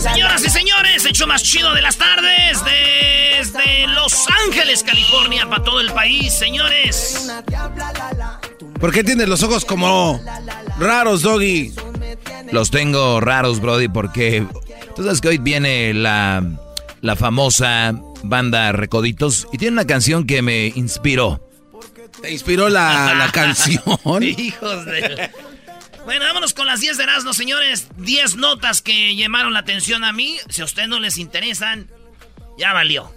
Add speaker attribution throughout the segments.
Speaker 1: Señoras y señores, hecho más chido de las tardes desde Los Ángeles, California, para todo el país, señores.
Speaker 2: ¿Por qué tienes los ojos como raros, Doggy?
Speaker 3: Los tengo raros, Brody, porque tú sabes que hoy viene la, la famosa banda Recoditos y tiene una canción que me inspiró.
Speaker 2: ¿Te inspiró la, la canción?
Speaker 1: Hijos de... Bueno, vámonos con las 10 de Erasmo, señores. 10 notas que llamaron la atención a mí. Si a ustedes no les interesan, ya valió.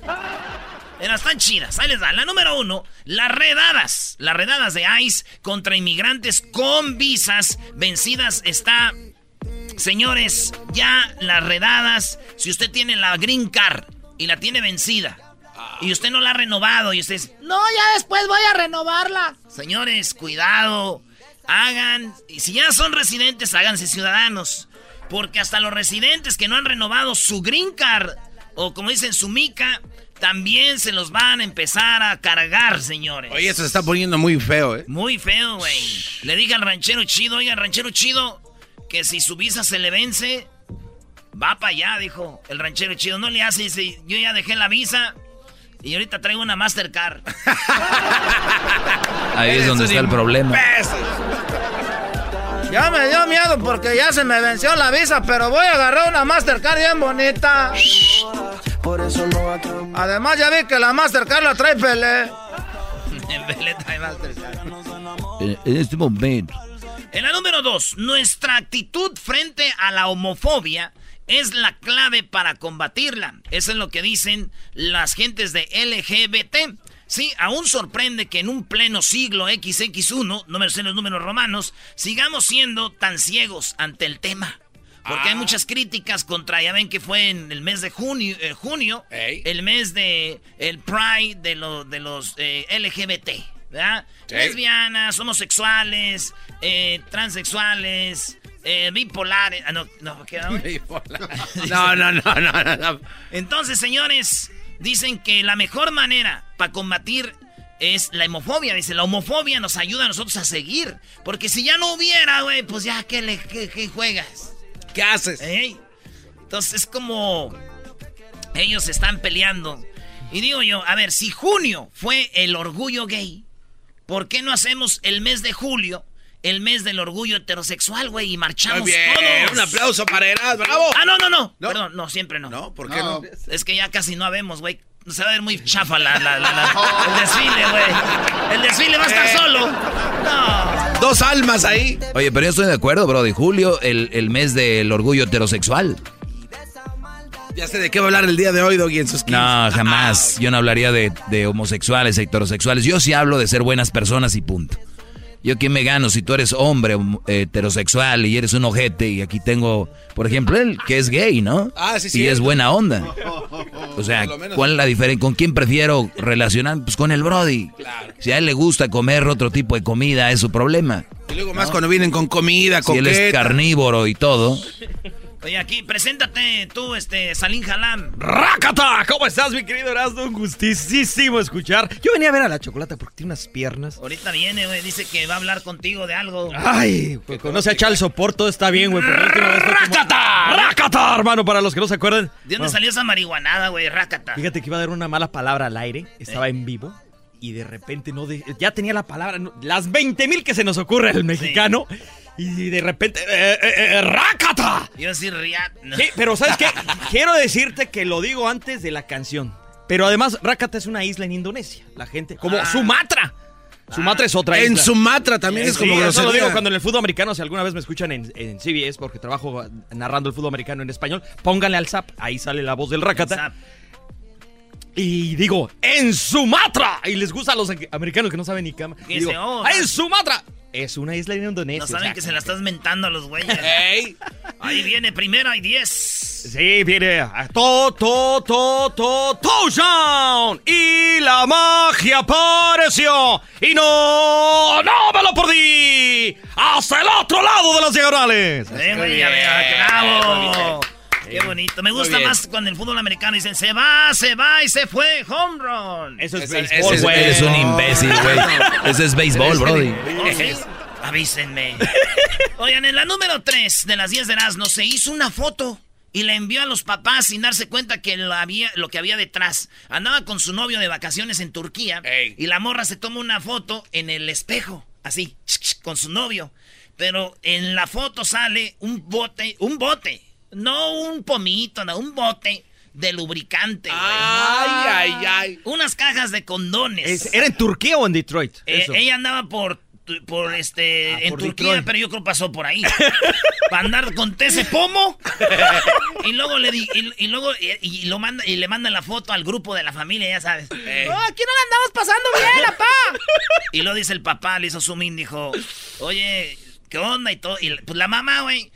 Speaker 1: Pero están chidas, ahí les dan. La número uno, las redadas. Las redadas de ICE contra inmigrantes con visas vencidas está... Señores, ya las redadas, si usted tiene la Green Card y la tiene vencida, y usted no la ha renovado, y usted dice, no, ya después voy a renovarla. Señores, cuidado, hagan, y si ya son residentes, háganse ciudadanos. Porque hasta los residentes que no han renovado su Green Card, o como dicen, su mica, también se los van a empezar a cargar, señores.
Speaker 2: Oye, eso se está poniendo muy feo, ¿eh?
Speaker 1: Muy feo, güey. Le dije al ranchero chido, oiga, ranchero chido, que si su visa se le vence, va para allá, dijo el ranchero chido. No le hace, dice, yo ya dejé la visa y ahorita traigo una Mastercard.
Speaker 3: Ahí es donde está el problema.
Speaker 1: Ya me dio miedo porque ya se me venció la visa, pero voy a agarrar una Mastercard bien bonita. Además ya vi que la Mastercard la trae Pelé. Pelé trae Mastercard.
Speaker 3: En, en este momento.
Speaker 1: En la número dos, nuestra actitud frente a la homofobia es la clave para combatirla. Eso es lo que dicen las gentes de LGBT. Sí, aún sorprende que en un pleno siglo XX1, no me sé los números romanos, sigamos siendo tan ciegos ante el tema. Porque hay muchas críticas contra, ya ven que fue en el mes de junio, eh, junio el mes de el Pride de, lo- de los eh, LGBT, ¿verdad? Lesbianas, homosexuales, eh, transexuales, eh, bipolares. Ah, no, no, ¿qué era?
Speaker 2: No, no, no, no, no, no.
Speaker 1: Entonces, señores, dicen que la mejor manera para combatir es la homofobia. Dice, la homofobia nos ayuda a nosotros a seguir. Porque si ya no hubiera, güey, pues ya, ¿qué, le, qué, qué juegas?
Speaker 2: ¿Qué haces?
Speaker 1: ¿Eh? Entonces es como ellos están peleando. Y digo yo, a ver, si junio fue el orgullo gay, ¿por qué no hacemos el mes de julio, el mes del orgullo heterosexual, güey, y marchamos
Speaker 2: Muy bien,
Speaker 1: todos?
Speaker 2: un aplauso para Eras, bravo.
Speaker 1: Ah, no, no, no,
Speaker 2: ¿No?
Speaker 1: Perdón, no, siempre no.
Speaker 2: No, ¿por qué no?
Speaker 1: Es que ya casi no habemos, güey. Se va a ver muy chafa la, la- la- la- el desfile, güey. El desfile va a estar
Speaker 2: Eh.
Speaker 1: solo. No.
Speaker 2: Dos almas ahí.
Speaker 3: Oye, pero yo estoy de acuerdo, bro. De julio, el, el mes del orgullo heterosexual.
Speaker 2: Ya sé de qué va a hablar el día de hoy, Doggy, en sus 15.
Speaker 3: No, jamás. Yo no hablaría de, de homosexuales, heterosexuales. Yo sí hablo de ser buenas personas y punto. ¿Yo quién me gano si tú eres hombre eh, heterosexual y eres un ojete? Y aquí tengo, por ejemplo, él que es gay, ¿no?
Speaker 2: Ah, sí, sí.
Speaker 3: Y es buena onda. O sea, ¿cuál es la diferencia? ¿Con quién prefiero relacionar? Pues con el Brody. Si a él le gusta comer otro tipo de comida, es su problema.
Speaker 2: Y luego más cuando vienen con comida, con
Speaker 3: Si él es carnívoro y todo.
Speaker 1: Oye, aquí, preséntate tú, este, Salín Jalam.
Speaker 4: ¡Rácata! ¿Cómo estás, mi querido Erasmo? Un gustísimo escuchar. Yo venía a ver a la chocolata porque tiene unas piernas.
Speaker 1: Ahorita viene, güey, dice que va a hablar contigo de algo.
Speaker 4: Ay, pues conoce a Chal Sopor, todo está bien, güey. ¡Rácata! ¡Rácata, hermano! Para los que no se acuerdan.
Speaker 1: ¿De dónde salió esa marihuanada, güey? ¡Rácata!
Speaker 4: Fíjate que iba a dar una mala palabra al aire. Estaba en vivo. Y de repente no ya tenía la palabra, las 20 mil que se nos ocurre al mexicano. Y de repente, eh, eh, eh ¡rácata!
Speaker 1: Yo sí, Riat.
Speaker 4: Sí, pero ¿sabes qué? Quiero decirte que lo digo antes de la canción. Pero además, Rácata es una isla en Indonesia. La gente, como ah. Sumatra. Sumatra es otra
Speaker 2: isla. En Sumatra también es como
Speaker 4: Eso lo digo cuando en el fútbol americano, si alguna vez me escuchan en, en, CBS, porque trabajo narrando el fútbol americano en español, pónganle al zap, ahí sale la voz del Rácata. Y digo, en Sumatra. Y les gusta a los americanos que no saben ni cama. Digo, ¡En Sumatra! Es una isla en Indonesia.
Speaker 1: No saben que se la estás mentando a los güeyes. Ahí viene primero, hay 10.
Speaker 4: Sí, viene to, to, to, to, touchdown. Y la magia apareció. Y no, no me lo perdí. Hasta el otro lado de las diagonales.
Speaker 1: Sí, güey, ya bravo. Qué bonito. Me gusta más cuando el fútbol americano dicen se va, se va y se fue, home run.
Speaker 4: Eso es béisbol, güey.
Speaker 3: Eres un imbécil, güey. Ese es béisbol, brody.
Speaker 1: Avísenme. Oigan, en la número 3 de las 10 de Erasmo se hizo una foto y la envió a los papás sin darse cuenta que lo, había, lo que había detrás. Andaba con su novio de vacaciones en Turquía y la morra se toma una foto en el espejo, así, con su novio. Pero en la foto sale un bote, un bote no un pomito, no, un bote de lubricante.
Speaker 2: Ay, ay, ay.
Speaker 1: Unas cajas de condones.
Speaker 4: ¿Era en Turquía o en Detroit?
Speaker 1: Eh, ella andaba por por este ah, en Turquía, pero yo creo pasó por ahí. Para andar con ese pomo. y luego le di, y, luego y, lo manda y le mandan la foto al grupo de la familia, ya sabes. Eh. Oh, aquí no la andamos pasando bien, papá. y lo dice el papá, le hizo zoom in, dijo, "Oye, ¿qué onda?" y todo y pues la mamá, güey,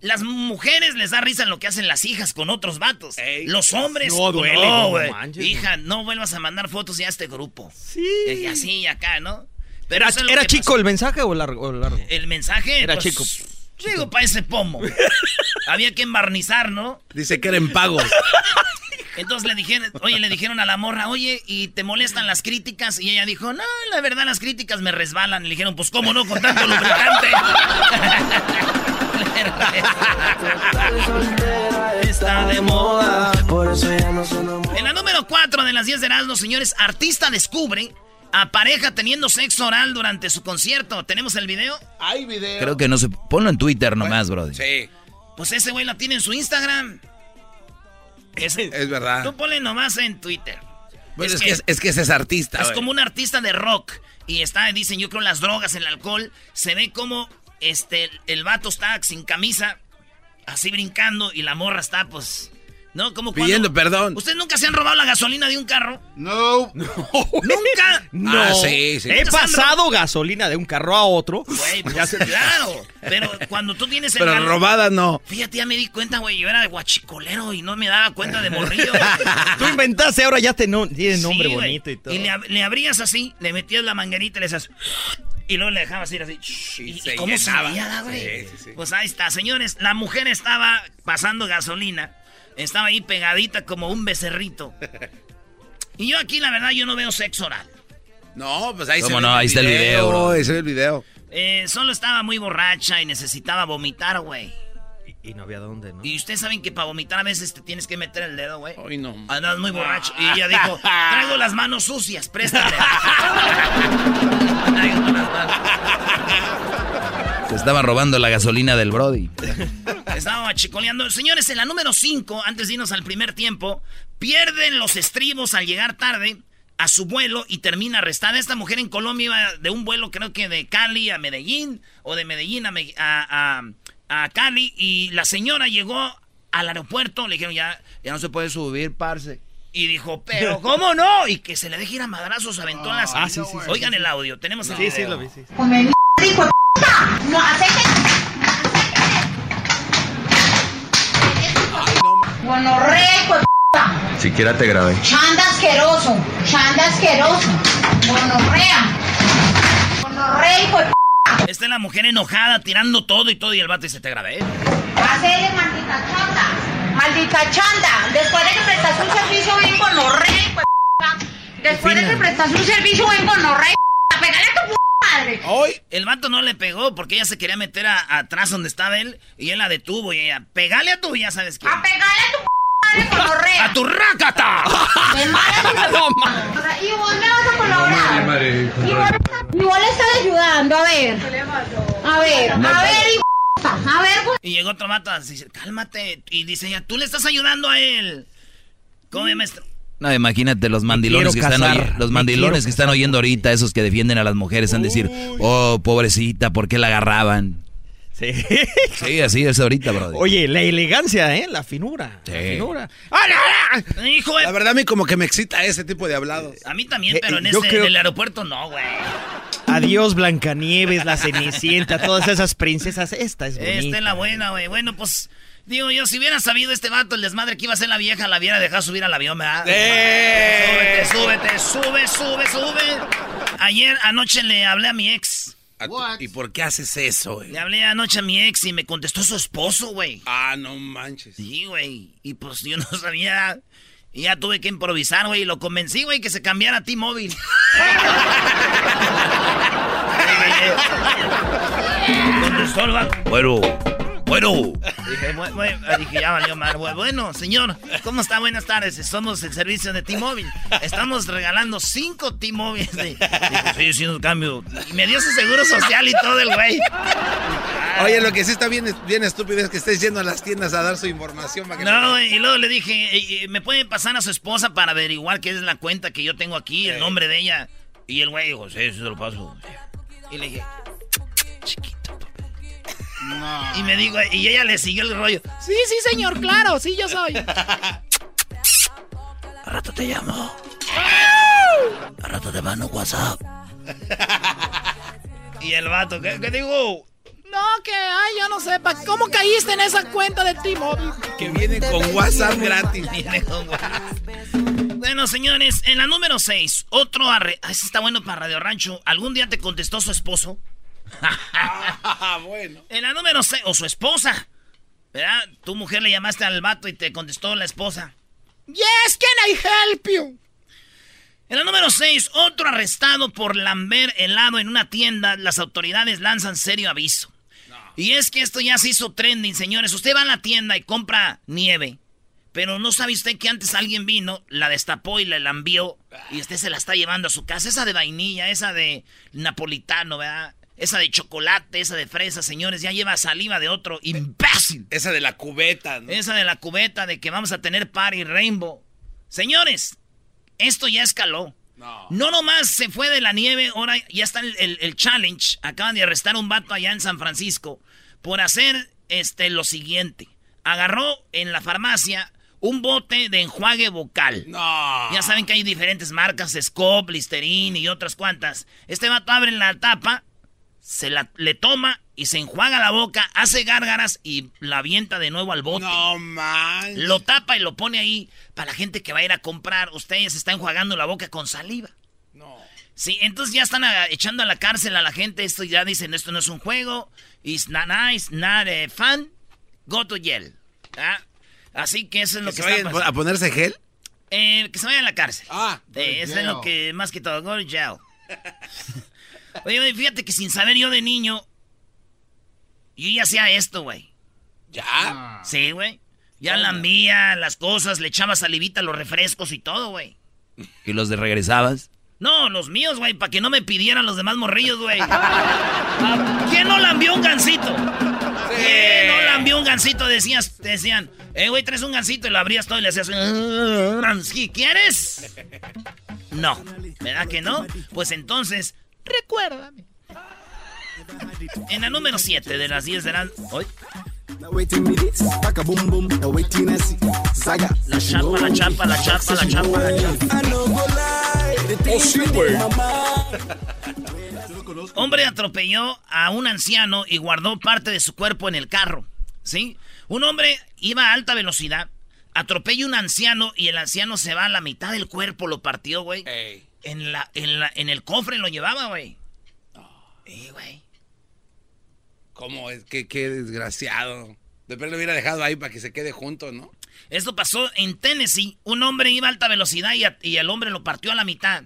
Speaker 1: las mujeres les da risa en lo que hacen las hijas con otros vatos. Los hombres.
Speaker 4: No duele, no, güey.
Speaker 1: Hija, no vuelvas a mandar fotos ya a este grupo.
Speaker 4: Sí.
Speaker 1: Y así y acá, ¿no?
Speaker 4: Pero ¿Era, chico el mensaje o largo,
Speaker 1: El mensaje.
Speaker 4: Era pues, chico.
Speaker 1: Chico para ese pomo. Había que embarnizar, ¿no?
Speaker 2: Dice que era en pagos.
Speaker 1: Entonces le dijeron, oye, le dijeron a la morra, oye, ¿y te molestan las críticas? Y ella dijo, no, la verdad las críticas me resbalan. Y le dijeron, pues cómo no, con tanto lubricante. Está de moda. En la número 4 de las 10 de Erasmus, señores, artista descubre a pareja teniendo sexo oral durante su concierto. ¿Tenemos el video?
Speaker 2: Hay video.
Speaker 3: Creo que no se... Ponlo en Twitter nomás, bro.
Speaker 2: Sí.
Speaker 1: Pues ese güey lo tiene en su Instagram.
Speaker 2: Es, es verdad.
Speaker 1: Tú ponle nomás en Twitter.
Speaker 2: Pues es, que, es, que, ese es artista.
Speaker 1: Es como un artista de rock. Y está, dicen, yo creo, las drogas, el alcohol. Se ve como este, el vato está sin camisa, así brincando, y la morra está, pues. ¿No? Como
Speaker 2: Pidiendo perdón.
Speaker 1: ¿Ustedes nunca se han robado la gasolina de un carro?
Speaker 2: No.
Speaker 1: ¿Nunca?
Speaker 4: No. Ah, sí, sí. He pasado gasolina de un carro a otro.
Speaker 1: Güey, pues, claro. Pero cuando tú tienes
Speaker 2: el Pero robada no.
Speaker 1: Fíjate, ya me di cuenta, güey. Yo era de guachicolero y no me daba cuenta de morrillo.
Speaker 4: tú inventaste, ahora ya te no, tiene nombre bonito y todo.
Speaker 1: Y le, le, abrías así, le metías la manguerita y le decías... Y luego le dejabas ir así. ¿Y, cómo salía, güey? Pues ahí está, señores. La mujer estaba pasando gasolina. Estaba ahí pegadita como un becerrito. Y yo aquí, la verdad, yo no veo sexo oral.
Speaker 2: No, pues ahí,
Speaker 3: ¿Cómo no? ahí está el video,
Speaker 2: Ahí está el video.
Speaker 1: Eh, solo estaba muy borracha y necesitaba vomitar, güey.
Speaker 4: Y no había dónde, ¿no?
Speaker 1: Y ustedes saben que para vomitar a veces te tienes que meter el dedo, güey.
Speaker 2: Ay, no.
Speaker 1: Andas muy borracho. Y ella dijo, traigo las manos sucias, préstame.
Speaker 3: Se estaba robando la gasolina del Brody.
Speaker 1: Estaba chicoleando. Señores, en la número 5, antes de irnos al primer tiempo, pierden los estribos al llegar tarde a su vuelo y termina arrestada. Esta mujer en Colombia iba de un vuelo, creo que de Cali a Medellín, o de Medellín a, a a Cali y la señora llegó al aeropuerto, le dijeron ya, ya no se puede subir, parce. Y dijo, pero ¿cómo no? Y que se le deje ir a madrazos, aventó las...
Speaker 4: Ah, sí, sí,
Speaker 1: Oigan el audio, tenemos el
Speaker 4: Sí, sí, lo vi, sí.
Speaker 5: Con el
Speaker 6: hijo de puta. No, acércate. Gonorrea, hijo.
Speaker 7: Siquiera te grabé.
Speaker 6: Chanda asqueroso. Chanda asqueroso. Gonorrea. Gonorrea, hijo de puta.
Speaker 1: Está la mujer enojada, tirando todo y todo, y el vato dice, te grabé.
Speaker 6: Hacele, maldita chanda. Maldita chanda. Después de que prestas un servicio bien gonorrea, hijo de puta. Después de que prestas un servicio bien gonorrea, pegale a tu madre.
Speaker 1: Hoy el vato no le pegó porque ella se quería meter a- atrás donde estaba él y él la detuvo y ella, pegale a tu, ya sabes quién.
Speaker 6: A pegarle a tu gonorrea.
Speaker 1: ¡A tu rácata!
Speaker 6: Y vos me vas a colaborar. Igual, igual estás ayudando, a ver. A ver, a ver, puta. A ver.
Speaker 1: Y llegó otro así, dice, cálmate. Y dice ella, tú le estás ayudando a él. ¿Cómo me maestro?
Speaker 3: No, imagínate los mandilones que están los mandilones que están oyendo ahorita, esos que defienden a las mujeres, han de decir, oh, pobrecita, ¿por qué la agarraban?
Speaker 8: Sí.
Speaker 3: Sí, así es ahorita, brother.
Speaker 8: Oye, la elegancia, ¿eh? La finura. La
Speaker 3: Sí.
Speaker 8: finura.
Speaker 1: Hijo de...
Speaker 2: La verdad a mí como que me excita ese tipo de hablados.
Speaker 1: A mí también,
Speaker 8: Eh,
Speaker 1: pero en, ese,
Speaker 8: creo-
Speaker 1: en el aeropuerto no, güey.
Speaker 8: Adiós, Blancanieves, la Cenicienta, todas esas princesas. Esta es bonita.
Speaker 1: Esta es la buena, güey. Bueno, pues, digo yo, si hubiera sabido este vato el desmadre que iba a ser la vieja, la hubiera dejado subir al avión, ¿verdad?
Speaker 2: ¡Eh!
Speaker 1: Súbete, súbete, sube, sube, sube. Ayer, anoche le hablé a mi ex.
Speaker 2: ¿Y por qué haces eso, güey?
Speaker 1: Le hablé anoche a mi ex y me contestó su esposo, güey.
Speaker 2: Ah, no manches.
Speaker 1: Sí, güey. Y pues yo no sabía. Y ya tuve que improvisar, güey. Y lo convencí, güey, que se cambiara a T-Mobile. Contestó el.
Speaker 3: Bueno, bueno.
Speaker 1: Dije, bu- bu- dije, ya valió mal. Bu- Bueno, señor, ¿cómo está? Buenas tardes. Somos el servicio de T-Mobile. Estamos regalando cinco T-Mobile. Dije, sí, haciendo un cambio. Y me dio su seguro social y todo el güey.
Speaker 2: Oye, lo que sí está bien, bien estúpido es que estés yendo a las tiendas a dar su información para que
Speaker 1: No, y luego le dije, "Eh, eh, ¿me puede pasar a su esposa para averiguar qué es la cuenta que yo tengo aquí, el nombre de ella? Y el güey dijo, sí, sí, se lo paso. Y le dije, chiquito, papá. Y me dijo, y ella le siguió el rollo. Sí, sí, señor, claro, sí, yo soy. A rato te llamo. A rato te mando WhatsApp. Y el vato, ¿qué, qué digo? No, que, ay, yo no sé, ¿cómo caíste en esa cuenta de T-Mobile?
Speaker 2: que viene con WhatsApp gratis.
Speaker 1: Viene con WhatsApp. Bueno, señores, en la número 6, otro arre... Ah, ese está bueno para Radio Rancho. ¿Algún día te contestó su esposo?
Speaker 2: Ah, bueno.
Speaker 1: En la número 6, o su esposa. ¿Verdad? Tu mujer le llamaste al vato y te contestó la esposa. Yes, can I help you? En la número 6, otro arrestado por lamber helado en una tienda. Las autoridades lanzan serio aviso. Y es que esto ya se hizo trending, señores. Usted va a la tienda y compra nieve. Pero no sabe usted que antes alguien vino, la destapó y la lambió. Y usted se la está llevando a su casa. Esa de vainilla, esa de napolitano, ¿verdad? Esa de chocolate, esa de fresa, señores. Ya lleva saliva de otro imbécil.
Speaker 2: Esa de la cubeta, ¿no?
Speaker 1: Esa de la cubeta de que vamos a tener party rainbow. Señores, esto ya escaló.
Speaker 2: No.
Speaker 1: No nomás se fue de la nieve, ahora ya está el, el- el challenge. Acaban de arrestar a un vato allá en San Francisco por hacer este lo siguiente. Agarró en la farmacia un bote de enjuague vocal.
Speaker 2: No.
Speaker 1: Ya saben que hay diferentes marcas, Scope, Listerine y otras cuantas. Este vato abre la tapa, se la le toma y se enjuaga la boca, hace gárgaras y la avienta de nuevo al bote.
Speaker 2: No manches.
Speaker 1: Lo tapa y lo pone ahí para la gente que va a ir a comprar. Ustedes están enjuagando la boca con saliva.
Speaker 2: No.
Speaker 1: Sí, entonces ya están echando a la cárcel a la gente. Esto ya dicen, esto no es un juego. It's not nice, not eh, fun. Go to jail. ¿Ah? Así que eso es lo
Speaker 2: ¿Que
Speaker 1: que,
Speaker 2: se
Speaker 1: está
Speaker 2: vayan
Speaker 1: pasando.
Speaker 2: a ponerse gel?
Speaker 1: Eh, que se vayan a la cárcel.
Speaker 2: Ah.
Speaker 1: Eh, eso es lo que más que todo. Go to jail. Oye, fíjate que sin saber yo de niño, yo ya hacía esto, güey.
Speaker 2: ¿Ya?
Speaker 1: Sí, güey. Ya lambía las cosas, le echaba salivita a los refrescos y todo, güey.
Speaker 3: ¿Y los de regresabas?
Speaker 1: No, los míos, güey, para que no me pidieran los demás morrillos, güey. Ah, ¿Quién no lambió un gancito? ¿Quién no lambió un gancito? Decías, decían, eh, güey, traes un gancito y lo abrías todo y le hacías... "¿Sí ¿Quieres? No. ¿Verdad que no? Pues entonces, recuérdame. En la número 7 de las 10 de la... ¿Hoy? La chapa, la chapa, la chapa, la chapa, la chapa.
Speaker 9: Oh, sí, güey.
Speaker 1: Hombre atropelló a un anciano y guardó parte de su cuerpo en el carro. ¿Sí? Un hombre iba a alta velocidad, atropella a un anciano y el anciano se va a la mitad del cuerpo, lo partió, güey. En, la, en, la, en el cofre lo llevaba, güey.
Speaker 2: Eh, güey. ¿Cómo es? Qué, qué desgraciado. De lo hubiera dejado ahí para que se quede junto, ¿no?
Speaker 1: Esto pasó en Tennessee. Un hombre iba a alta velocidad y, y el hombre lo partió a la mitad.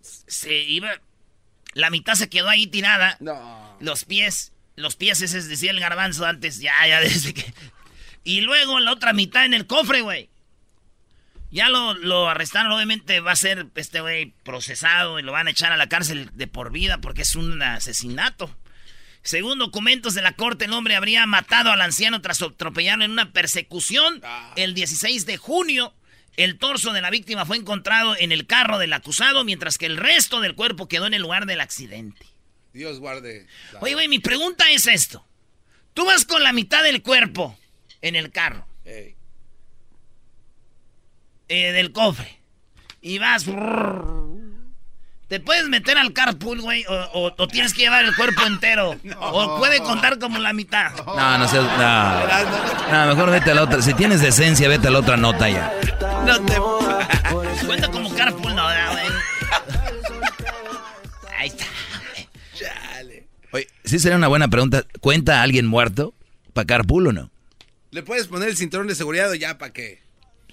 Speaker 1: Se iba. La mitad se quedó ahí tirada.
Speaker 2: No.
Speaker 1: Los pies. Los pies, ese decía el garbanzo antes. Ya, ya, desde que. Y luego la otra mitad en el cofre, güey. Ya lo, lo, arrestaron, obviamente va a ser este güey procesado y lo van a echar a la cárcel de por vida porque es un asesinato. Según documentos de la corte, el hombre habría matado al anciano tras atropellarlo en una persecución
Speaker 2: Ah.
Speaker 1: el 16 de junio. El torso de la víctima fue encontrado en el carro del acusado, mientras que el resto del cuerpo quedó en el lugar del accidente.
Speaker 2: Dios guarde.
Speaker 1: Oye, güey, mi pregunta es esto. Tú vas con la mitad del cuerpo en el carro. Eh, del cofre, y vas... ¿Te puedes meter al carpool, güey? O, o- o tienes que llevar el cuerpo entero? ¿O puede contar como la mitad?
Speaker 3: No, no sé. No. No, mejor vete a la otra. Si tienes decencia, vete a la otra nota ya.
Speaker 1: No te... Cuenta como carpool, no, güey. Ahí está.
Speaker 2: Chale.
Speaker 3: Oye, sí sería una buena pregunta. ¿Cuenta a alguien muerto? ¿Para carpool o no?
Speaker 2: ¿Le puedes poner el cinturón de seguridad o ya para qué?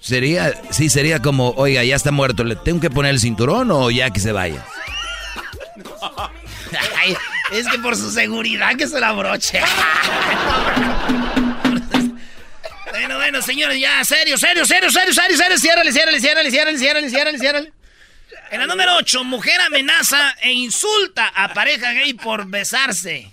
Speaker 3: Sería, sí, sería como, oiga, ya está muerto, ¿le tengo que poner el cinturón o ya que se vaya?
Speaker 1: Ay, es que por su seguridad que se la broche. bueno, bueno, señores, ya, serio, serio, serio, serio, serio, serio, ciérrale, ciérrale, ciérrale, ciérrale, ciérrale, ciérrale, ciérrale. En la número 8, mujer amenaza e insulta a pareja gay por besarse.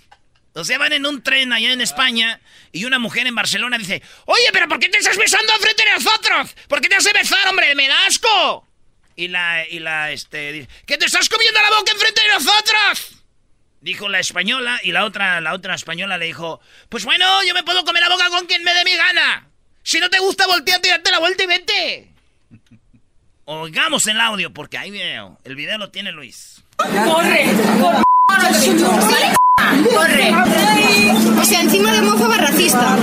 Speaker 1: O sea, van en un tren allá en España y una mujer en Barcelona dice, oye, pero ¿por qué te estás besando enfrente de nosotros? ¿Por qué te hace besar, hombre? ¡Me da asco! Y la, y la, este, dice, ¿que te estás comiendo la boca enfrente de nosotros? Dijo la española y la otra, la otra española le dijo, pues bueno, yo me puedo comer la boca con quien me dé mi gana. Si no te gusta, volteate, date la vuelta y vete. Oigamos el audio porque hay video. El video lo tiene Luis.
Speaker 6: Corre, corre. Corre. O sea, encima de homófoba racista.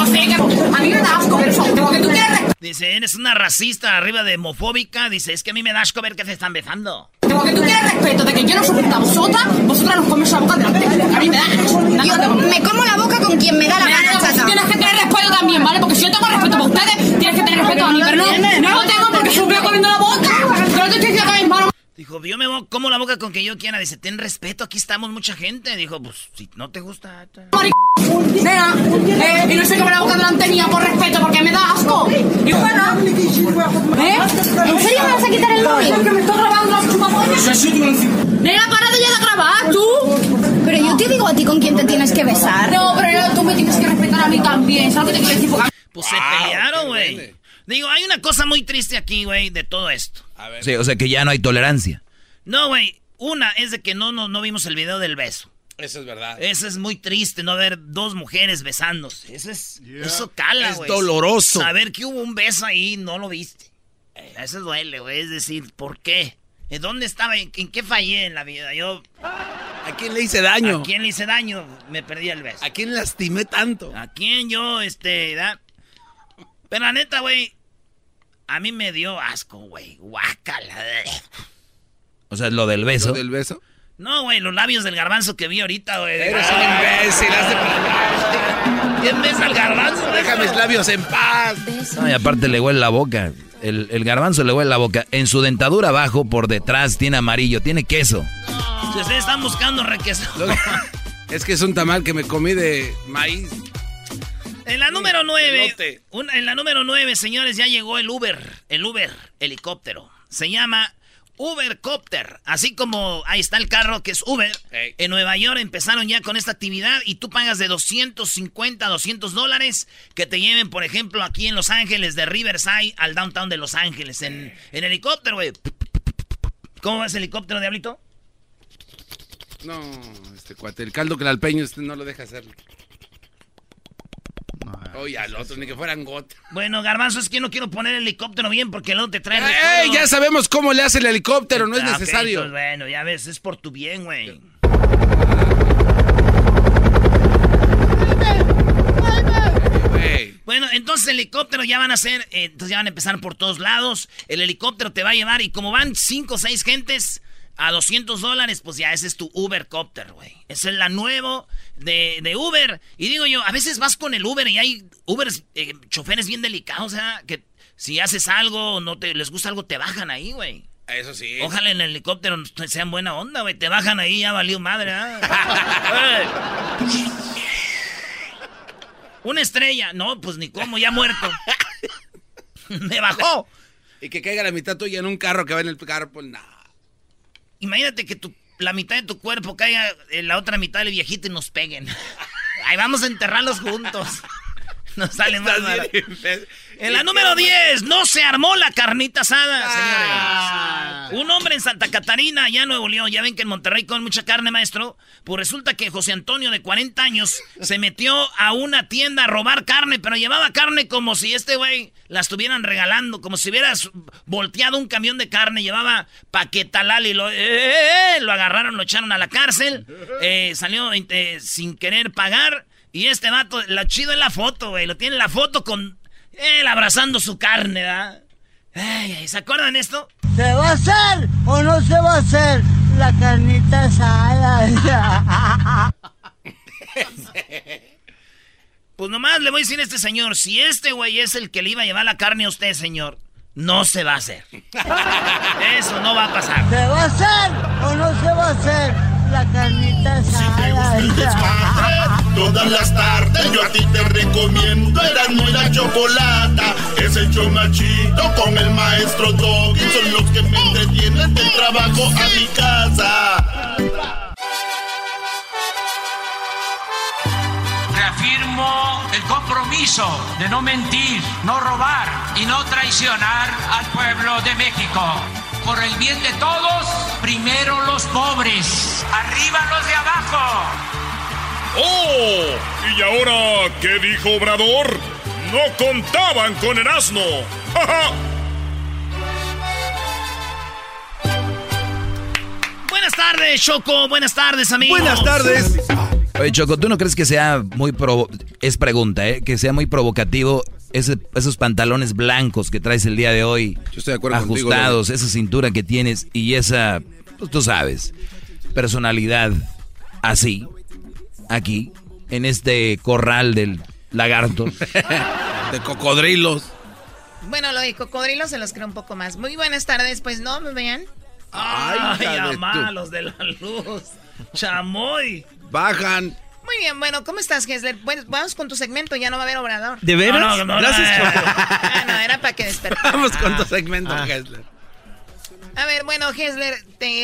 Speaker 6: O sea, que a mí me da asco ver eso. Como que tú quieres
Speaker 1: Dice, eres una racista arriba de homofóbica. Dice, es que a mí me da asco ver que se están besando.
Speaker 6: Como que tú quieres respeto de que yo no soporto a vosotras, vosotras nos coméis la boca delante. A mí me da Yo me como la boca con quien me da la gana, chata. Tienes que tener respeto también, ¿vale? Porque si yo tengo respeto por ustedes, tienes que tener respeto a mí, pero no, no lo tengo porque me voy comiendo la boca. Yo no te estoy diciendo que mis manos...
Speaker 1: Dijo, yo me voy- como la boca con quien yo quiera. Dice, ten respeto, aquí estamos mucha gente. Dijo, pues, si no te gusta... ta-
Speaker 6: Nena, eh, y no se come la boca delante mía por respeto porque me da asco. Y bueno, ¿eh? ¿En serio me vas a quitar el móvil? Porque me estoy grabando las chupapollas. Nena, para de ya de grabar, tú. Pero yo te digo a ti con quién te tienes que besar. No, pero tú me tienes que respetar a mí también. ¿Sabes lo que te quiero decir?
Speaker 1: Pues se pelearon, güey. Digo, hay una cosa muy triste aquí, güey, de todo esto.
Speaker 2: A ver.
Speaker 3: Sí, o sea que ya no hay tolerancia.
Speaker 1: No, güey. Una es de que no, no, no vimos el video del beso.
Speaker 2: Eso es verdad.
Speaker 1: Eso es muy triste, no ver dos mujeres besándose. Eso es. Eso cala,
Speaker 2: Es
Speaker 1: güey.
Speaker 2: doloroso.
Speaker 1: Saber que hubo un beso ahí y no lo viste. Eso duele, güey. Es decir, ¿por qué? ¿En dónde estaba? ¿En, en qué fallé en la vida? Yo.
Speaker 2: ¿A quién le hice daño?
Speaker 1: ¿A quién le hice daño? Me perdí el beso.
Speaker 2: ¿A quién lastimé tanto?
Speaker 1: ¿A quién yo, este, da? Pero la neta, güey. A mí me dio asco, güey. Guácala.
Speaker 3: O sea, lo del beso.
Speaker 2: ¿Lo del beso?
Speaker 1: No, güey, los labios del garbanzo que vi ahorita, güey.
Speaker 2: Eres un imbécil, hazte para
Speaker 1: ¿Quién besa al garbanzo?
Speaker 2: Deja mis labios en paz.
Speaker 3: No, y aparte le huele la boca. El, el garbanzo le huele la boca. En su dentadura abajo, por detrás, tiene amarillo, tiene queso.
Speaker 1: Si ustedes están buscando requesón.
Speaker 2: Es que es un tamal que me comí de maíz.
Speaker 1: En la número 9,
Speaker 2: Elote.
Speaker 1: en la número 9, señores, ya llegó el Uber, el Uber helicóptero. Se llama Ubercopter. Así como ahí está el carro que es Uber. En Nueva York empezaron ya con esta actividad y tú pagas de 250 a 200 dólares que te lleven, por ejemplo, aquí en Los Ángeles, de Riverside al downtown de Los Ángeles, en, en helicóptero, güey. ¿Cómo va ese helicóptero, Diablito?
Speaker 2: No, este cuate, el caldo clalpeño este no lo deja hacer. Oye, al otro, ni que fueran gotas.
Speaker 1: Bueno, Garbanzo, es que no quiero poner el helicóptero bien porque el otro te traen.
Speaker 2: ¡Ey! Ya sabemos cómo le hace el helicóptero, no es
Speaker 1: ah,
Speaker 2: necesario.
Speaker 1: Okay, entonces, bueno, ya ves, es por tu bien, güey. Bueno, entonces el helicóptero ya van a hacer, eh, entonces ya van a empezar por todos lados. El helicóptero te va a llevar y como van cinco o seis gentes, a 200 dólares, pues ya ese es tu Ubercopter, güey. Esa es la nuevo de, de, Uber. Y digo yo, a veces vas con el Uber y hay Uber eh, choferes bien delicados, o sea, que si haces algo, no te les gusta algo, te bajan ahí, güey.
Speaker 2: Eso sí.
Speaker 1: Ojalá en el helicóptero sean buena onda, güey. Te bajan ahí, ya valió madre, ¿ah? Una estrella. No, pues ni cómo, ya muerto. Me bajó.
Speaker 2: Y que caiga la mitad tuya en un carro que va en el carro, pues nada.
Speaker 1: Imagínate que tu, la mitad de tu cuerpo caiga en la otra mitad del viejito y nos peguen. Ahí vamos a enterrarlos juntos. Nos sale más En la número 10, no se armó la carnita asada, ah. señores. Un hombre en Santa Catarina, allá en Nuevo León, ya ven que en Monterrey con mucha carne, maestro. Pues resulta que José Antonio, de 40 años, se metió a una tienda a robar carne, pero llevaba carne como si este güey la estuvieran regalando, como si hubieras volteado un camión de carne, llevaba paquetalal y lo, eh, eh, eh, lo agarraron, lo echaron a la cárcel, salió sin querer pagar y este vato, lo chido es la foto, güey. Lo tiene la foto con él abrazando su carne, ¿verdad? Ay, ¿Se acuerdan esto?
Speaker 7: ¿Se va a hacer o no se va a hacer la carnita asada?
Speaker 1: pues nomás le voy a decir a este señor, si este güey es el que le iba a llevar la carne a usted, señor, no se va a hacer. Eso no va a pasar.
Speaker 7: ¿Se va a hacer o no se va a hacer la carnita asada?
Speaker 10: Todas las tardes yo a ti te recomiendo Eran muy la chocolata Es el chomachito con el maestro Doggy Son los que me entretienen del trabajo a mi casa
Speaker 11: Reafirmo el compromiso de no mentir, no robar y no traicionar al pueblo de México. Por el bien de todos, primero los pobres, arriba los de abajo.
Speaker 9: ¡Oh! ¿Y ahora qué dijo Obrador? No contaban con el asno.
Speaker 1: Buenas tardes, Choco. Buenas tardes, amigos.
Speaker 3: Buenas tardes. Oye, Choco, ¿tú no crees que sea muy provo es pregunta, ¿eh? Que sea muy provocativo esos pantalones blancos que traes el día de hoy.
Speaker 2: Yo estoy de acuerdo
Speaker 3: ajustados, esa cintura que tienes y esa, pues tú sabes, personalidad así aquí, en este corral del lagarto.
Speaker 2: de cocodrilos.
Speaker 12: Bueno, lo de cocodrilos se los creo un poco más. Muy buenas tardes, pues no, me vean.
Speaker 1: Ay, Ay los de la luz. Chamoy.
Speaker 2: Bajan.
Speaker 12: Muy bien, bueno, ¿cómo estás, Gessler? Bueno, vamos con tu segmento, ya no va a haber obrador.
Speaker 8: ¿De veras? No, no,
Speaker 12: Gracias, ah, no, era para que despertara.
Speaker 2: Vamos con tu segmento, ah.
Speaker 12: A ver, bueno, Gessler,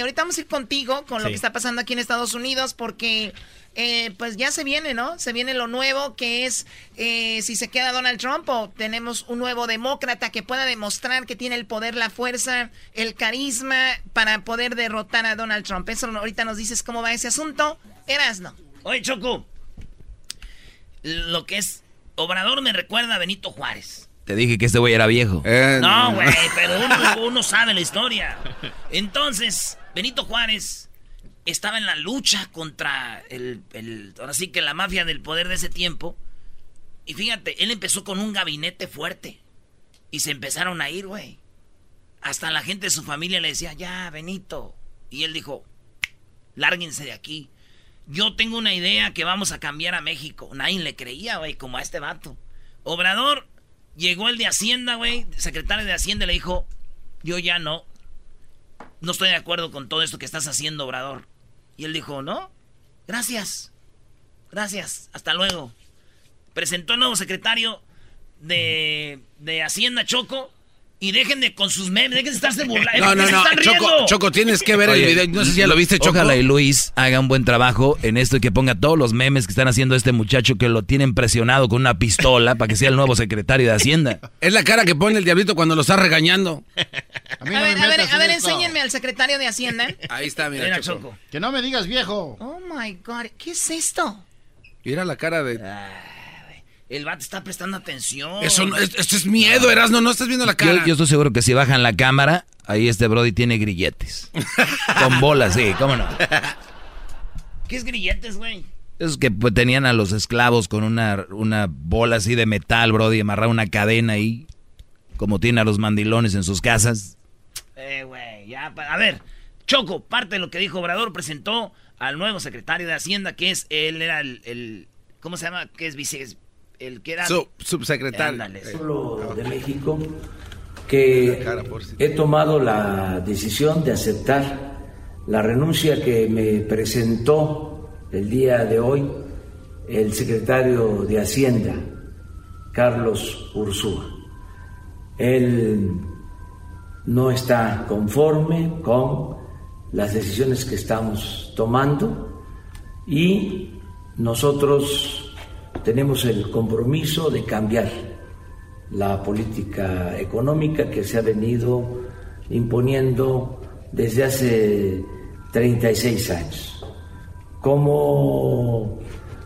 Speaker 12: ahorita vamos a ir contigo con lo que está pasando aquí en Estados Unidos porque eh, pues ya se viene, ¿no? Se viene lo nuevo que es eh, si se queda Donald Trump o tenemos un nuevo demócrata que pueda demostrar que tiene el poder, la fuerza, el carisma para poder derrotar a Donald Trump. Eso ahorita nos dices cómo va ese asunto. Eras, no.
Speaker 1: Oye, Choco, lo que es Obrador me recuerda a Benito Juárez.
Speaker 3: Te dije que este güey era viejo.
Speaker 1: Eh, no, güey, pero uno, uno sabe la historia. Entonces, Benito Juárez estaba en la lucha contra el, el, ahora sí que la mafia del poder de ese tiempo. Y fíjate, él empezó con un gabinete fuerte. Y se empezaron a ir, güey. Hasta la gente de su familia le decía, ya, Benito. Y él dijo, lárguense de aquí. Yo tengo una idea que vamos a cambiar a México. Nadie le creía, güey, como a este vato. Obrador, llegó el de Hacienda, güey, secretario de Hacienda, le dijo, yo ya no. No estoy de acuerdo con todo esto que estás haciendo, Obrador. Y él dijo, no, gracias, gracias, hasta luego. Presentó el nuevo secretario de, de Hacienda Choco y dejen de con sus memes, dejen de estarse burlando.
Speaker 2: No, no, no. Choco, Choco, tienes que ver el video. No sé si ya lo viste, Choco.
Speaker 3: Ojalá y Luis haga un buen trabajo en esto y que ponga todos los memes que están haciendo este muchacho que lo tienen presionado con una pistola para que sea el nuevo secretario de Hacienda.
Speaker 2: Es la cara que pone el diablito cuando lo está regañando.
Speaker 12: A, ver, a ver, a ver, enséñenme al secretario de Hacienda.
Speaker 2: Ahí está, mira, Choco.
Speaker 13: Que no me digas viejo.
Speaker 12: Oh my God, ¿qué es esto?
Speaker 2: Mira la cara de.
Speaker 1: Ah. El vato está prestando atención.
Speaker 2: Eso no, esto es miedo, Erasno, no estás viendo la cara.
Speaker 3: Yo, estoy seguro que si bajan la cámara, ahí este Brody tiene grilletes. Con bolas, sí, cómo no.
Speaker 1: ¿Qué es grilletes, güey?
Speaker 3: Es que pues, tenían a los esclavos con una, una bola así de metal, Brody, amarrar una cadena ahí, como tiene a los mandilones en sus casas.
Speaker 1: Eh, güey, ya, a ver, Choco, parte de lo que dijo Obrador, presentó al nuevo secretario de Hacienda, que es, él era el, ¿cómo se llama? Que es vice, el que era...
Speaker 2: subsecretario.
Speaker 13: Pueblo de México, que he tomado la decisión de aceptar la renuncia que me presentó el día de hoy el secretario de Hacienda, Carlos Ursúa. Él no está conforme con las decisiones que estamos tomando y nosotros tenemos el compromiso de cambiar la política económica que se ha venido imponiendo desde hace 36 años. Como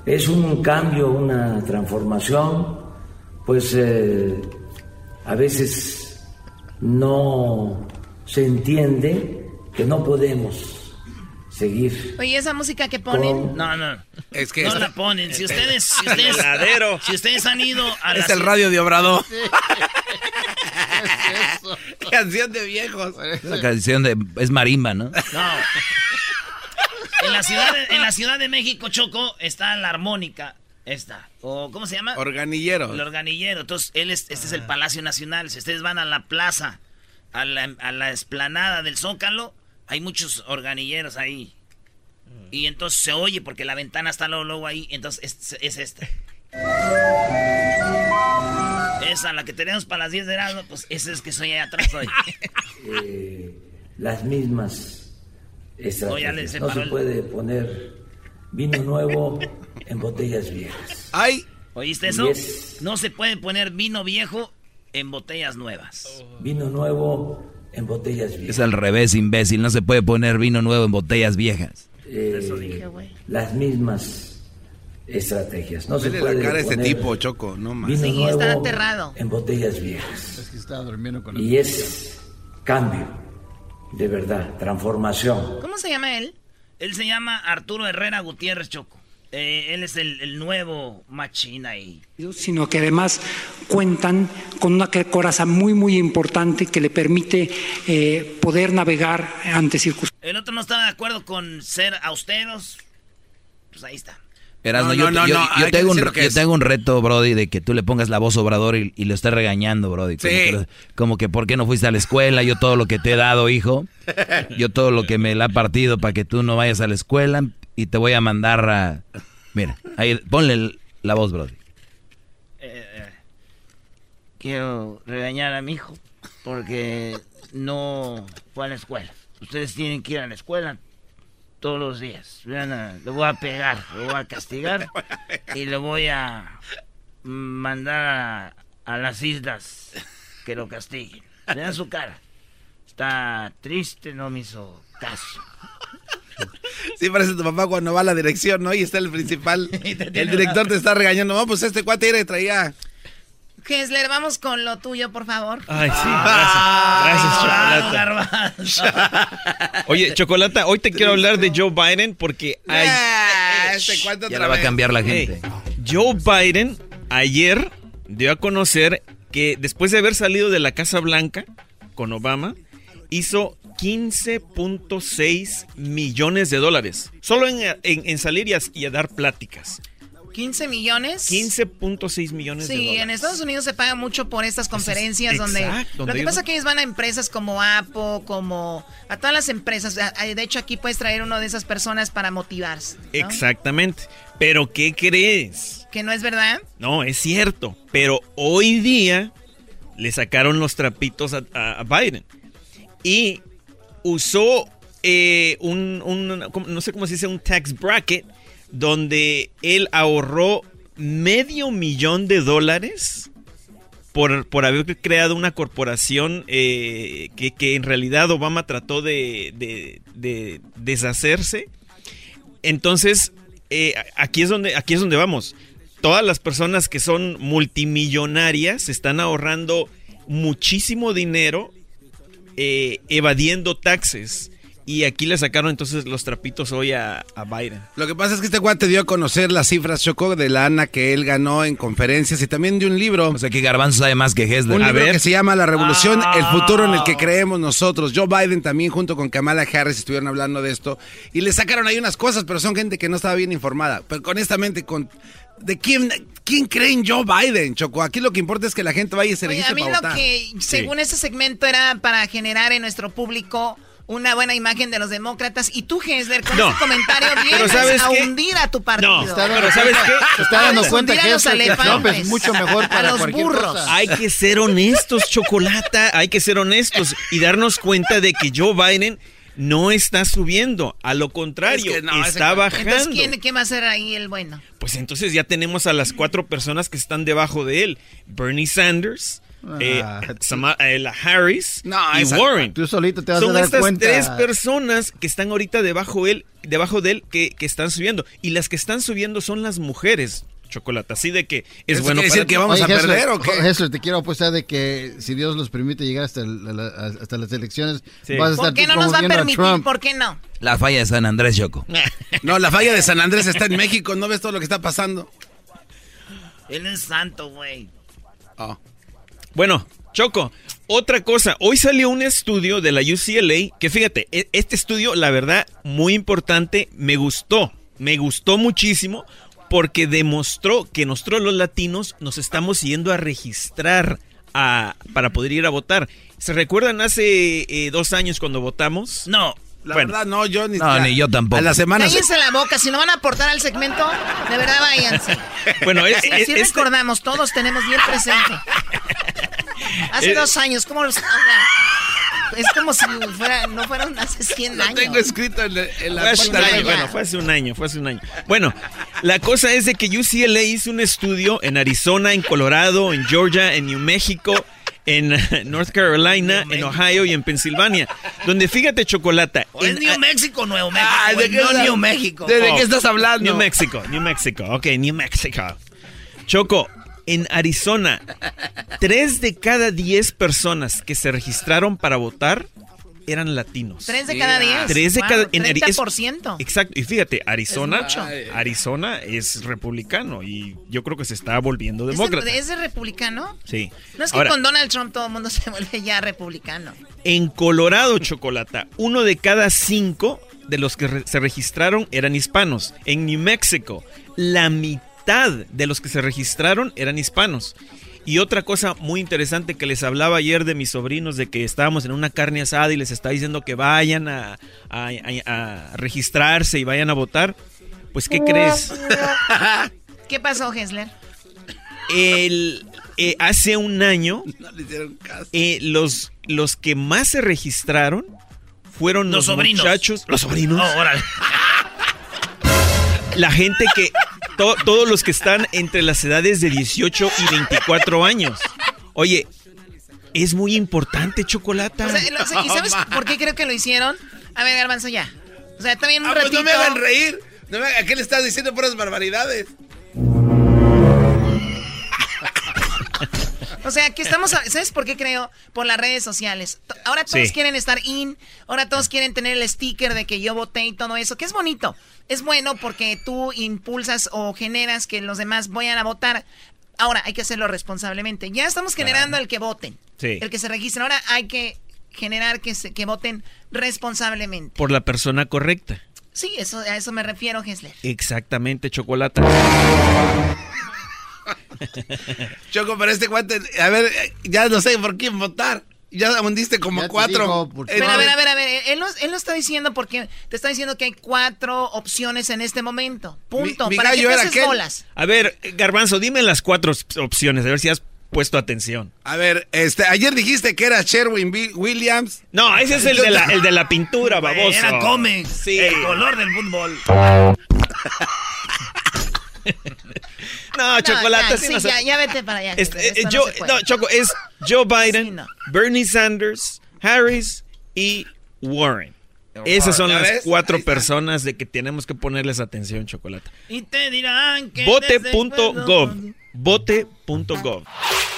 Speaker 13: es un cambio, una transformación, pues eh, a veces no se entiende que no podemos seguir.
Speaker 12: Oye, esa música que ponen.
Speaker 1: No, no.
Speaker 2: Es que
Speaker 1: no la ponen. Si ustedes, si ustedes, si ustedes han ido a
Speaker 2: Es el radio de Obrador. canción de viejos.
Speaker 3: Esa canción de es marimba, ¿no?
Speaker 1: No. En la ciudad de, en la ciudad de México, Choco, está la armónica. Esta. O, ¿Cómo se llama?
Speaker 2: Organillero.
Speaker 1: El organillero. Entonces, él es, este es el Palacio Nacional. Si ustedes van a la plaza, a la, a la esplanada del Zócalo, hay muchos organilleros ahí. Y entonces se oye porque la ventana está luego, luego ahí. Entonces es, es esta. Esa, la que tenemos para las 10 de la pues esa es que soy allá atrás hoy.
Speaker 13: Eh, las mismas estrategias. no se puede poner vino nuevo en botellas viejas.
Speaker 2: ¡Ay!
Speaker 1: ¿Oíste eso? No se puede poner vino viejo en botellas nuevas.
Speaker 13: Vino nuevo en botellas viejas.
Speaker 3: Es al revés, imbécil. No se puede poner vino nuevo en botellas viejas.
Speaker 13: Eh, eso dije, güey. Las mismas estrategias. No se puede
Speaker 2: la cara este tipo, Choco, no más.
Speaker 13: Vino
Speaker 12: sí,
Speaker 13: nuevo
Speaker 12: está aterrado.
Speaker 13: En botellas viejas.
Speaker 14: Es que está durmiendo con
Speaker 13: Y es cambio, de verdad, transformación.
Speaker 12: ¿Cómo se llama él?
Speaker 1: Él se llama Arturo Herrera Gutiérrez Choco. Eh, él es el, el nuevo machina ahí.
Speaker 15: Sino que además cuentan con una coraza muy, muy importante que le permite eh, poder navegar ante circunstancias.
Speaker 1: El otro no estaba de acuerdo con ser austeros. Pues ahí está.
Speaker 3: Erasmo, yo, yo, yo, tengo un, yo tengo un reto, Brody, de que tú le pongas la voz obrador y, y lo estés regañando, Brody. Como,
Speaker 2: Sí.
Speaker 3: que, como que, ¿por qué no fuiste a la escuela? Yo todo lo que te he dado, hijo. Yo todo lo que me la ha partido para que tú no vayas a la escuela y te voy a mandar a... Mira, ahí, ponle la voz, Brody.
Speaker 1: Eh, quiero regañar a mi hijo porque no fue a la escuela. Ustedes tienen que ir a la escuela todos los días. Vean, a- lo voy a pegar, lo voy a castigar y lo voy a mandar a, a las islas que lo castiguen. Vean su cara. Está triste, no me hizo caso.
Speaker 2: Sí, parece tu papá cuando va a la dirección, ¿no? Y está el principal. el director te está regañando. No, pues este cuate era y traía.
Speaker 12: Hessler, vamos con lo tuyo, por favor.
Speaker 8: Ay, sí, gracias. Gracias, Chocolata. Oye, Chocolata, hoy te quiero hablar de Joe Biden porque.
Speaker 2: Ah, este
Speaker 3: Ya
Speaker 2: otra
Speaker 3: la va a cambiar la
Speaker 8: Hey,
Speaker 3: gente.
Speaker 8: Joe Biden ayer dio a conocer que después de haber salido de la Casa Blanca con Obama, hizo 15.6 millones de dólares. Solo en, en- en salir y a, y a dar pláticas.
Speaker 12: 15 millones.
Speaker 8: 15.6 millones de
Speaker 12: Sí,
Speaker 8: dólares.
Speaker 12: en Estados Unidos se paga mucho por estas conferencias donde
Speaker 8: exacto,
Speaker 12: lo que pasa es que ellos van a empresas como Apple, como a todas las empresas. De hecho, aquí puedes traer uno de esas personas para motivarse. ¿no?
Speaker 8: Exactamente. Pero ¿qué crees?
Speaker 12: Que no es verdad.
Speaker 8: No, es cierto. Pero hoy día le sacaron los trapitos a, a- a Biden. Y usó eh, un, un- ¿cómo- no sé cómo se dice, un tax bracket, donde él ahorró medio millón de dólares por, por haber creado una corporación eh, que, que en realidad Obama trató de, de- de deshacerse. Entonces, eh, aquí, es donde, aquí es donde vamos. Todas las personas que son multimillonarias están ahorrando muchísimo dinero eh, evadiendo taxes. Y aquí le sacaron entonces los trapitos hoy a, a Biden.
Speaker 2: Lo que pasa es que este guante dio a conocer las cifras, Choco, de la ANA que él ganó en conferencias y también de un libro.
Speaker 3: O sea que Garbanzo sabe más que Hesler.
Speaker 2: Un
Speaker 3: A
Speaker 2: libro
Speaker 3: ver.
Speaker 2: que se llama La Revolución, el futuro en el que creemos nosotros. Joe Biden también junto con Kamala Harris estuvieron hablando de esto y le sacaron ahí unas cosas, pero son gente que no estaba bien informada. Pero honestamente, con ¿de quién, quién cree en Joe Biden, Choco? Aquí lo que importa es que la gente vaya y se
Speaker 12: Oye,
Speaker 2: registre
Speaker 12: a mí
Speaker 2: para
Speaker 12: lo
Speaker 2: votar.
Speaker 12: que, según este segmento, era para generar en nuestro público una buena imagen de los demócratas. Y tú, Hesler, con
Speaker 8: No.
Speaker 12: ese comentario vienes
Speaker 8: ¿sabes
Speaker 12: a
Speaker 8: qué?
Speaker 12: hundir a tu partido.
Speaker 8: No, pero ¿sabes qué?
Speaker 14: Se está dando
Speaker 12: a
Speaker 14: cuenta que
Speaker 12: a los
Speaker 14: eso que Trump
Speaker 12: elefantes,
Speaker 14: es mucho mejor
Speaker 12: a
Speaker 14: para
Speaker 12: los
Speaker 14: cualquier
Speaker 12: burros.
Speaker 14: cosa.
Speaker 8: Hay que ser honestos, Chocolata. Hay que ser honestos y darnos cuenta de que Joe Biden no está subiendo. A lo contrario,
Speaker 2: Es que no,
Speaker 8: está bajando.
Speaker 12: Entonces, ¿quién, ¿quién va a ser ahí el bueno?
Speaker 8: Pues entonces ya tenemos a las cuatro personas que están debajo de él. Bernie Sanders, eh,
Speaker 14: Ah,
Speaker 8: eh, la Harris
Speaker 2: No,
Speaker 8: y
Speaker 2: esa-
Speaker 8: Warren.
Speaker 14: Tú solito te vas
Speaker 8: Son
Speaker 14: a dar
Speaker 8: estas
Speaker 14: cuenta.
Speaker 8: tres personas que están ahorita debajo, él, debajo de él que, que están subiendo. Y las que están subiendo son las mujeres, Chocolata. Así de que es
Speaker 2: ¿Eso
Speaker 8: bueno para
Speaker 2: decir que vamos a
Speaker 14: Jesús,
Speaker 2: perder o qué?
Speaker 14: Jesús, te quiero apostar de que si Dios los permite llegar hasta, la- las elecciones,
Speaker 8: Sí.
Speaker 14: vas a estar
Speaker 12: ¿Por qué no nos va a permitir?
Speaker 14: Trump.
Speaker 12: ¿Por qué no?
Speaker 3: La falla de San Andrés, Choco.
Speaker 2: No, la falla de San Andrés está en México, ¿no ves todo lo que está pasando?
Speaker 1: Él es santo, güey.
Speaker 2: Oh.
Speaker 8: Bueno, Choco, otra cosa. Hoy salió un estudio de la UCLA que fíjate, e- este estudio, la verdad, muy importante, me gustó. Me gustó muchísimo porque demostró que nosotros los latinos nos estamos yendo a registrar a- para poder ir a votar. ¿Se recuerdan hace eh, dos años cuando votamos?
Speaker 1: No.
Speaker 2: La
Speaker 8: Bueno.
Speaker 2: verdad, no, yo ni
Speaker 3: No, ni yo tampoco.
Speaker 2: A la semana.
Speaker 12: Cállense la boca, si no van a aportar al segmento, de verdad váyanse.
Speaker 8: Bueno, es-
Speaker 12: Sí,
Speaker 8: es-
Speaker 12: sí
Speaker 8: este-
Speaker 12: recordamos, todos tenemos bien presente. Hace
Speaker 8: Eh,
Speaker 12: dos años, ¿cómo los...? es como si fuera, no fueron hace 100
Speaker 2: Lo
Speaker 12: años.
Speaker 2: tengo escrito en, la- en la
Speaker 8: Fue año, bueno, fue hace un año, fue hace un año. Bueno, la cosa es de que UCLA hizo un estudio en Arizona, en Colorado, en Georgia, en New México, en North Carolina, en Ohio y en Pensilvania. Donde fíjate, Chocolata.
Speaker 1: ¿O es
Speaker 8: en-
Speaker 1: New México o Nuevo México?
Speaker 2: Ah, qué
Speaker 1: no
Speaker 2: estás-
Speaker 1: New México.
Speaker 2: de- de
Speaker 8: Oh,
Speaker 2: qué estás hablando?
Speaker 8: New Mexico, New Mexico. Ok, New Mexico. Choco, en Arizona, tres de cada diez personas que se registraron para votar eran latinos.
Speaker 12: Tres de cada diez.
Speaker 8: Tres de
Speaker 12: Wow,
Speaker 8: cada en Ari- es-
Speaker 12: 30%.
Speaker 8: Exacto, y fíjate, Arizona,
Speaker 12: Es.
Speaker 8: Arizona es republicano y yo creo que se está volviendo
Speaker 12: ¿Es
Speaker 8: demócrata.
Speaker 12: de, ¿Es de republicano?
Speaker 8: Sí.
Speaker 12: No es que
Speaker 8: Ahora,
Speaker 12: con Donald Trump todo el mundo se vuelve ya republicano.
Speaker 8: en Colorado, Chocolata, uno de cada cinco de los que re- se registraron eran hispanos. En New Mexico, la mitad de los que se registraron eran hispanos. Y otra cosa muy interesante que les hablaba ayer de mis sobrinos, de que estábamos en una carne asada y les está diciendo que vayan a, a- a- a registrarse y vayan a votar. Pues, ¿qué crees?
Speaker 12: ¿Qué pasó, Hessler?
Speaker 8: El, eh, hace un año,
Speaker 2: No le hicieron caso.
Speaker 8: eh, los, los que más se registraron fueron
Speaker 1: Los
Speaker 8: los,
Speaker 1: sobrinos.
Speaker 8: muchachos. Los sobrinos.
Speaker 1: Oh, órale.
Speaker 8: La gente que. To- todos los que están entre las edades de 18 y 24 años. Oye, es muy importante, Chocolata.
Speaker 12: O sea, lo- ¿Y sabes por qué creo que lo hicieron? A ver, Garbanzo, ya. O sea, también un
Speaker 2: Ah, pues no me hagan reír. No me ¿A qué le estás diciendo puras barbaridades?
Speaker 12: O sea, que estamos, a- ¿sabes por qué creo? Por las redes sociales. Ahora todos
Speaker 8: Sí.
Speaker 12: quieren estar in, ahora todos quieren tener el sticker de que yo voté y todo eso, que es bonito. Es bueno porque tú impulsas o generas que los demás vayan a votar. Ahora hay que hacerlo responsablemente. Ya estamos generando el que voten,
Speaker 8: Sí.
Speaker 12: el que se registren. Ahora hay que generar que, se, que voten responsablemente.
Speaker 8: Por la persona correcta.
Speaker 12: Sí, eso, a eso me refiero, Hessler.
Speaker 8: Exactamente, Chocolata.
Speaker 2: Choco, pero este guante, a ver, ya no sé por quién votar. Ya hundiste como
Speaker 14: Ya
Speaker 2: cuatro.
Speaker 14: digo, por
Speaker 2: Eh,
Speaker 12: Pero a ver, a ver, a ver, él no, él no está diciendo porque te está diciendo que hay cuatro opciones en este momento. Punto.
Speaker 2: Mi- mi
Speaker 12: para que
Speaker 2: gallo
Speaker 12: te
Speaker 2: era
Speaker 12: haces
Speaker 2: aquel.
Speaker 12: bolas.
Speaker 8: A ver, Garbanzo, dime las cuatro op- opciones, a ver si has puesto atención.
Speaker 2: A ver, este, ayer dijiste que era Sherwin Williams.
Speaker 8: No, ese es el de la, el de la pintura, baboso.
Speaker 1: Era.
Speaker 8: Sí.
Speaker 1: El color del fútbol.
Speaker 8: No, Chocolate,
Speaker 12: ya,
Speaker 8: sí no
Speaker 12: ya, ya vete para allá.
Speaker 8: Este,
Speaker 12: Hessler,
Speaker 8: eh, yo-
Speaker 12: no
Speaker 8: no, Choco, es Joe Biden,
Speaker 12: Sí, no.
Speaker 8: Bernie Sanders, Harris y Warren. Esas son
Speaker 2: ¿Ya
Speaker 8: las
Speaker 2: ves?
Speaker 8: cuatro personas de que tenemos que ponerles atención, Chocolate.
Speaker 1: Y te dirán que.
Speaker 8: Vote.gov. Vote.gov.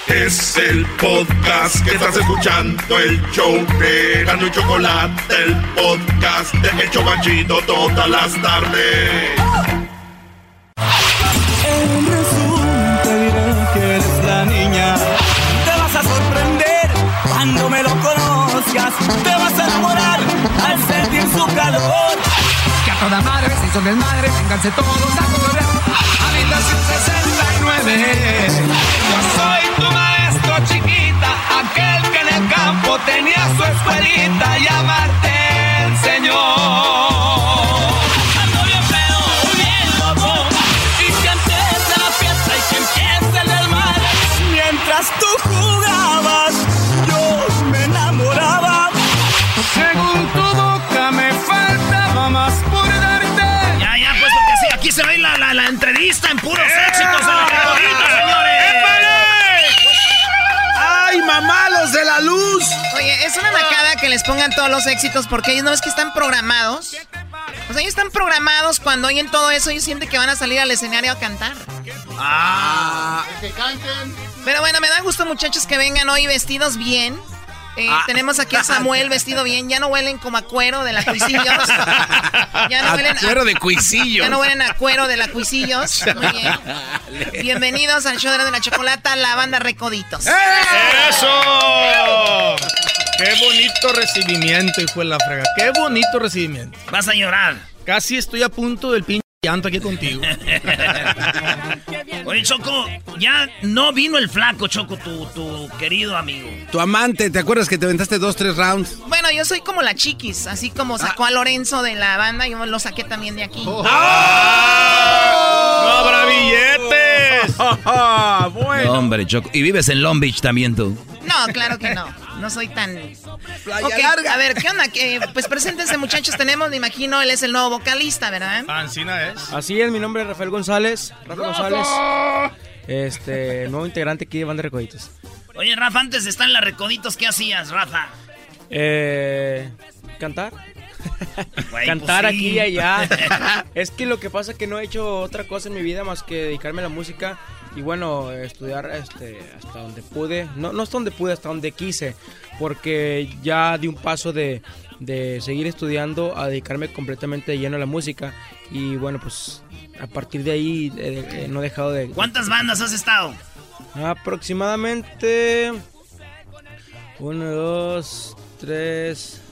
Speaker 10: Es el podcast que estás escuchando, el show de Gano y Chocolate, el podcast de El Chobachito todas las tardes.
Speaker 16: En Te vas a enamorar al sentir su calor. Que a toda madre se hizo desmadre, vénganse todos a correr. A 1969. Yo soy tu maestro chiquita, aquel que en el campo tenía su escuelita. Llamarte el Señor.
Speaker 2: La luz!
Speaker 12: Oye, es una macada que les pongan todos los éxitos porque ellos no es que están programados. O sea, ellos están programados cuando oyen todo eso, ellos sienten que van a salir al escenario a cantar.
Speaker 2: Ah.
Speaker 14: Que canten.
Speaker 12: Pero bueno, me da gusto, muchachos, que vengan hoy vestidos bien. Eh,
Speaker 2: Ah.
Speaker 12: Tenemos aquí a Samuel vestido bien. Ya no huelen como a cuero de la Cuisillos. Ya no
Speaker 2: A
Speaker 12: huelen
Speaker 2: cuero de Cuisillos.
Speaker 12: Ya no huelen a cuero de la Cuisillos. Muy bien. Bienvenidos al show de la chocolata, la banda Recoditos.
Speaker 17: ¡Eso! ¡Qué bonito recibimiento, hijo de la frega! ¡Qué bonito recibimiento!
Speaker 1: Vas a llorar.
Speaker 17: Casi estoy a punto del pinche llanto aquí contigo.
Speaker 1: Oye, Choco, ya no vino el flaco, Choco, tu, tu querido amigo.
Speaker 2: Tu amante, ¿te acuerdas que te aventaste dos, tres rounds?
Speaker 12: Bueno, yo soy como la chiquis, así como sacó a Lorenzo de la banda, yo lo saqué también de aquí.
Speaker 17: ¡No habrá billetes!
Speaker 3: No, hombre, Choco. Y vives en Long Beach también tú.
Speaker 12: No, claro que no. No soy tan.
Speaker 2: Playa larga.
Speaker 12: A ver, ¿qué onda? Que, pues preséntense, muchachos. Tenemos, me imagino, él es el nuevo vocalista, ¿verdad?
Speaker 17: Ancina es.
Speaker 18: Así es, mi nombre es Rafael González. Rafa González. Este, nuevo integrante aquí de Banda Recoditos.
Speaker 1: Oye, Rafa, antes de estar en la Recoditos, ¿qué hacías, Rafa?
Speaker 18: Eh, ¿Cantar? Cantar
Speaker 1: pues sí.
Speaker 18: aquí y allá. es que lo que pasa es que no he hecho otra cosa en mi vida más que dedicarme a la música y bueno, estudiar este, hasta donde pude. No, no hasta donde pude, hasta donde quise. Porque ya di un paso de, de seguir estudiando a dedicarme completamente de lleno a la música. Y bueno, pues a partir de ahí eh, eh, no he dejado de...
Speaker 1: ¿Cuántas bandas has estado?
Speaker 18: Aproximadamente... Uno, dos, tres...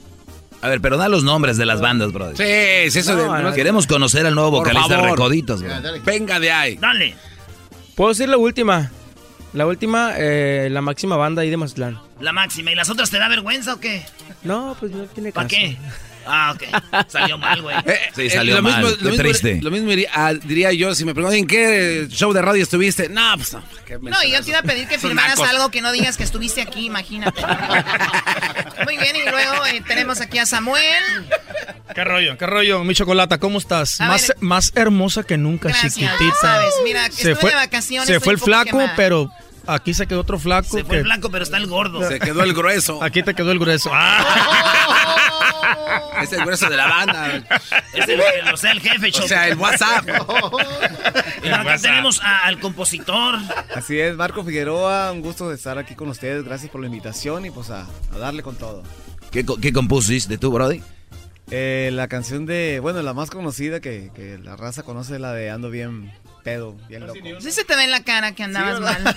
Speaker 3: A ver, pero da los nombres de las bandas, brother.
Speaker 2: Sí, sí, eso
Speaker 18: No,
Speaker 2: de...
Speaker 18: no,
Speaker 3: Queremos conocer al nuevo vocalista
Speaker 2: favor.
Speaker 3: Recoditos, bro.
Speaker 2: Venga de ahí.
Speaker 1: Dale.
Speaker 18: Puedo decir la última. La última, eh, la máxima banda ahí de Mazatlán.
Speaker 1: La máxima. ¿Y las otras te da vergüenza o qué?
Speaker 18: No, pues no tiene
Speaker 1: ¿Para
Speaker 18: caso.
Speaker 1: qué? Ah, ok. Salió mal, güey.
Speaker 2: Eh,
Speaker 3: Sí,
Speaker 2: eh,
Speaker 3: salió
Speaker 2: lo
Speaker 3: mal.
Speaker 2: mismo- lo mismo-
Speaker 3: triste.
Speaker 2: Lo mismo diría, ah, diría yo si me preguntan en qué show de radio estuviste. No, pues no.
Speaker 12: No, y yo te iba a pedir que firmaras algo que no digas que estuviste aquí, imagínate. Muy bien, y luego eh, tenemos aquí a Samuel.
Speaker 17: ¿Qué rollo? ¿Qué rollo? Mi chocolata, ¿cómo estás?
Speaker 12: A
Speaker 17: Más,
Speaker 12: ver.
Speaker 17: más hermosa que nunca,
Speaker 12: Gracias,
Speaker 17: chiquitita.
Speaker 12: sabes, mira, estuve de vacaciones,
Speaker 17: Se fue el flaco,
Speaker 12: quemada.
Speaker 17: pero aquí se quedó otro flaco.
Speaker 1: Se fue
Speaker 17: que-
Speaker 1: el blanco, pero está el gordo.
Speaker 2: Se quedó el grueso.
Speaker 17: Aquí te quedó el grueso.
Speaker 2: Es el grueso de la banda.
Speaker 1: Es el, el- o sea, el jefe, Choco.
Speaker 2: O sea, el WhatsApp.
Speaker 1: Y acá tenemos a- al compositor.
Speaker 19: Así es, Marco Figueroa, un gusto de estar aquí con ustedes, gracias por la invitación y pues a, a darle con todo.
Speaker 3: ¿Qué, qué compusiste tú, Brody?
Speaker 19: Eh, la canción de, bueno, la más conocida que, que la raza conoce, la de Ando bien pedo, bien loco.
Speaker 12: Sí se te ve en la cara que andabas mal.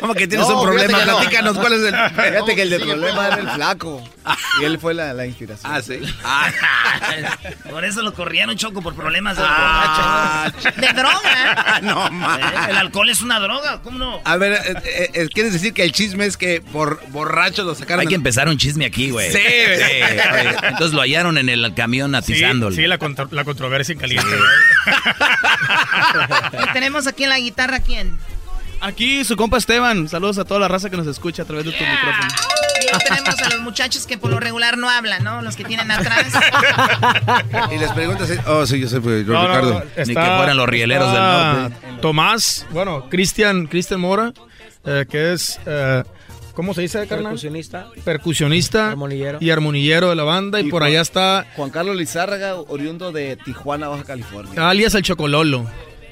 Speaker 2: ¿Cómo que tienes
Speaker 19: No,
Speaker 2: un problema?
Speaker 19: no.
Speaker 2: Platícanos cuál es el.
Speaker 19: Fíjate que el de
Speaker 2: Sigue,
Speaker 19: problema era el flaco y él fue la, la inspiración.
Speaker 2: Ah, sí.
Speaker 1: Por eso lo corrieron, Choco, por problemas de
Speaker 2: Ah,
Speaker 1: borracho.
Speaker 12: De droga.
Speaker 2: no,
Speaker 1: Eh,
Speaker 2: man.
Speaker 1: El alcohol es una droga, ¿cómo no?
Speaker 2: A ver, eh, eh, eh, ¿quieres decir que el chisme es que por borrachos lo sacaron?
Speaker 3: Hay que empezar un chisme aquí, güey.
Speaker 2: Sí, güey.
Speaker 3: oye, Entonces lo hallaron en el camión atizándolo.
Speaker 17: Sí, sí, la, contro- la controversia en caliente.
Speaker 12: Y tenemos aquí en la guitarra, ¿quién?
Speaker 17: Aquí su compa Esteban. Saludos a toda la raza que nos escucha a través de tu micrófono.
Speaker 12: Y luego tenemos a los muchachos que por lo regular no hablan, ¿no? Los que tienen atrás.
Speaker 2: Y les preguntas, eh, oh, sí, yo sé, pues,
Speaker 17: No,
Speaker 2: Ricardo.
Speaker 17: no, está Tomás, bueno, Cristian, Cristian Mora, eh, que es, eh, ¿cómo se dice, carnal?
Speaker 18: Percusionista.
Speaker 17: Percusionista
Speaker 18: Armonillero.
Speaker 17: y armonillero de la banda. Y,
Speaker 19: Y
Speaker 17: por
Speaker 19: Juan-
Speaker 17: allá está
Speaker 19: Juan Carlos Lizárraga, oriundo de Tijuana, Baja California.
Speaker 17: alias el Chocololo.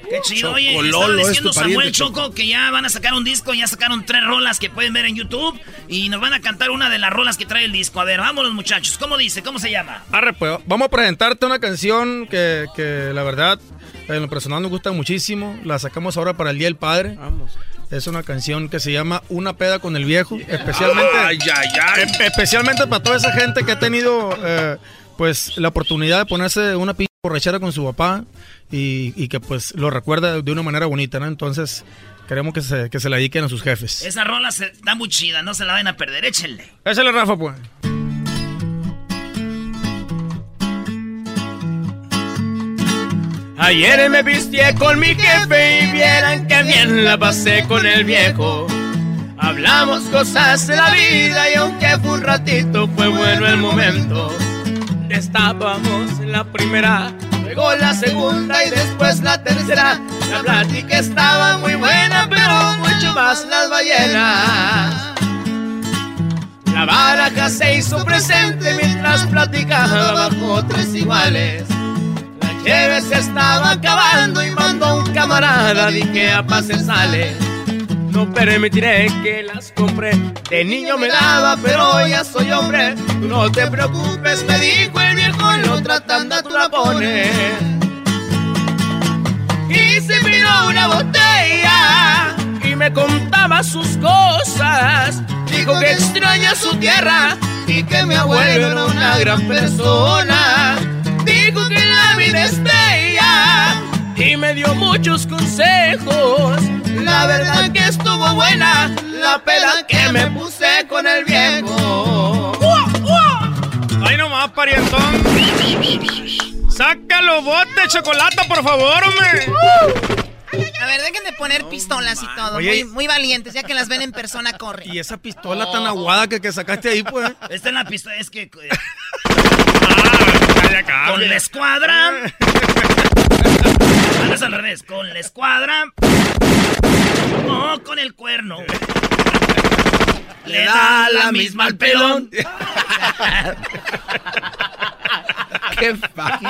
Speaker 1: Qué chido, oye, estaba
Speaker 2: es
Speaker 1: diciendo Samuel Choco que ya van a sacar un disco, ya sacaron tres rolas que pueden ver en YouTube y nos van a cantar una de las rolas que trae el disco. A ver, vámonos muchachos, ¿cómo dice? ¿Cómo se llama?
Speaker 17: Arre, pues, vamos a presentarte una canción que, que la verdad, en lo personal nos gusta muchísimo. La sacamos ahora para el Día del Padre.
Speaker 18: Vamos.
Speaker 17: Es una canción que se llama Una peda con el viejo. Especialmente,
Speaker 2: Ay, ay, ay.
Speaker 17: especialmente para toda esa gente que ha tenido eh, pues la oportunidad de ponerse una pinche borrachera con su papá y, y que pues lo recuerda de una manera bonita, ¿no? Entonces queremos que se, que se la dediquen a sus jefes.
Speaker 1: Esa rola se, está muy chida, no se la vayan a perder, échenle.
Speaker 17: Échale, Rafa, pues.
Speaker 18: Ayer me vistié con mi jefe y vieran que bien la pasé con el viejo. Hablamos cosas de la vida y aunque fue un ratito fue bueno el momento. Estábamos en la primera, luego la segunda y después la tercera. La plática estaba muy buena, pero mucho más las ballenas. La baraja se hizo presente mientras platicaba bajo tres iguales. La cheve se estaba acabando y mandó un camarada, dije a pase sale. No permitiré que las compre. De niño me daba, pero ya soy hombre. Tú no te preocupes, me dijo el viejo, en otra tanda tú la pones. Y se miró una botella y me contaba sus cosas. Dijo que extraña su tierra y que mi abuelo era una gran persona. Dijo que la vida es bella y me dio muchos consejos. La verdad que estuvo buena la peda que me puse con el viejo.
Speaker 17: Ahí nomás, parientón. Sácalo, bote de chocolate, por favor, hombre.
Speaker 12: A ver, dejen de poner pistolas y todo.
Speaker 17: Oye,
Speaker 12: muy, muy valientes, ya que las ven en persona, corren.
Speaker 17: Y esa pistola tan aguada que, que sacaste ahí, pues.
Speaker 1: Esta es la pista, es que...
Speaker 17: Ah,
Speaker 1: con la escuadra... No, es al revés, con la escuadra... O con el cuerno. Le da la misma al pelón.
Speaker 2: Qué
Speaker 12: Qué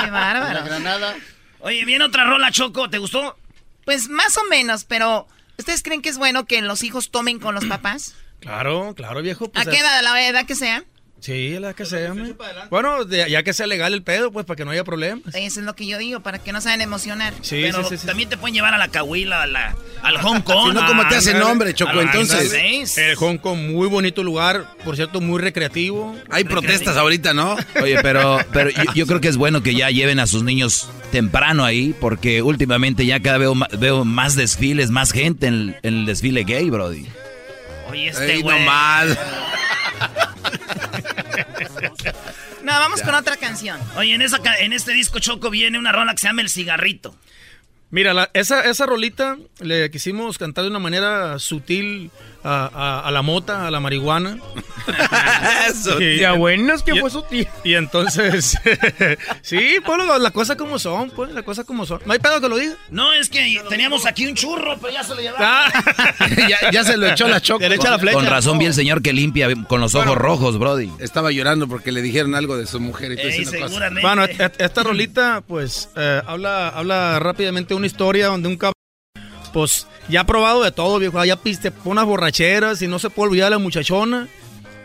Speaker 12: bárbaro.
Speaker 14: Granada.
Speaker 1: Oye, viene otra rola, Choco, ¿te gustó?
Speaker 12: Pues más o menos, pero ¿ustedes creen que es bueno que los hijos tomen con los papás?
Speaker 17: Claro, claro, viejo. pues,
Speaker 12: ¿A qué edad? ¿A la edad que sea?
Speaker 17: Sí, la que sea. Bueno, de- ya que sea legal el pedo, pues, para que no haya problemas.
Speaker 12: Eso es lo que yo digo, para que no se emocionar.
Speaker 17: Sí,
Speaker 1: Pero
Speaker 17: sí, sí, sí.
Speaker 1: también te pueden llevar a la Cahuila, a la, al Hong Kong.
Speaker 2: Si no, ¿cómo te hace nombre, Choco? Entonces.
Speaker 17: El Hong Kong, muy bonito lugar, por cierto, muy recreativo.
Speaker 2: hay protestas ahorita, ¿no?
Speaker 3: Oye, pero, pero yo, yo creo que es bueno que ya lleven a sus niños temprano ahí, porque últimamente ya cada vez veo, más desfiles, más gente en el, en el desfile gay, Brody.
Speaker 1: Oye, este
Speaker 2: Ey,
Speaker 1: güey.
Speaker 2: no mal.
Speaker 12: No, vamos con otra canción.
Speaker 1: Oye, en, esa, en este disco Choco viene una rola que se llama El Cigarrito.
Speaker 17: Mira, la- esa, esa rolita le quisimos cantar de una manera sutil a, a- a la mota, a la marihuana.
Speaker 2: Eso.
Speaker 17: Y-
Speaker 18: Ya bueno, es que
Speaker 17: y-
Speaker 18: fue sutil.
Speaker 17: Y entonces, sí, pues las la cosas como son, pues las cosas como son. No hay pedo que lo diga.
Speaker 1: No, es que teníamos aquí un churro, pero ya se lo llevaron.
Speaker 17: Ah.
Speaker 2: ya, ya se lo echó la choco.
Speaker 17: Derecha la flecha.
Speaker 3: Con razón vi el señor que limpia con los ojos rojos, Brody.
Speaker 2: Estaba llorando porque le dijeron algo de su mujer y todo
Speaker 1: Ey, seguramente.
Speaker 17: Bueno, esta rolita, pues, eh, habla, habla rápidamente de una historia donde un cabrón, pues, ya ha probado de todo, viejo. Ya piste unas borracheras y no se puede olvidar a la muchachona.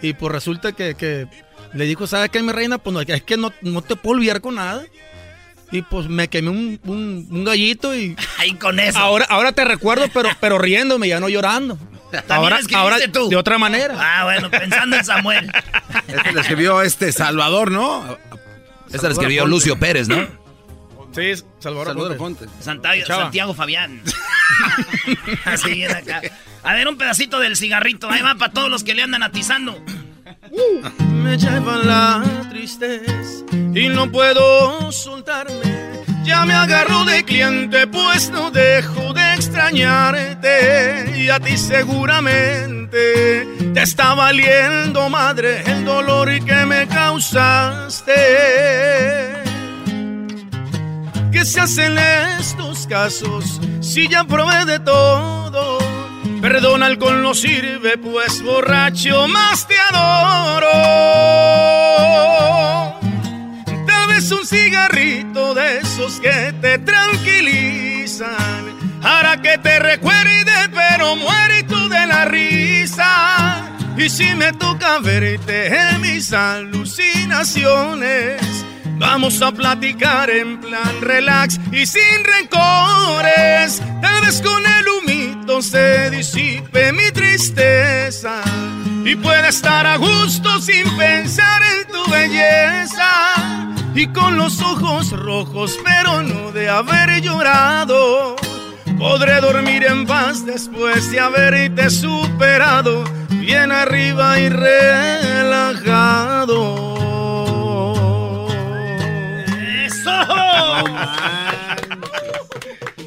Speaker 17: Y pues resulta que, que le dijo, ¿sabes qué, mi reina? Pues no, es que no, no te puedo olvidar con nada. Y pues me quemé un, un- un gallito y
Speaker 1: Ahí con eso.
Speaker 17: ahora, ahora te recuerdo, pero, pero riéndome, ya no llorando. Ahora, ahora
Speaker 1: tú?
Speaker 17: de otra manera.
Speaker 1: Ah, bueno, pensando en Samuel.
Speaker 2: Este lo escribió este Salvador, ¿no?
Speaker 3: Esta la escribió Lucio Pérez, ¿no?
Speaker 17: Sí, Salvador,
Speaker 2: Salvador
Speaker 17: Ponte.
Speaker 1: Santiago. Santiago Fabián. Así viene acá. A ver, un pedacito del cigarrito. Ahí va para todos los que le andan atizando.
Speaker 17: Me lleva la tristeza y no puedo soltarme. Ya me agarro de cliente, pues no dejo de extrañarte. Y a ti seguramente te está valiendo, madre, el dolor que me causaste. ¿Qué se hacen estos casos si ya probé de todo? Perdón, alcohol no sirve, pues borracho más te adoro. Tal vez un cigarrito de esos que te tranquilizan. Para que te recuerde, pero muere tú de la risa. Y si me toca verte en mis alucinaciones, vamos a platicar en plan relax y sin rencores. Tal vez con el humito se disipe mi tristeza y pueda estar a gusto sin pensar en tu belleza. Y con los ojos rojos, pero no de haber llorado. Podré dormir en paz después de haberte superado, bien arriba y relajado.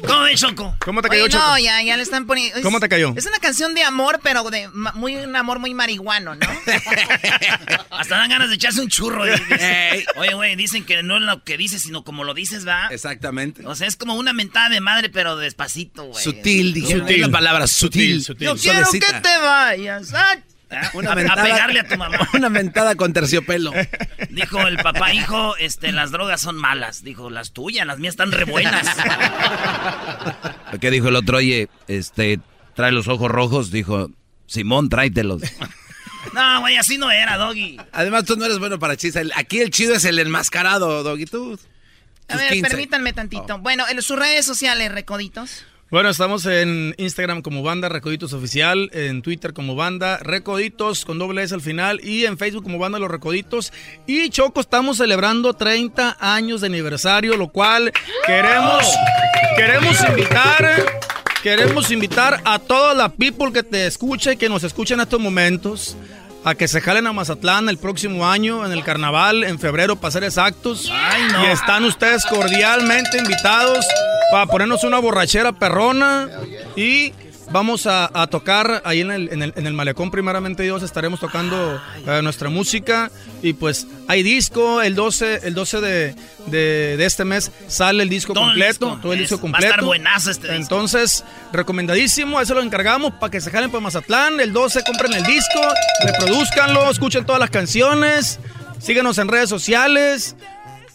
Speaker 1: ¿Cómo ves, Choco?
Speaker 17: ¿Cómo te cayó,
Speaker 12: Oye,
Speaker 17: Choco?
Speaker 12: No, ya, ya le están poniendo. es-
Speaker 17: ¿Cómo te cayó?
Speaker 12: Es una canción de amor, pero de muy, un amor muy marihuano, ¿no?
Speaker 1: Hasta dan ganas de echarse un churro. Ey, Oye, güey, dicen que no es lo que dices, sino como lo dices, ¿va?
Speaker 2: Exactamente.
Speaker 1: O sea, es como una mentada de madre, pero despacito, güey.
Speaker 2: Sutil, dijeron ahí la palabra sutil.
Speaker 12: Yo quiero que te vayas. Ah.
Speaker 2: Una
Speaker 1: A- a pegarle a tu mamá.
Speaker 2: Una mentada con terciopelo.
Speaker 1: Dijo el papá, hijo, este, las drogas son malas. Dijo, las tuyas, las mías están re buenas.
Speaker 3: ¿Qué dijo el otro? Oye, este, trae los ojos rojos. Dijo, Simón, tráetelos.
Speaker 1: No, güey, así no era, Doggy.
Speaker 2: Además, tú no eres bueno para chistes. Aquí el chido es el enmascarado, Doggy. Tú.
Speaker 12: A ver,
Speaker 2: 15.
Speaker 12: permítanme tantito. Bueno, en sus redes sociales, recoditos.
Speaker 17: Bueno, estamos en Instagram como Banda Recoditos Oficial, en Twitter como Banda Recoditos con doble S al final y en Facebook como Banda Los Recoditos. Y Choco, estamos celebrando 30 años de aniversario, lo cual queremos, queremos invitar, queremos invitar a toda la people que te escucha y que nos escucha en estos momentos. A que se jalen a Mazatlán el próximo año en el carnaval, en febrero, para ser exactos.
Speaker 1: no.
Speaker 17: Y están ustedes cordialmente invitados para ponernos una borrachera perrona y vamos a, a tocar ahí en el, en, el, en el malecón primeramente Dios estaremos tocando eh, nuestra música y pues hay disco el 12 el 12 de, de, de este mes sale el disco
Speaker 1: Todo el
Speaker 17: completo
Speaker 1: disco.
Speaker 17: todo el disco
Speaker 1: Eso, va a
Speaker 17: completo
Speaker 1: estar buenazo este disco.
Speaker 17: entonces recomendadísimo eso lo encargamos para que se jalen para Mazatlán el 12 compren el disco reproduzcanlo escuchen todas las canciones síganos en redes sociales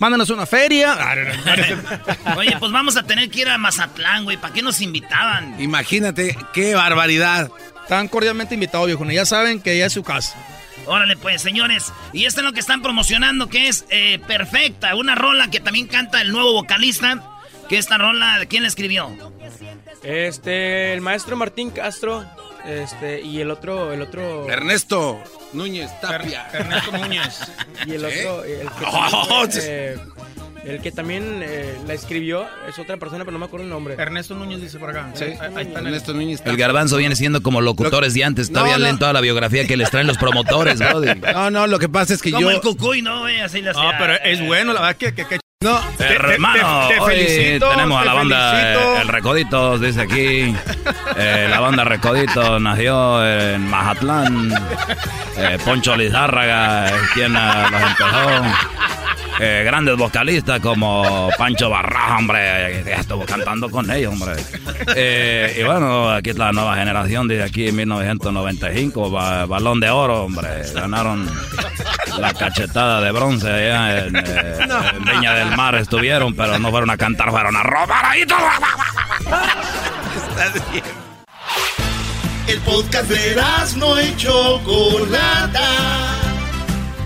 Speaker 17: Mándanos una feria.
Speaker 1: Oye, pues vamos a tener que ir a Mazatlán, güey. ¿Para qué nos invitaban?
Speaker 2: Imagínate, qué barbaridad.
Speaker 17: Están cordialmente invitados, viejo. Ya saben que ya es su casa.
Speaker 1: Órale, pues, señores. Y esto es lo que están promocionando, que es eh, Perfecta. Una rola que también canta el nuevo vocalista. Que esta rola, ¿quién la escribió?
Speaker 18: Este, el maestro Martín Castro, este, y el otro, el otro...
Speaker 2: Ernesto Núñez Tapia.
Speaker 17: Ernesto Núñez.
Speaker 18: Y el
Speaker 2: ¿Eh?
Speaker 18: otro, el que,
Speaker 2: Oh,
Speaker 18: también, eh, el que también eh, la escribió es otra persona, pero no me acuerdo el nombre.
Speaker 17: Ernesto Núñez dice por acá.
Speaker 2: Sí,
Speaker 17: Ahí- está en el-
Speaker 2: Ernesto Núñez
Speaker 3: El garbanzo viene siendo como locutores de antes. Todavía
Speaker 2: No, no.
Speaker 3: leen toda la biografía que les traen los promotores, brody.
Speaker 2: No, no, lo que pasa es que
Speaker 1: Como
Speaker 2: yo.
Speaker 1: el cucuy, ¿no, güey? Así le hacía.
Speaker 17: No, pero es bueno, la verdad que... que, que-
Speaker 2: No,
Speaker 17: te- te-
Speaker 3: Hermano,
Speaker 17: te- te
Speaker 3: hoy tenemos a la banda eh, El Recoditos, dice aquí. Eh, la banda Recoditos nació en Mazatlán. Eh, Poncho Lizárraga es quien eh, los empezó. Eh, grandes vocalistas como Pancho Barraja, hombre, ya estuvo cantando con ellos, hombre. Eh, y bueno, aquí está la nueva generación desde aquí en 1995, ba- balón de oro, hombre. Ganaron la cachetada de bronce allá en, eh, en Viña del Mar estuvieron, pero no fueron a cantar, fueron a robar ahí todo.
Speaker 10: El podcast de no y Chocolata.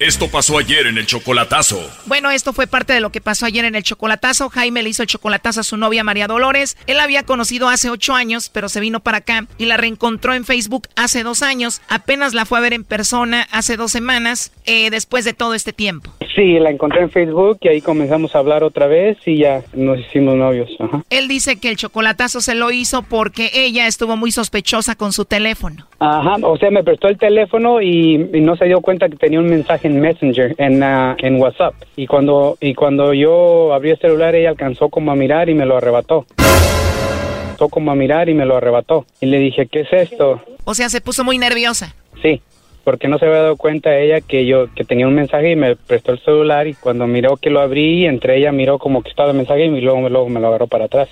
Speaker 9: Esto pasó ayer en el chocolatazo.
Speaker 12: Bueno, esto fue parte de lo que pasó ayer en el chocolatazo. Jaime le hizo el chocolatazo a su novia María Dolores. Él la había conocido hace ocho años, pero se vino para acá y la reencontró en Facebook hace dos años. Apenas la fue a ver en persona hace dos semanas, eh, después de todo este tiempo.
Speaker 20: Sí, la encontré en Facebook y ahí comenzamos a hablar otra vez y ya nos hicimos novios. Ajá.
Speaker 12: Él dice que el chocolatazo se lo hizo porque ella estuvo muy sospechosa con su teléfono.
Speaker 20: Ajá, o sea, me prestó el teléfono y, y no se dio cuenta que tenía un mensaje en Messenger, en, ah, en WhatsApp. Y cuando, y cuando yo abrí el celular, ella alcanzó como a mirar y me lo arrebató. Alcanzó como a mirar y me lo arrebató. Y le dije, ¿qué es esto?
Speaker 12: O sea, se puso muy nerviosa.
Speaker 20: Sí, porque no se había dado cuenta ella que yo que tenía un mensaje y me prestó el celular y cuando miró que lo abrí, entre ella miró como que estaba el mensaje y luego, luego me lo agarró para atrás.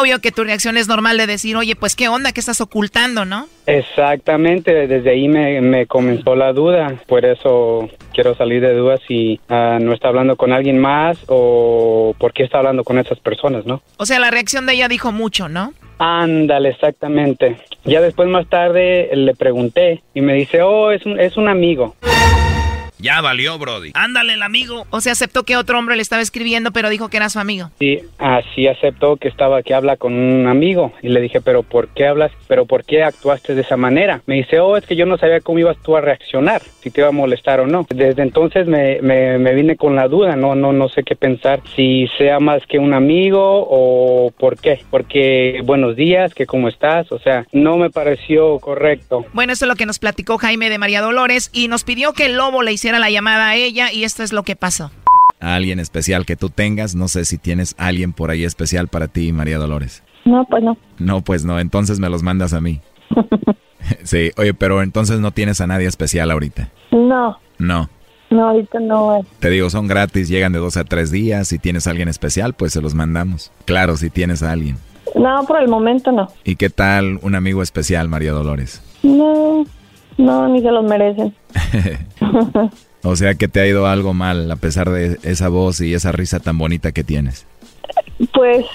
Speaker 12: Obvio que tu reacción es normal de decir, oye, pues qué onda, qué estás ocultando, ¿no?
Speaker 20: Exactamente, desde ahí me, me comenzó la duda, por eso quiero salir de dudas si ah, no está hablando con alguien más o por qué está hablando con esas personas, ¿no?
Speaker 12: O sea, la reacción de ella dijo mucho, ¿no?
Speaker 20: Ándale, exactamente. Ya después más tarde le pregunté y me dice, oh, es un, es un amigo.
Speaker 3: Ya valió, Brody. Ándale, el amigo.
Speaker 12: O sea, aceptó que otro hombre le estaba escribiendo, pero dijo que era su amigo.
Speaker 20: Sí, así aceptó que estaba, que habla con un amigo. Y le dije, pero ¿por qué hablas? ¿Pero por qué actuaste de esa manera? Me dice, oh, es que yo no sabía cómo ibas tú a reaccionar, si te iba a molestar o no. Desde entonces me, me, me vine con la duda, no, no, no sé qué pensar, si sea más que un amigo o por qué. Porque buenos días, que cómo estás, o sea, no me pareció correcto.
Speaker 12: Bueno, eso es lo que nos platicó Jaime de María Dolores y nos pidió que el lobo le hiciera la llamada a ella y esto es lo que pasó.
Speaker 21: A alguien especial que tú tengas, no sé si tienes alguien por ahí especial para ti, María Dolores.
Speaker 22: No, pues no.
Speaker 21: No, pues no, entonces me los mandas a mí. sí, oye, pero entonces no tienes a nadie especial ahorita.
Speaker 22: No,
Speaker 21: No.
Speaker 22: no, ahorita no.
Speaker 21: Te digo, son gratis, llegan de dos a tres días. Si tienes a alguien especial, pues se los mandamos. Claro, si tienes a alguien.
Speaker 22: No, por el momento no.
Speaker 21: ¿Y qué tal un amigo especial, María Dolores?
Speaker 22: No, no, ni se los merecen.
Speaker 21: O sea que te ha ido algo mal a pesar de esa voz y esa risa tan bonita que tienes.
Speaker 22: Pues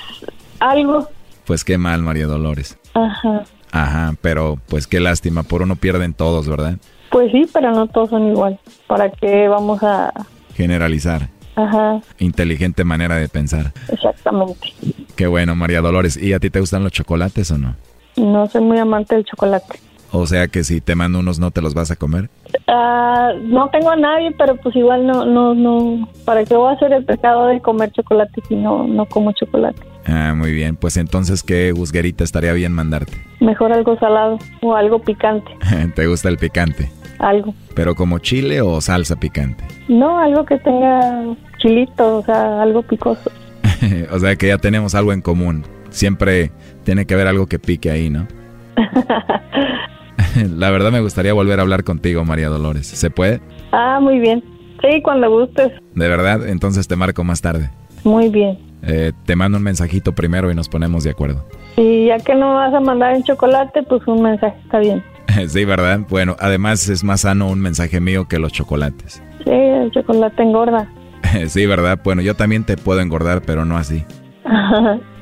Speaker 22: algo.
Speaker 21: Pues qué mal, María Dolores.
Speaker 22: Ajá.
Speaker 21: Ajá, pero pues qué lástima, por uno pierden todos, ¿verdad?
Speaker 22: Pues sí, pero no todos son igual. ¿Para qué vamos a...?
Speaker 21: Generalizar.
Speaker 22: Ajá,
Speaker 21: Inteligente manera de pensar.
Speaker 22: exactamente.
Speaker 21: Qué bueno, María Dolores. ¿Y a ti te gustan los chocolates o no?
Speaker 22: No soy muy amante del chocolate.
Speaker 21: O sea que si te mando unos no te los vas a comer.
Speaker 22: Ah, no tengo a nadie, pero pues igual no, no, no. ¿Para qué voy a hacer el pecado de comer chocolate si no, no como chocolate?
Speaker 21: Ah, muy bien. Pues entonces, ¿qué gusguerita estaría bien mandarte?
Speaker 22: Mejor algo salado o algo picante.
Speaker 21: ¿Te gusta el picante?
Speaker 22: Algo.
Speaker 21: ¿Pero como chile o salsa picante?
Speaker 22: No, algo que tenga chilito, o sea, algo picoso.
Speaker 21: o sea que ya tenemos algo en común. Siempre tiene que haber algo que pique ahí, ¿no? La verdad me gustaría volver a hablar contigo, María Dolores. ¿Se puede?
Speaker 22: ah, muy bien. Sí, cuando gustes.
Speaker 21: De verdad, entonces te marco más tarde.
Speaker 22: Muy bien.
Speaker 21: Eh, te mando un mensajito primero y nos ponemos de acuerdo.
Speaker 22: Y ya que no vas a mandar en chocolate, pues un mensaje está bien.
Speaker 21: sí, ¿verdad? Bueno, además es más sano un mensaje mío que los chocolates.
Speaker 22: Sí, el chocolate engorda.
Speaker 21: sí, ¿verdad? Bueno, yo también te puedo engordar, pero no así.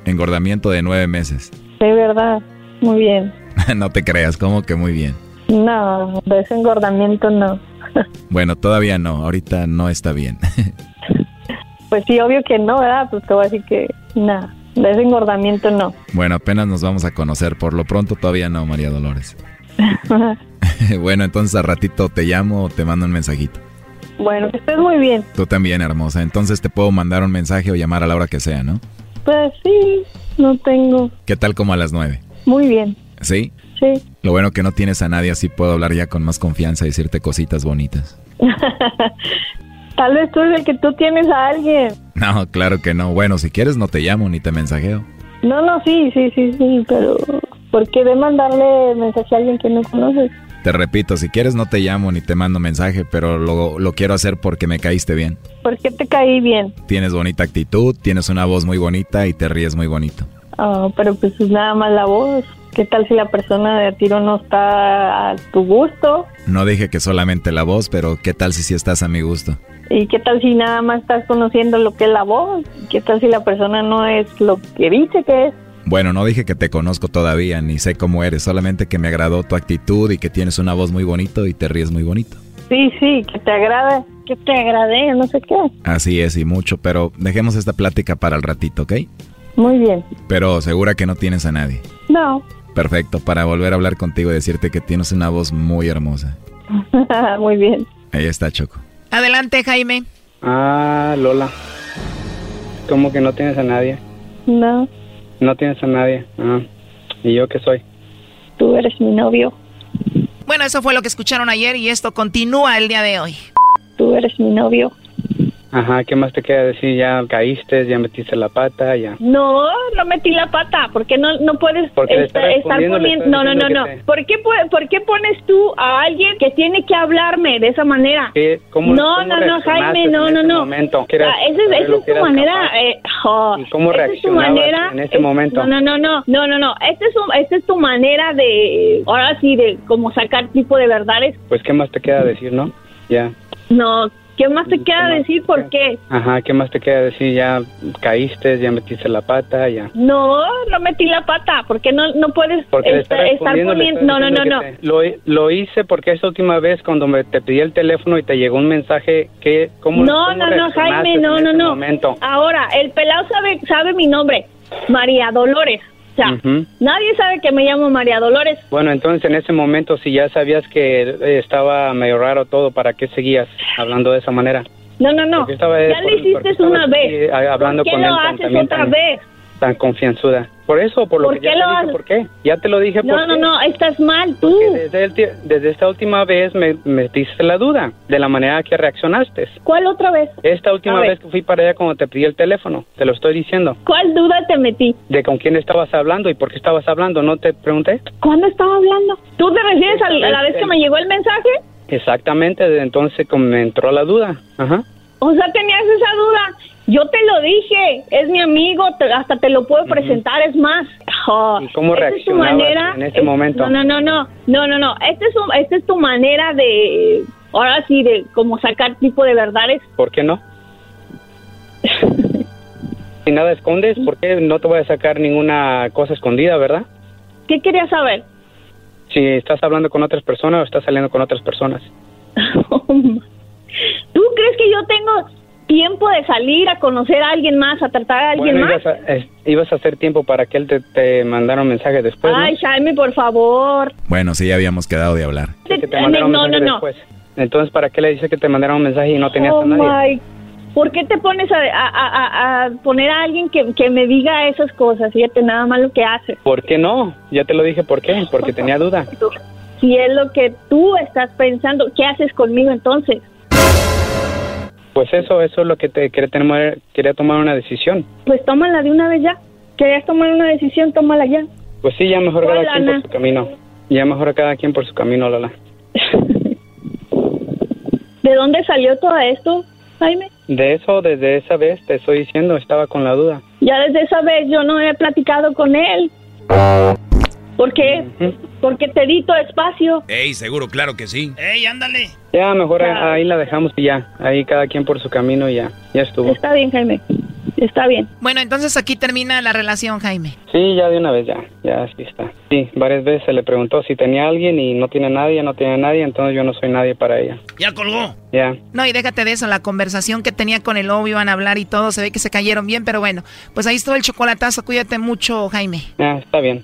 Speaker 21: Engordamiento de nueve meses.
Speaker 22: Sí, verdad. Muy bien.
Speaker 21: no te creas, como que muy bien.
Speaker 22: No, de ese engordamiento no.
Speaker 21: Bueno, todavía no, ahorita no está bien.
Speaker 22: Pues sí, obvio que no, ¿verdad? Pues te voy a decir que nada, de ese engordamiento no.
Speaker 21: bueno, apenas nos vamos a conocer, por lo pronto todavía no, María Dolores. bueno, entonces a ratito te llamo o te mando un mensajito.
Speaker 22: bueno, que estés muy bien.
Speaker 21: Tú también, hermosa. Entonces te puedo mandar un mensaje o llamar a la hora que sea, ¿no?
Speaker 22: Pues sí, no tengo.
Speaker 21: ¿Qué tal como a las nueve?
Speaker 22: Muy bien,
Speaker 21: ¿Sí?
Speaker 22: sí.
Speaker 21: Lo bueno que no tienes a nadie, así puedo hablar ya con más confianza y decirte cositas bonitas.
Speaker 22: Tal vez tú eres el que tú tienes a alguien.
Speaker 21: No, claro que no. Bueno, si quieres no te llamo ni te mensajeo.
Speaker 22: No, no, sí, sí, sí, sí, pero ¿por qué de mandarle mensaje a alguien que no conoces?
Speaker 21: Te repito, si quieres no te llamo ni te mando mensaje, pero lo, lo quiero hacer porque me caíste bien.
Speaker 22: ¿Por qué te caí bien?
Speaker 21: Tienes bonita actitud, tienes una voz muy bonita y te ríes muy bonito.
Speaker 22: Ah, pero pues es nada más la voz. ¿Qué tal si la persona de tiro no está a tu gusto?
Speaker 21: No dije que solamente la voz, pero ¿qué tal si sí estás a mi gusto?
Speaker 22: ¿Y qué tal si nada más estás conociendo lo que es la voz? ¿Qué tal si la persona no es lo que dice que es?
Speaker 21: Bueno, no dije que te conozco todavía, ni sé cómo eres, solamente que me agradó tu actitud y que tienes una voz muy bonito y te ríes muy bonito.
Speaker 22: Sí, sí, que te agrada, que te agrade, no sé qué.
Speaker 21: Así es, y mucho, pero dejemos esta plática para el ratito, ¿ok?
Speaker 22: Muy bien.
Speaker 21: Pero segura que no tienes a nadie.
Speaker 22: No,
Speaker 21: Perfecto, para volver a hablar contigo y decirte que tienes una voz muy hermosa.
Speaker 22: muy bien.
Speaker 21: Ahí está, Choco.
Speaker 12: Adelante, Jaime.
Speaker 20: Ah, Lola. ¿Cómo que no tienes a nadie?
Speaker 23: No,
Speaker 20: No tienes a nadie. Ah. ¿Y yo qué soy?
Speaker 23: tú eres mi novio.
Speaker 12: Bueno, eso fue lo que escucharon ayer y esto continúa el día de hoy.
Speaker 23: Tú eres mi novio.
Speaker 20: Ajá, ¿qué más te queda decir? Ya caíste, ya metiste la pata, ya.
Speaker 23: No, no metí la pata. ¿Por qué no, no puedes
Speaker 20: Porque
Speaker 23: estar poniendo... No, no, no, no.
Speaker 20: te-
Speaker 23: ¿Por qué, ¿Por qué pones tú a alguien que tiene que hablarme de esa manera?
Speaker 20: ¿Qué? ¿Cómo,
Speaker 23: no,
Speaker 20: cómo
Speaker 23: no, no, Jaime, no, no, no.
Speaker 20: momento? ¿Qué eras-
Speaker 23: Ah, esa es,
Speaker 20: saber
Speaker 23: esa es tu manera. eh, oh,
Speaker 20: ¿Y cómo
Speaker 23: esa es tu
Speaker 20: reaccionabas
Speaker 23: manera.
Speaker 20: en ese
Speaker 23: eh,
Speaker 20: momento?
Speaker 23: No, no, no, no, no, no, no. Esta es, un- esta es tu manera de, ahora sí, de como sacar tipo de verdades.
Speaker 20: Pues, ¿qué más te queda decir, no? Ya.
Speaker 23: No, ¿qué más te queda decir? ¿Por qué?
Speaker 20: Ajá, ¿qué más te queda decir? Ya caíste, ya metiste la pata, ya.
Speaker 23: No, no metí la pata. ¿Por qué no, no puedes
Speaker 20: Porque
Speaker 23: estar
Speaker 20: le
Speaker 23: poniendo... No, no, no, no.
Speaker 20: te- Lo, lo hice porque esa última vez cuando me te pedí el teléfono y te llegó un mensaje que... ¿cómo,
Speaker 23: No,
Speaker 20: cómo
Speaker 23: no, no, Jaime, no, no, no.
Speaker 20: momento?
Speaker 23: Ahora, el pelado sabe, sabe mi nombre, María Dolores. O sea,
Speaker 20: Ujú.
Speaker 23: nadie sabe que me llamo María Dolores.
Speaker 20: Bueno, entonces en ese momento, si ya sabías que eh, estaba medio raro todo, ¿para qué seguías hablando de esa manera?
Speaker 23: No, no, no. Ya
Speaker 20: por-
Speaker 23: lo hiciste una vez.
Speaker 20: eh, hablando
Speaker 23: ¿Por qué
Speaker 20: con
Speaker 23: lo
Speaker 20: él tan-
Speaker 23: haces
Speaker 20: también
Speaker 23: otra
Speaker 20: tan-
Speaker 23: vez?
Speaker 20: Tan confianzuda. Por eso, por lo
Speaker 23: ¿Por
Speaker 20: que
Speaker 23: qué
Speaker 20: ya te dije? ¿por qué? Ya te lo dije,
Speaker 23: No,
Speaker 20: ¿por
Speaker 23: no,
Speaker 20: qué?
Speaker 23: no, estás mal tú.
Speaker 20: Desde, el desde esta última vez me metiste la duda de la manera que reaccionaste.
Speaker 23: ¿Cuál otra vez?
Speaker 20: Esta última vez que fui para allá cuando te pedí el teléfono, te lo estoy diciendo.
Speaker 23: ¿Cuál duda te metí?
Speaker 20: De con quién estabas hablando y por qué estabas hablando, ¿no te pregunté?
Speaker 23: ¿Cuándo estaba hablando? ¿Tú te refieres a, a la vez que me llegó el mensaje?
Speaker 20: Exactamente, desde entonces como me entró la duda. Ajá.
Speaker 23: O sea, tenías esa duda. Yo te lo dije, es mi amigo, te- hasta te lo puedo presentar, es más. Oh,
Speaker 20: ¿Y cómo
Speaker 23: esa es
Speaker 20: reaccionabas
Speaker 23: manera.
Speaker 20: en ese
Speaker 23: es-
Speaker 20: momento?
Speaker 23: No, no, no, no, no, no, no. Esta es, un- esta es tu manera de, ahora sí, de como sacar tipo de verdades.
Speaker 20: ¿Por qué no? si nada escondes, ¿por qué no te voy a sacar ninguna cosa escondida, verdad?
Speaker 23: ¿Qué querías saber?
Speaker 20: Si estás hablando con otras personas o estás saliendo con otras personas.
Speaker 23: ¿Tú crees que yo tengo tiempo de salir a conocer a alguien más, a tratar a alguien
Speaker 20: Bueno,
Speaker 23: más?
Speaker 20: ibas a, eh, ibas a hacer tiempo para que él te, te mandara un mensaje después, ¿no?
Speaker 23: Ay, Jaime, por favor.
Speaker 3: Bueno, sí, ya habíamos quedado de hablar.
Speaker 20: Que te un
Speaker 23: no, no, no.
Speaker 20: después. Entonces, ¿para qué le dices que te mandara un mensaje y no tenías
Speaker 23: Oh
Speaker 20: a nadie?
Speaker 23: my. ¿Por qué te pones a, a- a- a poner a alguien que, que me diga esas cosas? Fíjate nada más lo que hace.
Speaker 20: ¿Por qué no? Ya te lo dije, ¿por qué? Porque tenía duda.
Speaker 23: Si es lo que tú estás pensando, ¿qué haces conmigo entonces?
Speaker 20: Pues eso, eso es lo que te quería tomar, quería tomar una decisión.
Speaker 23: Pues tómala de una vez ya. ¿Querías tomar una decisión? Tómala ya.
Speaker 20: Pues sí, ya mejor
Speaker 23: ¿Cuál,
Speaker 20: cada quien por su camino. Ya mejor cada quien por su camino, Lola.
Speaker 23: ¿De dónde salió todo esto, Jaime?
Speaker 20: De eso, desde esa vez, te estoy diciendo, estaba con la duda.
Speaker 23: Ya desde esa vez yo no he platicado con él. ¿Por qué? Porque te di todo espacio.
Speaker 3: Ey, seguro, claro que sí.
Speaker 1: ¡Ey, ándale!
Speaker 20: Ya, mejor
Speaker 23: Claro.
Speaker 20: ahí la dejamos y ya. Ahí cada quien por su camino y ya. Ya estuvo.
Speaker 23: Está bien, Jaime. Está bien.
Speaker 12: Bueno, entonces aquí termina la relación, Jaime.
Speaker 20: Sí, ya de una vez, ya. Ya, sí está. Sí, varias veces se le preguntó si tenía alguien y no tiene nadie, no tiene nadie, entonces yo no soy nadie para ella.
Speaker 1: Ya colgó.
Speaker 20: Ya.
Speaker 12: No, y déjate de eso, la conversación que tenía con el novio, iban a hablar y todo, se ve que se cayeron bien, pero bueno, pues ahí estuvo el chocolatazo, cuídate mucho, Jaime.
Speaker 20: Ya, está bien.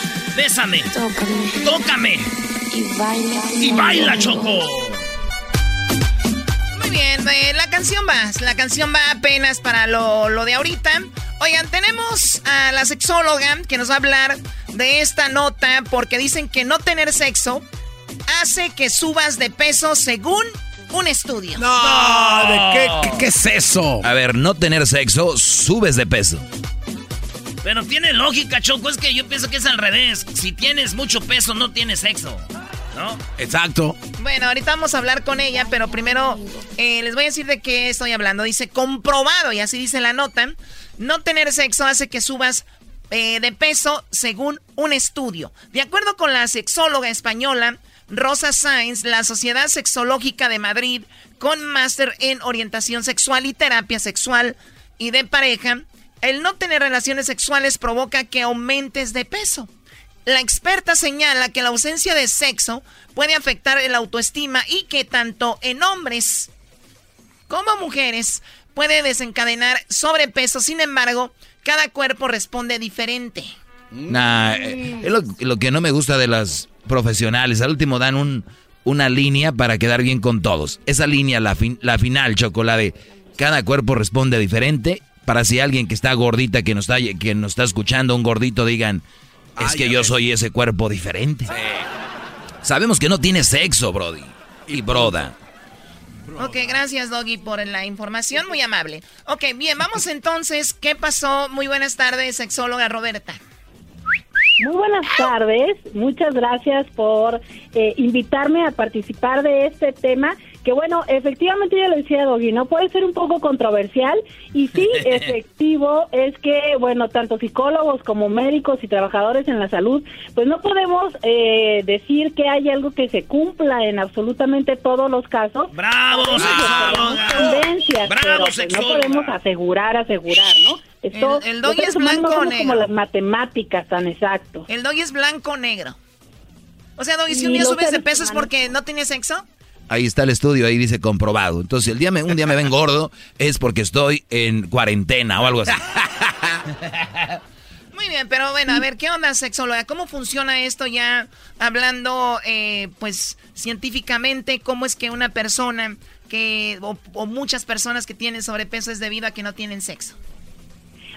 Speaker 1: Bésame.
Speaker 24: tócame
Speaker 1: Tócame.
Speaker 24: y baila.
Speaker 1: Y baila, Choco.
Speaker 12: Muy bien, eh, la canción va, la canción va apenas para lo, lo de ahorita. Oigan, tenemos a la sexóloga que nos va a hablar de esta nota porque dicen que no tener sexo hace que subas de peso según un estudio.
Speaker 3: No, ¿de qué, qué, qué es eso? A ver, no tener sexo, subes de peso.
Speaker 1: Pero tiene lógica, Choco. Es que yo pienso que es al revés. Si tienes mucho peso, no tienes sexo. ¿No?
Speaker 3: Exacto.
Speaker 12: Bueno, ahorita vamos a hablar con ella, pero primero eh, les voy a decir de qué estoy hablando. Dice comprobado, y así dice la nota, no tener sexo hace que subas eh, de peso según un estudio. De acuerdo con la sexóloga española Rosa Sainz, la Sociedad Sexológica de Madrid, con máster en orientación sexual y terapia sexual y de pareja, el no tener relaciones sexuales provoca que aumentes de peso. La experta señala que la ausencia de sexo puede afectar el autoestima y que tanto en hombres como mujeres puede desencadenar sobrepeso. Sin embargo, cada cuerpo responde diferente.
Speaker 3: Nah, eh, es lo, lo que no me gusta de las profesionales. Al último dan un, una línea para quedar bien con todos. Esa línea, la, fin- la final, chocolate. Cada cuerpo responde diferente. Para si alguien que está gordita, que nos está, que nos está escuchando, un gordito, digan, es que yo soy ese cuerpo diferente. Sabemos que no tiene sexo, Brody. Y broda.
Speaker 12: Ok, gracias Doggy por la información, muy amable. Ok, bien, vamos entonces. ¿Qué pasó? Muy buenas tardes, sexóloga Roberta.
Speaker 25: Muy buenas tardes, muchas gracias por eh, invitarme a participar de este tema, que bueno, efectivamente ya lo decía Doggy, ¿no? Puede ser un poco controversial y sí, efectivo es que, bueno, tanto psicólogos como médicos y trabajadores en la salud, pues no podemos eh, decir que hay algo que se cumpla en absolutamente todos los casos.
Speaker 1: ¡Bravo,
Speaker 25: Tenemos
Speaker 1: sexóloga!
Speaker 25: tendencias,
Speaker 1: ¡Bravo,
Speaker 25: pero, pues, no podemos asegurar, asegurar, ¿no? Esto,
Speaker 12: El- el doggy es blanco o negro.
Speaker 25: como las matemáticas, tan exacto.
Speaker 12: El doggy es blanco o negro. O sea, Doggy, si un día subes de peso es porque no tienes sexo.
Speaker 3: Ahí está el estudio, ahí dice comprobado. Entonces, si el día me, un día me ven gordo, es porque estoy en cuarentena o algo así.
Speaker 12: Muy bien, pero bueno, a ver, ¿qué onda, sexóloga? ¿Cómo funciona esto ya hablando, eh, pues, científicamente? ¿Cómo es que una persona que, o, o muchas personas que tienen sobrepeso es debido a que no tienen sexo?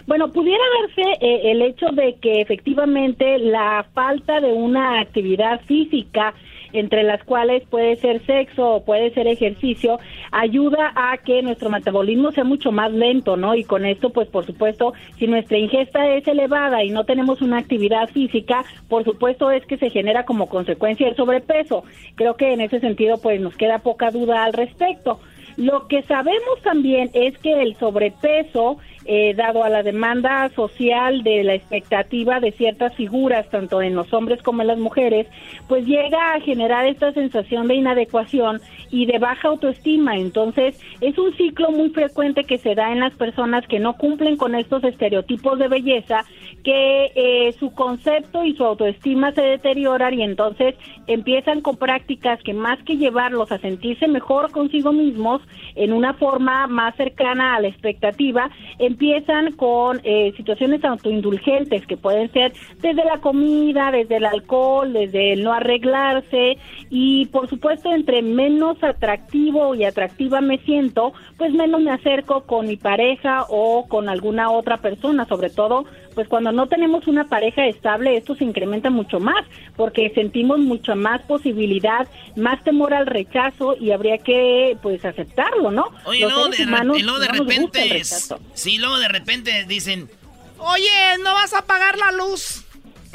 Speaker 25: Bueno, pudiera darse eh, el hecho de que efectivamente la falta de una actividad física entre las cuales puede ser sexo o puede ser ejercicio, ayuda a que nuestro metabolismo sea mucho más lento, ¿no? Y con esto, pues por supuesto, si nuestra ingesta es elevada y no tenemos una actividad física, por supuesto es que se genera como consecuencia el sobrepeso. Creo que en ese sentido, pues nos queda poca duda al respecto. Lo que sabemos también es que el sobrepeso, eh, dado a la demanda social de la expectativa de ciertas figuras, tanto en los hombres como en las mujeres, pues llega a generar esta sensación de inadecuación y de baja autoestima. Entonces, es un ciclo muy frecuente que se da en las personas que no cumplen con estos estereotipos de belleza, que eh, su concepto y su autoestima se deterioran y entonces empiezan con prácticas que más que llevarlos a sentirse mejor consigo mismos, en una forma más cercana a la expectativa, empiezan con eh, situaciones autoindulgentes que pueden ser desde la comida, desde el alcohol, desde el no arreglarse. Y por supuesto entre menos atractivo y atractiva me siento, pues menos me acerco con mi pareja o con alguna otra persona, sobre todo pues cuando no tenemos una pareja estable esto se incrementa mucho más porque sentimos mucha más posibilidad, más temor al rechazo y habría que pues aceptarlo, ¿no?
Speaker 1: Oye,
Speaker 25: Los
Speaker 1: luego de,
Speaker 25: humanos
Speaker 1: y luego de
Speaker 25: no
Speaker 1: repente, sí, luego de repente dicen,
Speaker 12: Oye, ¿no vas a apagar la luz?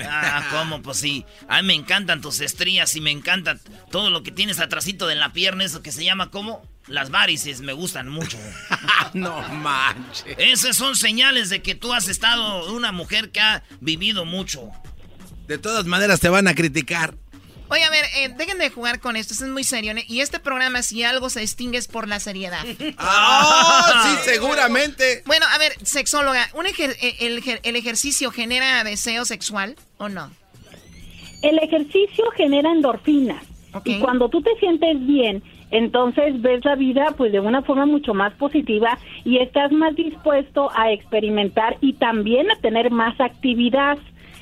Speaker 1: Ah, ¿cómo? Pues sí, a mí me encantan tus estrías y me encanta todo lo que tienes atrasito de la pierna, eso que se llama como las varices, me gustan mucho.
Speaker 2: no manches.
Speaker 1: Esas son señales de que tú has estado una mujer que ha vivido mucho.
Speaker 2: De todas maneras te van a criticar.
Speaker 12: Oye, a ver, eh, dejen de jugar con esto, esto es muy serio. ¿eh? Y este programa, si algo se distingue, es por la seriedad.
Speaker 2: ¡Ah! sí, seguramente.
Speaker 12: Bueno, a ver, sexóloga, ¿un ejer- eh, el, ejer- ¿el ejercicio genera deseo sexual o no?
Speaker 25: El ejercicio genera endorfinas y cuando tú te sientes bien, entonces ves la vida pues de una forma mucho más positiva y estás más dispuesto a experimentar y también a tener más actividad.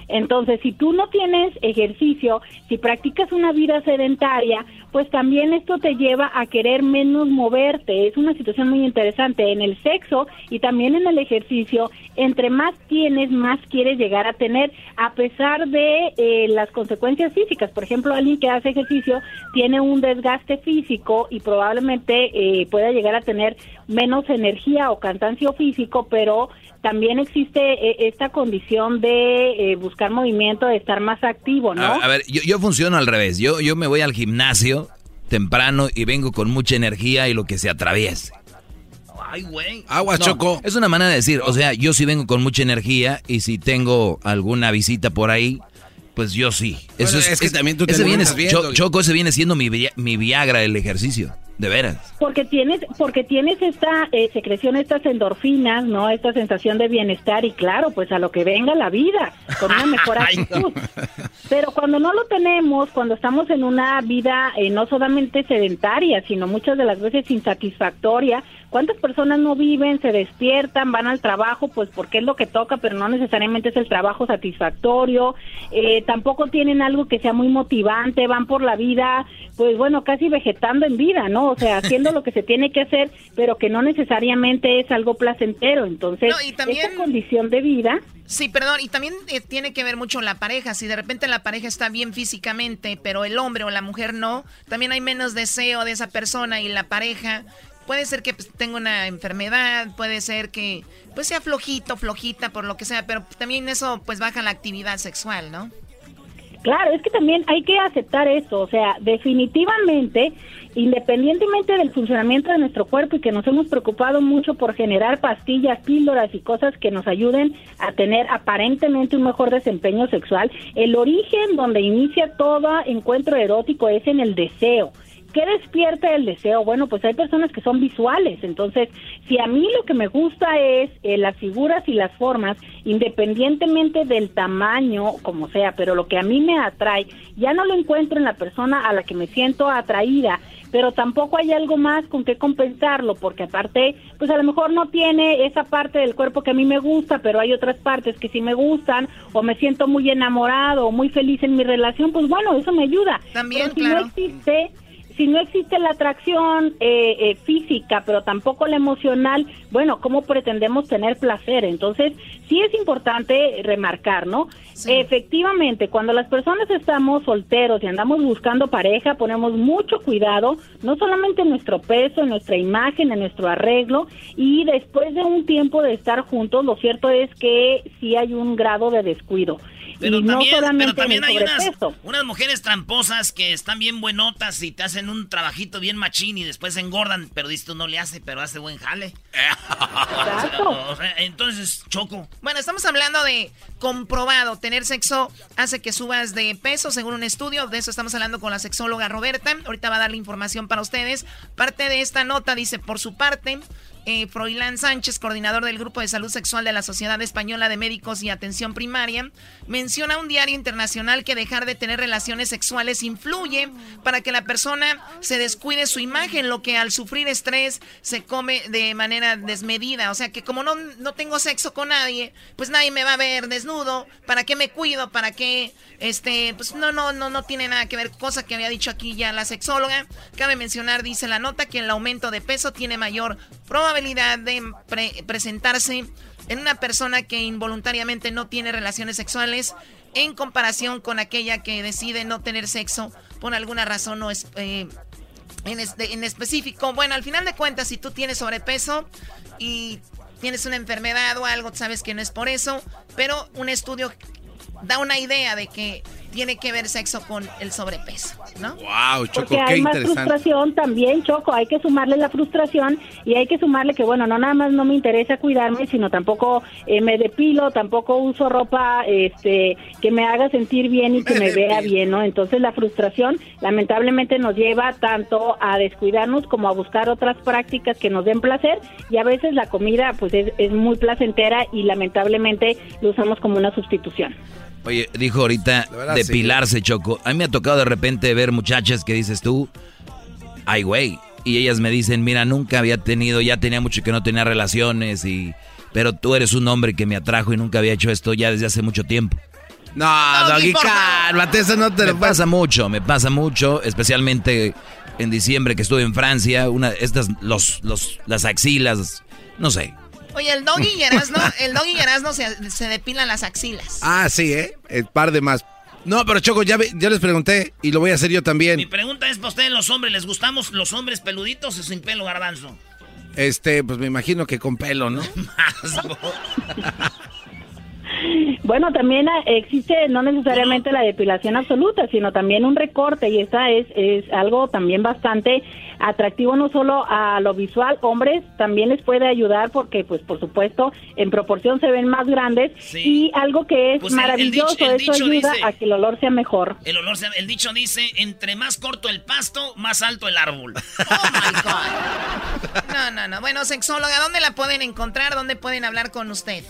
Speaker 25: Entonces, si tú no tienes ejercicio, si practicas una vida sedentaria, pues también esto te lleva a querer menos moverte. Es una situación muy interesante en el sexo y también en el ejercicio. Entre más tienes, más quieres llegar a tener, a pesar de eh, las consecuencias físicas. Por ejemplo, alguien que hace ejercicio tiene un desgaste físico y probablemente eh, pueda llegar a tener menos energía o cansancio físico, pero también existe eh, esta condición de eh, buscar movimiento, de estar más activo, ¿no?
Speaker 3: A, a ver, yo, yo funciono al revés. Yo, yo me voy al gimnasio temprano y vengo con mucha energía y lo que se atraviese.
Speaker 1: Ay, güey.
Speaker 2: Agua,
Speaker 3: No,
Speaker 2: Choco.
Speaker 3: Es una manera de decir, o sea, yo sí vengo con mucha energía y si tengo alguna visita por ahí, Pues yo sí.
Speaker 2: Bueno,
Speaker 3: Eso
Speaker 2: es que también tú te
Speaker 3: ese Cho-
Speaker 2: Doggy.
Speaker 3: Choco, ese viene siendo mi, mi Viagra el ejercicio. De veras.
Speaker 25: Porque tienes, porque tienes esta eh, secreción, estas endorfinas, ¿no? Esta sensación de bienestar y claro, pues a lo que venga la vida, con una mejor actitud. Pero cuando no lo tenemos, cuando estamos en una vida eh, no solamente sedentaria, sino muchas de las veces insatisfactoria, ¿cuántas personas no viven, se despiertan, van al trabajo, pues porque es lo que toca, pero no necesariamente es el trabajo satisfactorio? Eh, tampoco tienen algo que sea muy motivante, van por la vida, pues bueno, casi vegetando en vida, ¿no? O sea, haciendo lo que se tiene que hacer, pero que no necesariamente es algo placentero. Entonces,
Speaker 12: No, y también-
Speaker 25: esta condición de vida
Speaker 12: Sí, perdón, y también eh, tiene que ver mucho la pareja. Si de repente la pareja está bien físicamente, pero el hombre o la mujer no, también hay menos deseo de esa persona y la pareja. Puede ser que pues, tenga una enfermedad, puede ser que pues sea flojito, flojita, por lo que sea, pero también eso pues baja la actividad sexual, ¿no?
Speaker 25: Claro, es que también hay que aceptar eso, o sea, definitivamente, independientemente del funcionamiento de nuestro cuerpo y que nos hemos preocupado mucho por generar pastillas, píldoras y cosas que nos ayuden a tener aparentemente un mejor desempeño sexual, el origen donde inicia todo encuentro erótico es en el deseo. ¿Qué despierta el deseo? Bueno, pues hay personas que son visuales, entonces si a mí lo que me gusta es eh, las figuras y las formas, independientemente del tamaño, como sea, pero lo que a mí me atrae, ya no lo encuentro en la persona a la que me siento atraída, pero tampoco hay algo más con que compensarlo, porque aparte, pues a lo mejor no tiene esa parte del cuerpo que a mí me gusta, pero hay otras partes que sí me gustan, o me siento muy enamorado, o muy feliz en mi relación, pues bueno, eso me ayuda.
Speaker 12: También,
Speaker 25: Pero si
Speaker 12: claro.
Speaker 25: no existe si no existe la atracción eh, eh, física, pero tampoco la emocional, bueno, ¿cómo pretendemos tener placer? Entonces, sí es importante remarcar, ¿no? Efectivamente, cuando las personas estamos solteros y andamos buscando pareja, ponemos mucho cuidado, no solamente en nuestro peso, en nuestra imagen, en nuestro arreglo, y después de un tiempo de estar juntos, lo cierto es que sí hay un grado de descuido.
Speaker 1: Pero
Speaker 25: y no
Speaker 1: también,
Speaker 25: solamente
Speaker 1: pero también hay unas, unas mujeres tramposas que están bien buenotas y te hacen un trabajito bien machín y después engordan, pero dices tú no le hace, pero hace buen jale. O sea, entonces, Choco.
Speaker 12: Bueno, estamos hablando de comprobado. Tener sexo hace que subas de peso, según un estudio. De eso estamos hablando con la sexóloga Roberta. Ahorita va a dar la información para ustedes. Parte de esta nota dice, por su parte, eh, Froilán Sánchez, coordinador del Grupo de Salud Sexual de la Sociedad Española de Médicos y Atención Primaria, menciona un diario internacional que dejar de tener relaciones sexuales influye para que la persona se descuide su imagen, lo que al sufrir estrés se come de manera desmedida. O sea que como no, no tengo sexo con nadie, pues nadie me va a ver desnudo. ¿Para qué me cuido? ¿Para qué? Este, pues no, no, no, no tiene nada que ver. Cosa que había dicho aquí ya la sexóloga. Cabe mencionar, dice la nota, que el aumento de peso tiene mayor probabilidad de pre- presentarse en una persona que involuntariamente no tiene relaciones sexuales en comparación con aquella que decide no tener sexo por alguna razón no es eh, en, este- en específico. Bueno, al final de cuentas, si tú tienes sobrepeso y tienes una enfermedad o algo, sabes que no es por eso, pero un estudio da una idea de que tiene que ver sexo con el sobrepeso, ¿no?
Speaker 2: Wow, Choco,
Speaker 25: Porque
Speaker 2: qué
Speaker 25: hay más frustración también, Choco. Hay que sumarle la frustración y hay que sumarle que, bueno, no nada más no me interesa cuidarme, sino tampoco eh, me depilo, tampoco uso ropa este, que me haga sentir bien y que me, vea bien, ¿no? Entonces la frustración lamentablemente nos lleva tanto a descuidarnos como a buscar otras prácticas que nos den placer y a veces la comida pues es, es muy placentera y lamentablemente lo usamos como una sustitución.
Speaker 3: Oye, dijo ahorita
Speaker 2: verdad,
Speaker 3: depilarse, Choco. A mí me ha tocado de repente ver muchachas que dices tú, ay, güey. Y ellas me dicen, mira, nunca había tenido, ya tenía mucho que no tenía relaciones y... Pero tú eres un hombre que me atrajo y nunca había hecho esto ya desde hace mucho tiempo.
Speaker 2: No, Doggy, cálmate, eso no te
Speaker 3: Me
Speaker 2: lo
Speaker 3: pasa mucho, me pasa mucho, especialmente en diciembre que estuve en Francia, una, estas, los, los, las axilas, no sé.
Speaker 12: Oye, el doggy y Erasno, el doggy y Erasno se, se depilan las axilas.
Speaker 2: Ah, sí, ¿eh? El par de más. No, pero Choco, ya, ya les pregunté y lo voy a hacer yo
Speaker 1: Mi
Speaker 2: también.
Speaker 1: pregunta es para ustedes, los hombres, ¿les gustamos los hombres peluditos o sin pelo garbanzo?
Speaker 2: Este, pues me imagino que con pelo, ¿no?
Speaker 25: Bueno, también ah, existe no necesariamente la depilación absoluta, sino también un recorte y esa es, es algo también bastante atractivo no solo a lo visual, hombres también les puede ayudar porque pues por supuesto en proporción se ven más grandes y algo que es
Speaker 1: Pues el- el
Speaker 25: maravilloso,
Speaker 1: dicho- el
Speaker 25: eso ayuda
Speaker 1: dice-
Speaker 25: a que el olor sea mejor.
Speaker 1: El olor, se- el dicho dice, entre más corto el pasto, más alto el árbol.
Speaker 12: No, no, no. Bueno, sexóloga, ¿dónde la pueden encontrar? ¿Dónde pueden hablar con usted?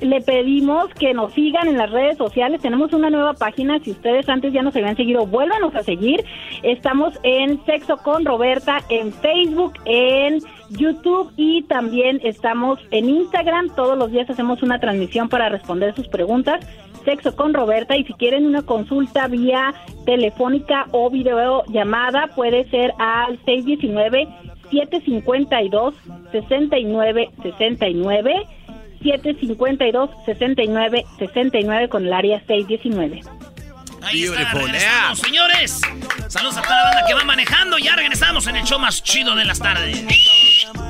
Speaker 25: Le pedimos que nos sigan en las redes sociales. Tenemos una nueva página. Si ustedes antes ya nos habían seguido, vuélvanos a seguir. Estamos en Sexo con Roberta en Facebook, en YouTube y también estamos en Instagram. Todos los días hacemos una transmisión para responder sus preguntas. Sexo con Roberta y si quieren una consulta vía telefónica o videollamada puede ser al 619 752 6969 752-6969 con el área 619.
Speaker 1: Ahí está, regresamos, señores. Saludos a toda la banda que va manejando. Ya regresamos en el show más chido de las tardes.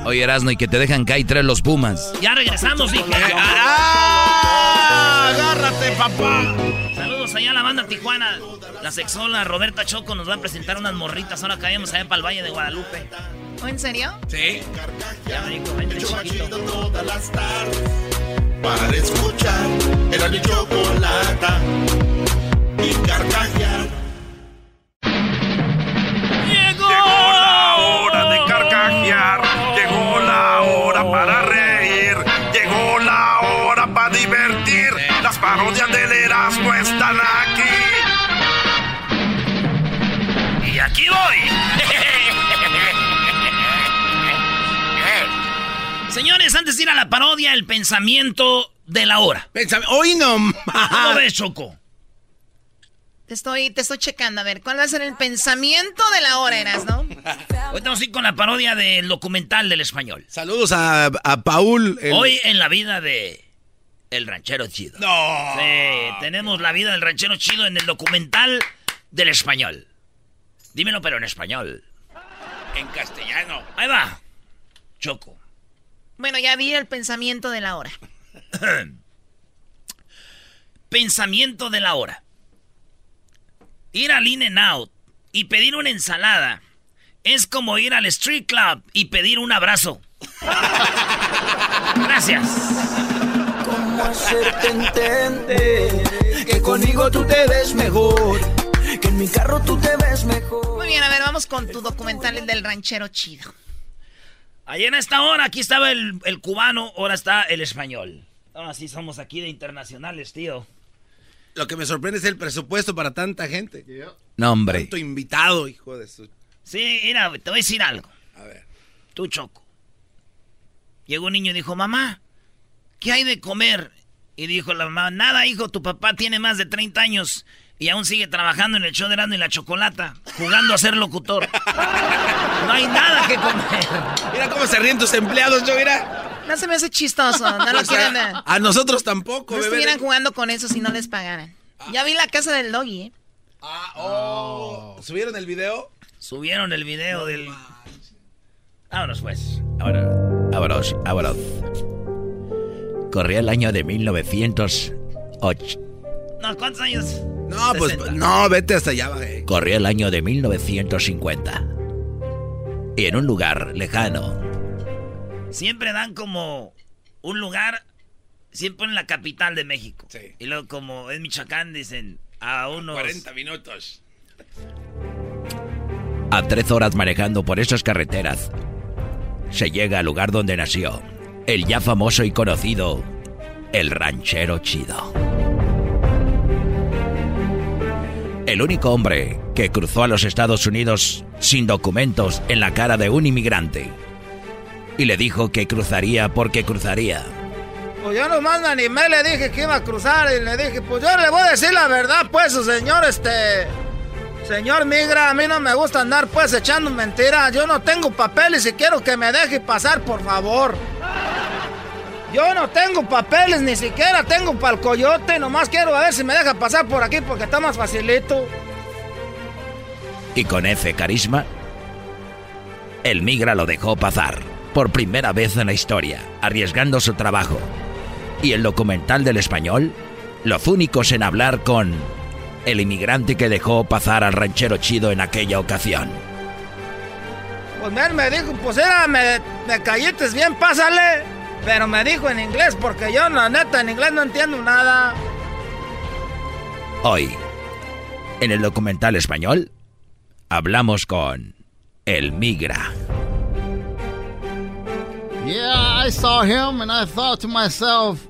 Speaker 3: Oye, Erasno, y que te dejan caer tres los Pumas.
Speaker 1: Ya regresamos, dije.
Speaker 10: ¡Ah! ¡Agárrate, papá!
Speaker 1: Saludos allá a la banda Tijuana. La sexola Roberta Choco nos va a presentar unas morritas. Ahora caemos allá para el Valle de Guadalupe.
Speaker 12: ¿O en serio?
Speaker 1: Sí. Ya me dijo, chiquito.
Speaker 10: todas las tardes para escuchar era mi chocolata y carcajear.
Speaker 1: Señores, antes de ir a la parodia, el pensamiento de la hora.
Speaker 2: Hoy no
Speaker 1: ¿Cómo ves, Choco?
Speaker 12: Te estoy, te estoy checando. A ver, ¿cuál va a ser el pensamiento de la hora, Eras, no?
Speaker 1: Hoy estamos aquí con la parodia del documental del español.
Speaker 2: Saludos a, a Paul. el-
Speaker 1: Hoy en la vida de El Ranchero Chido.
Speaker 2: No.
Speaker 1: Sí, tenemos la vida del ranchero chido en el documental del español. Dímelo, pero en español. En castellano. Ahí va. Choco.
Speaker 12: Bueno, ya vi el pensamiento de la hora.
Speaker 1: Pensamiento de la hora. Ir al In and Out y pedir una ensalada es como ir al Street Club y pedir un abrazo. Gracias.
Speaker 16: ¿Cómo hacerte entender que conmigo tú te ves mejor? Que en mi carro tú te ves mejor.
Speaker 12: Muy bien, a ver, vamos con tu documental del ranchero chido.
Speaker 1: Ayer en esta hora, aquí estaba el, el cubano, ahora está el español. Ahora sí somos aquí de internacionales, tío.
Speaker 2: Lo que me sorprende es el presupuesto para tanta gente.
Speaker 3: No, hombre.
Speaker 2: Tanto invitado, hijo de su...
Speaker 1: Sí, mira, te voy a decir algo.
Speaker 2: A ver.
Speaker 1: Tú, Choco. Llegó un niño y dijo, mamá, ¿qué hay de comer? Y dijo la mamá, nada, hijo, tu papá tiene más de 30 años y aún sigue trabajando en el show de Erasmo y la Chocolata, jugando a ser locutor. No hay nada que comer.
Speaker 2: Mira cómo se ríen tus empleados, yo, mira.
Speaker 12: No se me hace chistoso, no lo quieren ver.
Speaker 2: a, nosotros tampoco,
Speaker 12: No
Speaker 2: bebé.
Speaker 12: estuvieran jugando con eso si no les pagaran. Ya vi la casa del doggy, ¿eh?
Speaker 2: Oh. ¿Subieron el video?
Speaker 1: Subieron el video del... Vámonos pues.
Speaker 3: Ahora, vámonos, vámonos. Corría el año de 1908.
Speaker 1: No, ¿cuántos años?
Speaker 2: No, pues
Speaker 1: 60.
Speaker 2: no, vete hasta allá, güey.
Speaker 3: Corría el año de 1950. Y en un lugar lejano,
Speaker 1: Siempre dan como un lugar, siempre en la capital de México. Y luego como en Michoacán dicen a unos...
Speaker 2: 40 minutos.
Speaker 3: a tres horas manejando por esas carreteras, se llega al lugar donde nació el ya famoso y conocido El Ranchero Chido. El único hombre que cruzó a los Estados Unidos sin documentos en la cara de un inmigrante. Y le dijo que cruzaría porque cruzaría.
Speaker 26: Pues yo nomás me animé, le dije que iba a cruzar y le dije, pues yo le voy a decir la verdad, pues, señor, este... Señor Migra, a mí no me gusta andar, pues, echando mentiras. Yo no tengo papeles y quiero que me deje pasar, por favor. Yo no tengo papeles, ni siquiera tengo para el coyote. Nomás quiero a ver si me deja pasar por aquí porque está más facilito.
Speaker 3: Y con ese carisma, el migra lo dejó pasar por primera vez en la historia, arriesgando su trabajo. Y el documental del español los únicos en hablar con el inmigrante que dejó pasar al ranchero chido en aquella ocasión.
Speaker 26: Pues él me dijo, pues era, me, me calletes bien, pásale. Pero me dijo en inglés, porque yo, la neta, en inglés no entiendo nada.
Speaker 3: Hoy, en el documental español, hablamos con el migra.
Speaker 14: Yeah, I saw him and I thought to myself,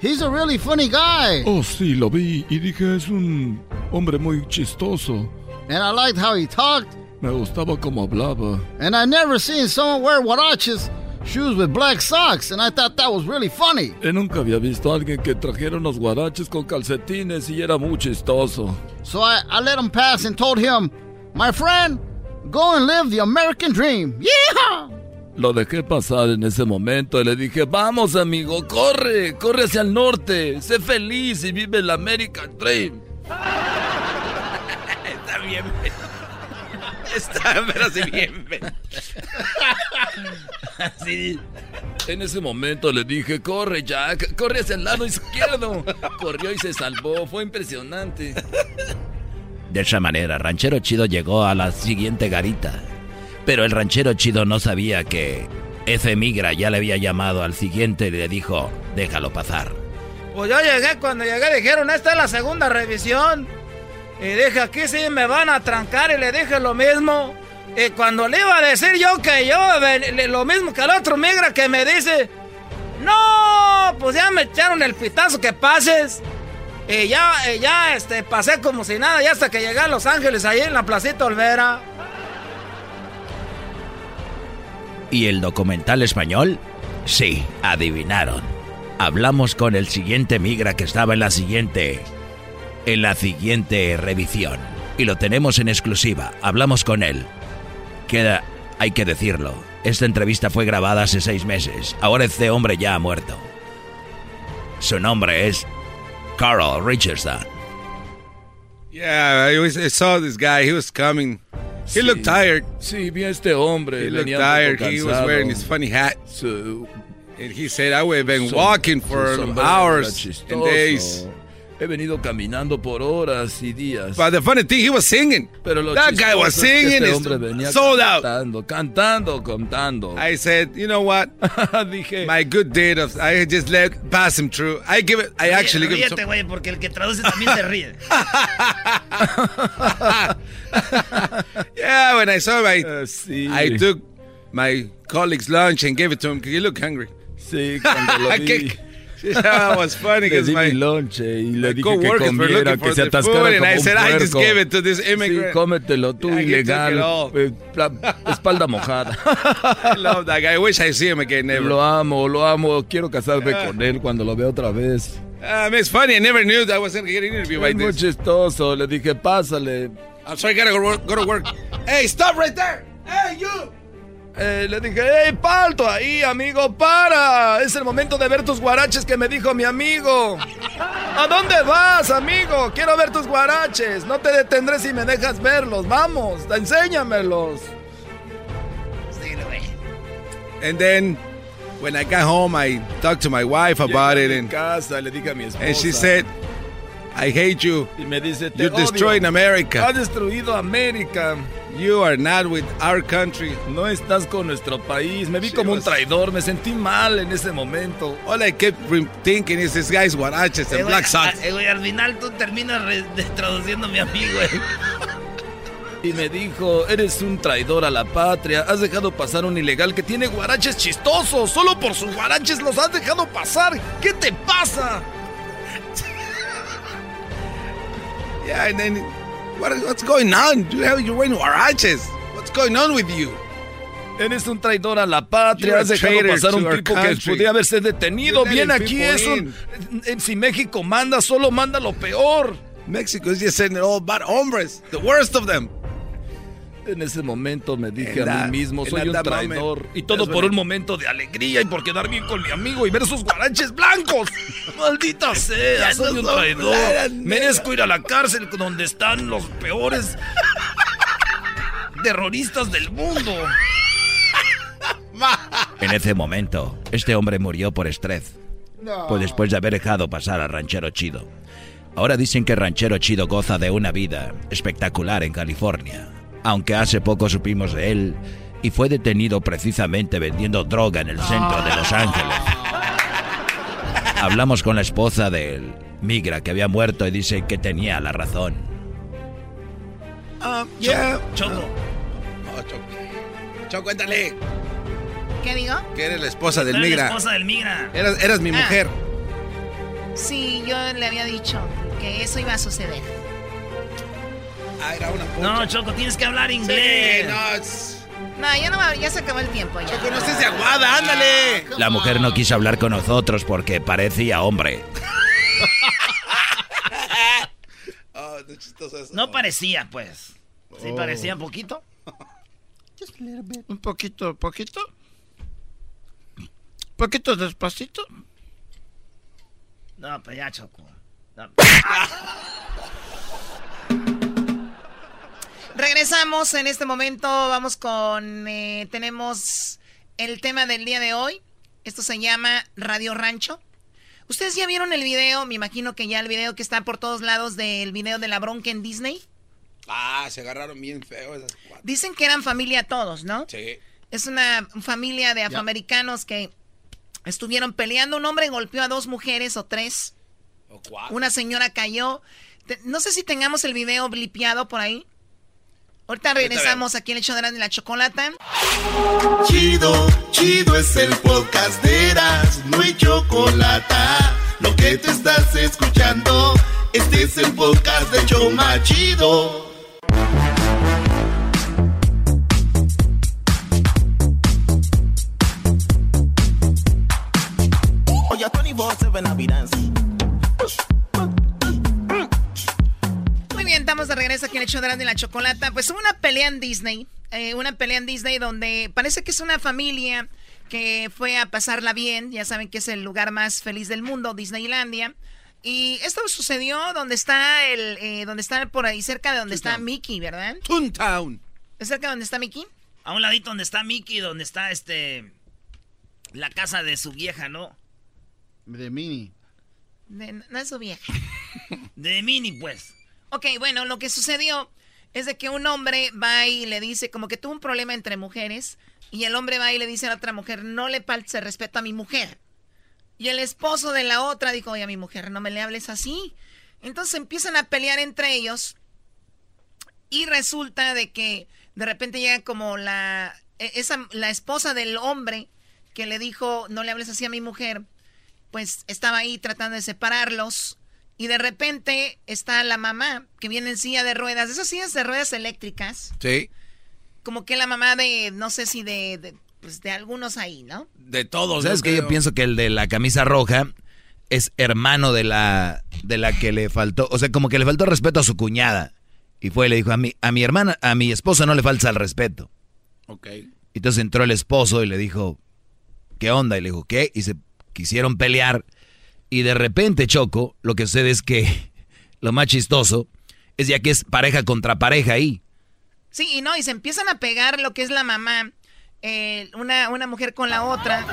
Speaker 14: he's a really funny guy.
Speaker 27: Oh, sí, lo vi y dije, es un hombre muy chistoso.
Speaker 14: And I liked how he talked.
Speaker 27: Me gustaba cómo hablaba.
Speaker 14: And I never seen someone wear huaraches, shoes with black socks, and I thought that was really funny.
Speaker 27: Y nunca había visto a alguien que trajera unos guaraches con calcetines y era muy chistoso.
Speaker 14: So I, I let him pass and told him, my friend, go and live the American dream. Yeah!
Speaker 27: Lo dejé pasar en ese momento y le dije, vamos amigo, corre, corre hacia el norte, sé feliz y vive el American Dream.
Speaker 1: Está bien. Está, pero sí bien.
Speaker 27: Así. En ese momento le dije, corre Jack, corre hacia el lado izquierdo. Corrió y se salvó, fue impresionante.
Speaker 3: De esa manera, Ranchero Chido llegó a la siguiente garita. Pero el ranchero chido no sabía que ese migra ya le había llamado al siguiente y le dijo, déjalo pasar.
Speaker 26: Pues yo llegué, cuando llegué dijeron, esta es la segunda revisión. Y dije, aquí sí me van a trancar y le dije lo mismo. Y cuando le iba a decir yo que yo, lo mismo que el otro migra que me dice, no, pues ya me echaron el pitazo que pases. Y ya, ya este, pasé como si nada, ya hasta que llegué a Los Ángeles, ahí en la Placita Olvera.
Speaker 3: ¿Y el documental español? Sí, adivinaron. Hablamos con el siguiente migra que estaba en la siguiente. En la siguiente revisión. Y lo tenemos en exclusiva. Hablamos con él. Queda. Hay que decirlo. Esta entrevista fue grabada hace seis meses. Ahora este hombre ya ha muerto. Su nombre es. Carl Richardson.
Speaker 2: Yeah, I, was, I saw this guy. He was coming. He looked tired.
Speaker 27: Sí, vi a este hombre.
Speaker 2: He looked tired. He was wearing his funny hat.
Speaker 27: Su-
Speaker 2: And he said, I would have been walking for hours and
Speaker 27: chistoso.
Speaker 2: days.
Speaker 27: He venido caminando por horas y días.
Speaker 2: But the funny thing, he was singing.
Speaker 27: Pero lo
Speaker 2: that guy was
Speaker 27: es que
Speaker 2: singing.
Speaker 27: Este hombre venía
Speaker 2: sold out.
Speaker 27: cantando, cantando, contando.
Speaker 2: I said, you know what?
Speaker 27: Dije,
Speaker 2: My good deed of I just let pass him through. I give it. I actually give him
Speaker 1: Ríete, güey, porque el que traduce también se ríe.
Speaker 2: Yeah, when I saw my,
Speaker 27: sí.
Speaker 2: I took my colleague's lunch and gave it to him because he looked hungry.
Speaker 27: Sí, cuando lo vi.
Speaker 2: That was funny because my
Speaker 27: mi lonche y le dije que comiera, que se atascara como
Speaker 2: I
Speaker 27: un
Speaker 2: said, I just gave it to this immigrant.
Speaker 27: Sí, cómetelo tú,
Speaker 2: Yeah, it
Speaker 27: ilegal. Eh, espalda mojada.
Speaker 2: I love that guy. I wish I see him again. Never.
Speaker 27: Lo amo, lo amo. Quiero casarme
Speaker 2: Ah.
Speaker 27: con él cuando lo vea otra vez.
Speaker 2: Um, it's funny. I never knew that I was going to get an interview
Speaker 27: Es
Speaker 2: like
Speaker 27: muy
Speaker 2: this.
Speaker 27: chistoso. Le dije, pásale.
Speaker 2: I'm sorry, I gotta go, go to work. hey, stop right there. Hey, you.
Speaker 27: Eh, le dije, hey, palto ahí, amigo, para. Es el momento de ver tus guaraches que me dijo mi amigo. ¿A dónde vas, amigo? Quiero ver tus guaraches. No te detendré si me dejas verlos. Vamos, enséñamelos.
Speaker 2: And then when I got home, I talked to my wife about
Speaker 27: Llegué
Speaker 2: it, and,
Speaker 27: casa, le dije a mi esposa.
Speaker 2: and she said, I hate you.
Speaker 27: Y me dice, te
Speaker 2: You're
Speaker 27: odio.
Speaker 2: destroying America.
Speaker 27: Has destruido América.
Speaker 2: You are not with our country.
Speaker 27: No estás con nuestro país. Me vi
Speaker 2: She
Speaker 27: como un
Speaker 2: was-
Speaker 27: traidor. Me sentí mal en ese momento.
Speaker 2: All I kept thinking is this guy's guaraches
Speaker 1: Eh,
Speaker 2: and
Speaker 1: güey,
Speaker 2: black socks.
Speaker 1: ah, eh, güey, al final tú terminas traduciendo a mi amigo, eh.
Speaker 27: Y me dijo, eres un traidor a la patria. Has dejado pasar un ilegal que tiene guaraches chistosos. Solo por sus guaraches los has dejado pasar. ¿Qué te pasa?
Speaker 2: Yeah, and then what, what's going on? You have you're wearing guaraches. What's going on with you?
Speaker 27: Eres un traidor a la patria. Has dejado pasar un tipo que
Speaker 2: country.
Speaker 27: podía haberse detenido. Bien aquí es un... eh, Si México manda, solo manda lo peor.
Speaker 2: Mexico is just sending all bad hombres, the worst of them.
Speaker 27: En ese momento me dije
Speaker 2: En
Speaker 27: a mí mismo, soy un traidor.
Speaker 2: moment,
Speaker 27: y todo por un momento de alegría y por quedar bien con mi amigo y ver sus guaraches blancos. Maldita sea,
Speaker 1: Ya
Speaker 27: soy
Speaker 1: no
Speaker 27: un traidor. Merezco ir a la cárcel donde están los peores terroristas del mundo.
Speaker 3: En ese momento, este hombre murió por estrés. Pues después de haber dejado pasar a Ranchero Chido. Ahora dicen que Ranchero Chido goza de una vida espectacular en California. Aunque hace poco supimos de él y fue detenido precisamente vendiendo droga en el centro de Los Ángeles. Hablamos con la esposa del migra que había muerto y dice que tenía la razón.
Speaker 2: Ah, ya.
Speaker 1: Choco.
Speaker 2: Oh, Choco. Choco, cuéntale.
Speaker 12: ¿Qué digo?
Speaker 2: Que eres la esposa del migra.
Speaker 1: la esposa del migra.
Speaker 2: Eras, eras mi
Speaker 12: Ah.
Speaker 2: mujer.
Speaker 12: Sí, yo le había dicho que eso iba a suceder.
Speaker 2: Ah, era una
Speaker 1: No, Choco, tienes que hablar inglés.
Speaker 2: Sí, no, es-
Speaker 12: No, ya, no, va- ya se acabó el tiempo. Ya.
Speaker 2: Choco, no estés de aguada, ándale.
Speaker 3: La mujer no quiso hablar con nosotros porque parecía hombre.
Speaker 2: Oh.
Speaker 1: No parecía, pues. Sí,
Speaker 2: Oh.
Speaker 1: parecía un poquito.
Speaker 26: Un poquito, poquito. Poquito despacito.
Speaker 1: No, pues ya, Choco. No.
Speaker 12: Regresamos en este momento. Vamos con. eh, tenemos el tema del día de hoy. Esto se llama Radio Rancho. ¿Ustedes ya vieron el video? Me imagino que ya el video que está por todos lados del video de la bronca en Disney.
Speaker 2: Ah, se agarraron bien feo esas cuatro.
Speaker 12: Dicen que eran familia todos, ¿no?
Speaker 2: Sí.
Speaker 12: Es una familia de afroamericanos que estuvieron peleando. Un hombre golpeó a dos mujeres o tres.
Speaker 2: O cuatro.
Speaker 12: Una señora cayó. No sé si tengamos el video blipeado por ahí. Ahorita regresamos aquí en el show de la chocolata.
Speaker 10: Chido, chido es el podcast de Eras, no hay chocolate. Lo que te estás escuchando, este es el podcast de Choma Chido.
Speaker 28: Oye, 24-7 I'll be
Speaker 12: de regreso aquí en el show de la chocolata. Pues hubo una pelea en Disney. eh, una pelea en Disney donde parece que es una familia que fue a pasarla bien. Ya saben que es el lugar más feliz del mundo, Disneylandia. Y esto sucedió donde está el, eh, donde está por ahí cerca de donde está Mickey, ¿verdad?
Speaker 2: Toontown.
Speaker 12: ¿Es cerca de donde está Mickey?
Speaker 1: A un ladito donde está Mickey, donde está este. La casa de su vieja, ¿no?
Speaker 14: De Mini.
Speaker 12: De- no es su vieja.
Speaker 1: De Mini, pues.
Speaker 12: Ok, bueno, lo que sucedió es de que un hombre va y le dice, como que tuvo un problema entre mujeres, y el hombre va y le dice a la otra mujer, no le faltes respeto a mi mujer. Y el esposo de la otra dijo, oye, a mi mujer, no me le hables así. Entonces empiezan a pelear entre ellos, y resulta de que de repente llega como la, e- esa, la esposa del hombre que le dijo, no le hables así a mi mujer, pues estaba ahí tratando de separarlos. Y de repente está la mamá que viene en silla de ruedas, esas sillas de ruedas eléctricas,
Speaker 2: Sí.
Speaker 12: como que la mamá de, no sé si de, de, pues de algunos ahí, ¿no?
Speaker 2: De todos.
Speaker 3: ¿Sabes que Yo pienso que el de la camisa roja es hermano de la, de la que le faltó, o sea, como que le faltó respeto a su cuñada. Y fue y le dijo, a mi, a mi hermana, a mi esposa no le falta el respeto.
Speaker 2: Ok.
Speaker 3: Entonces entró el esposo y le dijo, ¿qué onda? Y le dijo, ¿qué? Y se quisieron pelear. Y de repente, Choco, lo que sucede es que lo más chistoso es ya que es pareja contra pareja ahí.
Speaker 12: Sí, y no, y se empiezan a pegar lo que es la mamá, eh, una, una mujer con la otra.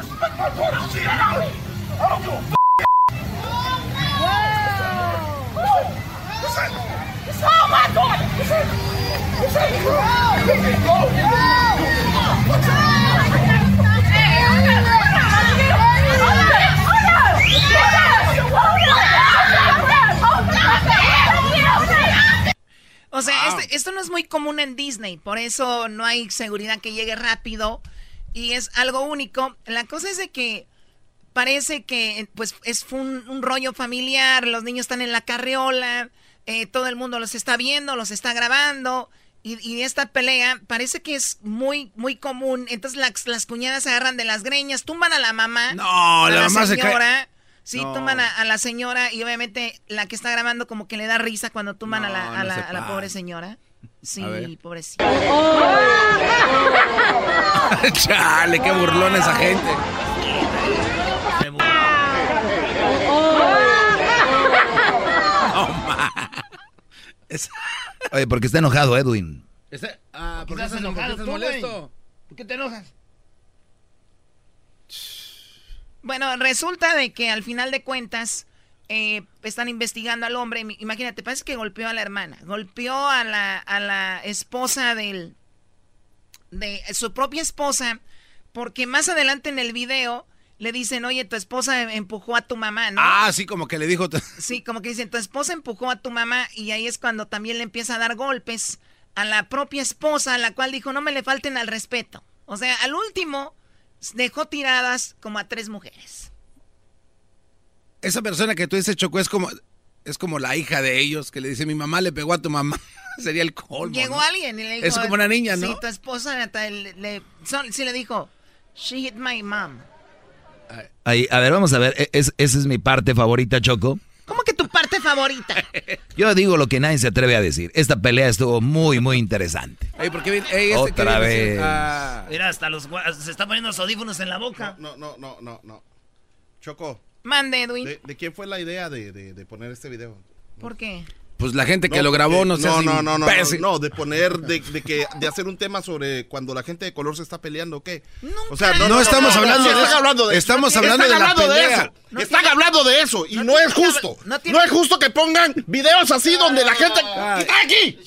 Speaker 12: O sea, este- esto no es muy común en Disney, por eso no hay seguridad que llegue rápido y es algo único. La cosa es de que parece que pues es un, un rollo familiar, los niños están en la carriola, eh, todo el mundo los está viendo, los está grabando y, y esta pelea parece que es muy muy común. Entonces las, las cuñadas se agarran de las greñas, tumban a la mamá,
Speaker 2: No,
Speaker 12: a
Speaker 2: la mamá se cae.
Speaker 12: Sí,
Speaker 2: No.
Speaker 12: tumban a, a la señora y obviamente la que está grabando como que le da risa cuando tumban a, la,
Speaker 2: No,
Speaker 12: a,
Speaker 2: no
Speaker 12: la, a la pobre señora. Sí, pobrecita.
Speaker 2: Chale, qué burlón esa gente. No,
Speaker 3: Oye, porque está enojado Edwin.
Speaker 2: Este- ah, ¿por qué
Speaker 1: ¿Estás enojado
Speaker 2: por qué estás molesto?
Speaker 1: ¿Por qué te enojas?
Speaker 12: Bueno, resulta de que al final de cuentas eh, están investigando al hombre. Imagínate, parece que golpeó a la hermana, golpeó a la, a la esposa del, de su propia esposa, porque más adelante en el video le dicen, oye, tu esposa empujó a tu mamá, ¿no?
Speaker 2: Ah, sí, como que le dijo.
Speaker 12: Sí, como que dicen, tu esposa empujó a tu mamá y ahí es cuando también le empieza a dar golpes a la propia esposa, a la cual dijo, no me le falten al respeto. O sea, al último dejó tiradas como a tres mujeres.
Speaker 2: Esa persona que tú dices, Choco, es como, es como la hija de ellos que le dice, mi mamá le pegó a tu mamá. Sería el colmo.
Speaker 12: Llegó alguien y le dijo.
Speaker 2: Es como una niña, ¿no?
Speaker 12: Sí, tu esposa le, le, sí le dijo, she hit my mom.
Speaker 3: Ahí, a ver, vamos a ver. E, es, esa es mi parte favorita, Choco.
Speaker 12: ¿Cómo que tu parte favorita?
Speaker 3: Yo digo lo que nadie se atreve a decir. Esta pelea estuvo muy, muy interesante.
Speaker 2: Este
Speaker 3: Otra vez.
Speaker 1: Mira, hasta los se está poniendo los audífonos en la boca.
Speaker 29: No, no, no, no, no. Choco.
Speaker 12: Mande, Edwin.
Speaker 29: ¿De, quién fue la idea de, de poner este video?
Speaker 12: ¿Por qué?
Speaker 2: Pues la gente que lo grabó no sé
Speaker 29: no, no, no, no, no, de poner, de, de, que, de hacer un tema sobre cuando la gente de color se está peleando, ¿qué?
Speaker 2: o sea, no, estamos hablando, de eso. Estamos hablando de la pelea.
Speaker 29: Están hablando de eso y no, es justo. No, es justo que pongan videos así donde la gente... ¡Quita aquí!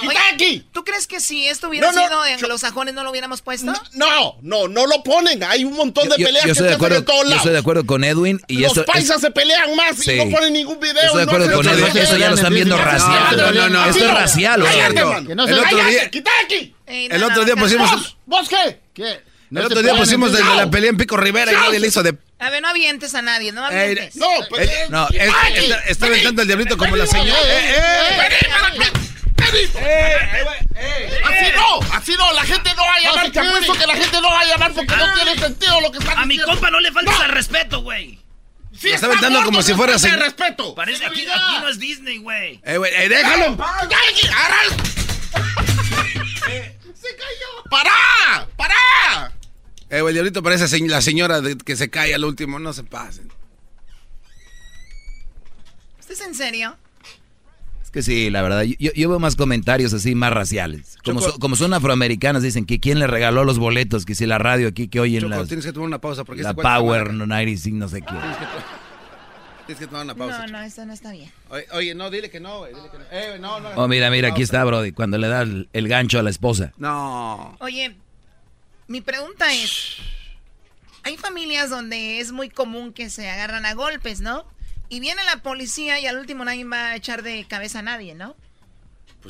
Speaker 29: ¡Quita aquí!
Speaker 12: ¿Tú crees que si esto hubiera sido en los sajones no lo hubiéramos puesto?
Speaker 29: No, no, no lo ponen. Hay un montón de peleas
Speaker 3: yo,
Speaker 29: que se hacen en todos lados.
Speaker 3: Yo estoy de acuerdo con Edwin. y
Speaker 29: Los paisas se pelean más y no ponen ningún video.
Speaker 3: Estoy de acuerdo con Edwin. Eso ya lo están viendo racial. No, no, no. Esto es racial,
Speaker 29: se el otro día, ¡Quita aquí!
Speaker 2: el otro día pusimos...
Speaker 29: ¿Vos, qué?
Speaker 14: ¿Qué?
Speaker 2: el otro día pusimos desde la pelea en Pico Rivera y nadie le hizo de...
Speaker 12: A ver, no avientes a nadie, no avientes.
Speaker 29: no, pues...
Speaker 2: no, está, está aventando el diablito como la señora. ¡Eh,
Speaker 29: eh! Así no, así no, la gente no va a llamar, te apuesto que la gente no va a llamar porque no tiene sentido lo que están
Speaker 1: A mi compa no le falta el respeto, güey.
Speaker 2: Sí, está aventando como si fuera
Speaker 29: así. respeto.
Speaker 1: Parece aquí, aquí no es Disney, güey.
Speaker 2: Eh, güey, eh, déjalo.
Speaker 29: Se cayó. ¡Para! ¡Para!
Speaker 2: Eh, güey, diablito parece la señora que se cae al último. No se pasen.
Speaker 12: ¿Estás en serio?
Speaker 3: Que sí, la verdad. Yo, veo más comentarios así, más raciales. Como, como son afroamericanas, dicen que quién le regaló los boletos, que si la radio aquí que oyen
Speaker 2: la.
Speaker 3: las...
Speaker 2: tienes que tomar una pausa porque...
Speaker 3: La Power 95, no sé qué.
Speaker 2: Tienes que tomar una pausa.
Speaker 12: No, no, esto no está bien.
Speaker 2: Oye, no, dile que no, güey. Dile que no. Eh, no, no.
Speaker 3: Oh, mira, mira, aquí está, Brody. Cuando le da el, el, gancho a la esposa.
Speaker 2: No.
Speaker 12: Oye, mi pregunta es: hay familias donde es muy común que se agarran a golpes, ¿no? Y viene la policía y al último nadie va a echar de cabeza a nadie, ¿no?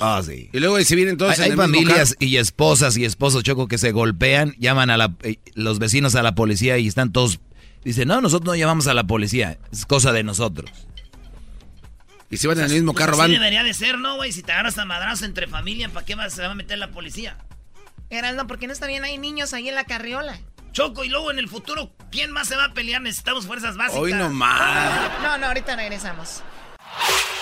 Speaker 3: ah, sí.
Speaker 2: Y luego si vienen todos
Speaker 3: Hay,
Speaker 2: en
Speaker 3: hay familias y esposas y esposos, Choco, que se golpean, llaman a la, eh, los vecinos a la policía y están todos Dice, no, nosotros no llamamos a la policía, es cosa de nosotros.
Speaker 2: Y si van en el mismo
Speaker 1: pues
Speaker 2: carro,
Speaker 1: así
Speaker 2: van.
Speaker 1: debería de ser, ¿no, güey? Si te agarras a madrazo entre familia, ¿para qué se va a meter la policía?
Speaker 12: no, porque no está bien, hay niños ahí en la carriola.
Speaker 1: Choco, y luego en el futuro, ¿quién más se va a pelear? Necesitamos fuerzas básicas.
Speaker 2: Hoy no más.
Speaker 12: No, no, ahorita regresamos.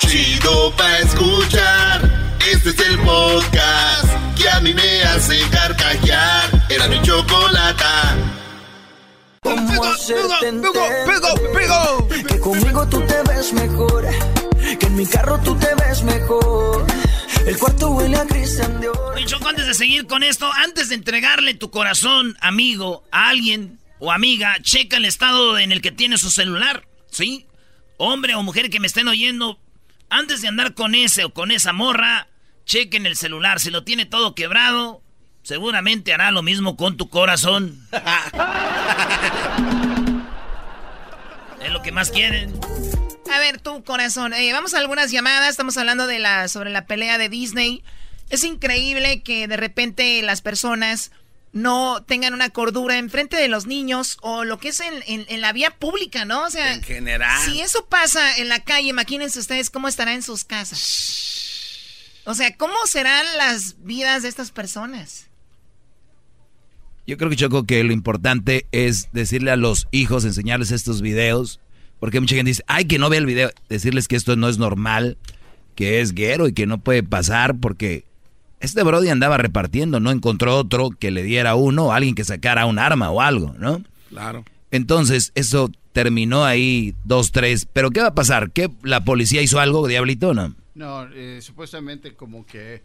Speaker 10: Chido pa' escuchar. Este es el podcast que a mí me hace carcajear. Era mi chocolata.
Speaker 16: ¿Cómo hacerte entender Que conmigo tú te ves mejor Que en mi carro tú te ves mejor El cuarto huele a Cristian
Speaker 1: Oye, Choco, antes de seguir con esto Antes de entregarle tu corazón, amigo, a alguien o amiga Checa el estado en el que tiene su celular ¿Sí? Hombre o mujer que me estén oyendo Antes de andar con ese o con esa morra Chequen el celular Si lo tiene todo quebrado seguramente hará lo mismo con tu corazón. es lo que más quieren.
Speaker 12: A ver, tu corazón. Eh, vamos a algunas llamadas. Estamos hablando de la, sobre la pelea de Disney. Es increíble que de repente las personas no tengan una cordura enfrente de los niños o lo que es en, en, la vía pública, ¿no? O sea,
Speaker 2: en general.
Speaker 12: Si eso pasa en la calle, imagínense ustedes cómo estará en sus casas. O sea, ¿cómo serán las vidas de estas personas?
Speaker 3: Yo creo que Choco que lo importante es decirle a los hijos, enseñarles estos videos, porque mucha gente dice, ay, que no vea el video, decirles que esto no es normal, que es guero y que no puede pasar, porque este Brody andaba repartiendo, no encontró otro que le diera uno, alguien que sacara un arma o algo, ¿no?
Speaker 2: Claro.
Speaker 3: Entonces, eso terminó ahí, dos, tres, pero ¿qué va a pasar? ¿Que la policía hizo algo, Diablito, no?
Speaker 14: No, eh, supuestamente como que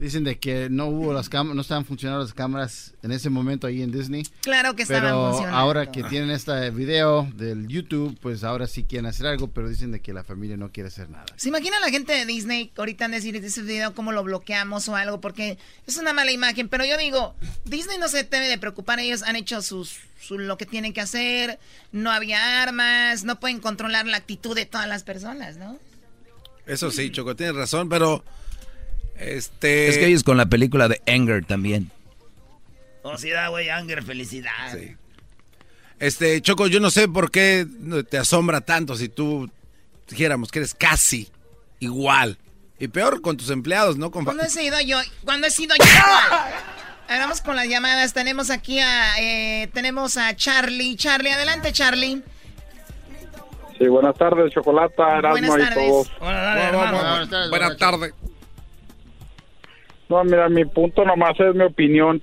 Speaker 14: Dicen de que no hubo las cámaras, no estaban funcionando las cámaras en ese momento ahí en Disney.
Speaker 12: Claro que estaban
Speaker 14: pero
Speaker 12: funcionando.
Speaker 14: ahora que tienen este video del YouTube, pues ahora sí quieren hacer algo, pero dicen de que la familia no quiere hacer nada.
Speaker 12: ¿Se imagina la gente de Disney ahorita en decir ese video cómo lo bloqueamos o algo? Porque es una mala imagen. Pero yo digo, Disney no se debe de preocupar. Ellos han hecho sus, su- lo que tienen que hacer. No había armas. No pueden controlar la actitud de todas las personas, ¿no?
Speaker 2: Eso sí, Choco, tienes razón, pero... Este...
Speaker 3: Es que ellos con la película de Anger también.
Speaker 1: Oh, sí, da, güey, Anger, felicidad.
Speaker 2: Este, Choco, yo no sé por qué te asombra tanto si tú dijéramos que eres casi igual. Y peor con tus empleados, ¿no? Con...
Speaker 12: ¿Cuándo he sido yo? ¿Cuándo he sido yo? vamos con las llamadas. Tenemos aquí a, eh, tenemos a Charlie. Charlie, adelante, Charlie.
Speaker 30: Sí, buenas tardes, Chocolata, Erasmo
Speaker 12: Buenas
Speaker 30: y
Speaker 12: tardes.
Speaker 30: todos.
Speaker 2: Buenas tardes.
Speaker 30: No, mira, mi punto nomás es mi opinión.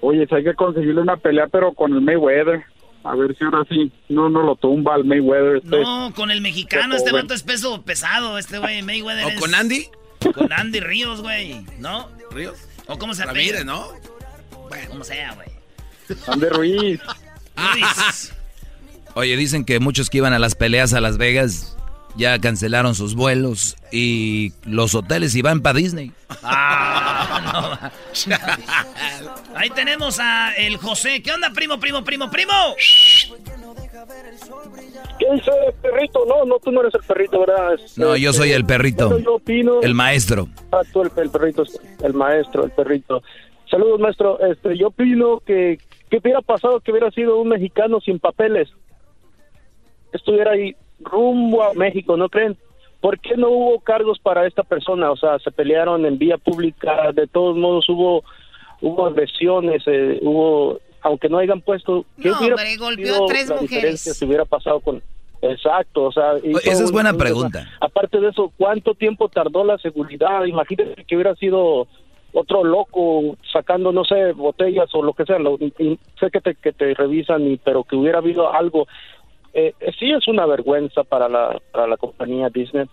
Speaker 30: Oye, si hay que conseguirle una pelea, pero con el Mayweather. A ver si ahora sí no nos lo tumba el Mayweather. Este.
Speaker 1: No, con el mexicano, este vato es peso pesado, este güey, Mayweather.
Speaker 2: ¿O
Speaker 1: es-
Speaker 2: con Andy?
Speaker 1: Con Andy Ríos, güey, ¿no?
Speaker 2: Ríos.
Speaker 1: ¿O cómo se
Speaker 2: Ramírez? ¿no?
Speaker 1: Bueno, como sea, güey.
Speaker 30: Andy Ruiz.
Speaker 1: Luis.
Speaker 3: Oye, dicen que muchos que iban a las peleas a Las Vegas ya cancelaron sus vuelos y los hoteles y van para Disney.
Speaker 1: Ah, no. Ahí tenemos a el José. ¿Qué onda, primo, primo, primo, primo?
Speaker 30: ¿Qué dice el perrito? No, no, tú no eres el perrito, ¿verdad? Es-
Speaker 3: No, yo soy el perrito.
Speaker 30: Bueno, yo opino-
Speaker 3: El maestro.
Speaker 30: Ah, tú el, el perrito, el maestro, el perrito. Saludos, maestro. Este, yo opino que, que hubiera pasado que hubiera sido un mexicano sin papeles. Estuviera ahí rumbo a México, ¿no creen? ¿Por qué no hubo cargos para esta persona? O sea, se pelearon en vía pública, de todos modos hubo hubo agresiones, eh, hubo, aunque no hayan puesto... ¿qué
Speaker 12: No,
Speaker 30: hubiera
Speaker 12: hombre, golpeó a tres
Speaker 30: la
Speaker 12: mujeres.
Speaker 30: si hubiera pasado con... Exacto, o sea...
Speaker 3: Esa es buena
Speaker 30: un-
Speaker 3: pregunta.
Speaker 30: Aparte de eso, ¿cuánto tiempo tardó la seguridad? Imagínate que hubiera sido otro loco sacando, no sé, botellas o lo que sea. Lo- sé que te, que te revisan, y, pero que hubiera habido algo. Eh, eh, sí es una vergüenza para la, para la compañía Disney.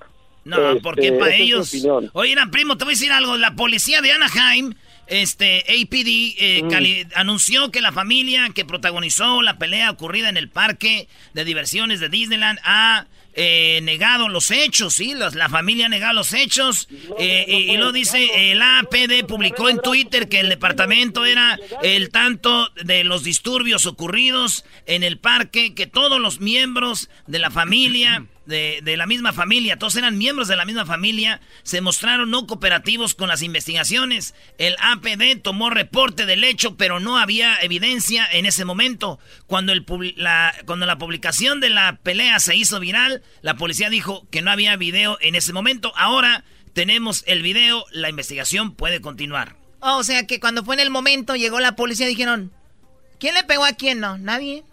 Speaker 1: No,
Speaker 30: Este,
Speaker 1: porque para ellos. Oye, primo, te voy a decir algo. La policía de Anaheim, este, APD, eh,
Speaker 30: Mm.
Speaker 1: cali- anunció que la familia que protagonizó la pelea ocurrida en el parque de diversiones de Disneyland ha eh, negado los hechos, ¿sí? Los- la familia ha negado los hechos. eh, y, y lo dice, el APD publicó en Twitter que el departamento era el tanto de los disturbios ocurridos en el parque, que todos los miembros de la familia de, de la misma familia, todos eran miembros de la misma familia, se mostraron no cooperativos con las investigaciones. El APD tomó reporte del hecho, pero no había evidencia en ese momento. Cuando, el, la, cuando la publicación de la pelea se hizo viral, la policía dijo que no había video en ese momento. Ahora tenemos el video, la investigación puede continuar.
Speaker 12: Oh, o sea que cuando fue en el momento, llegó la policía dijeron, ¿quién le pegó a quién? No, nadie.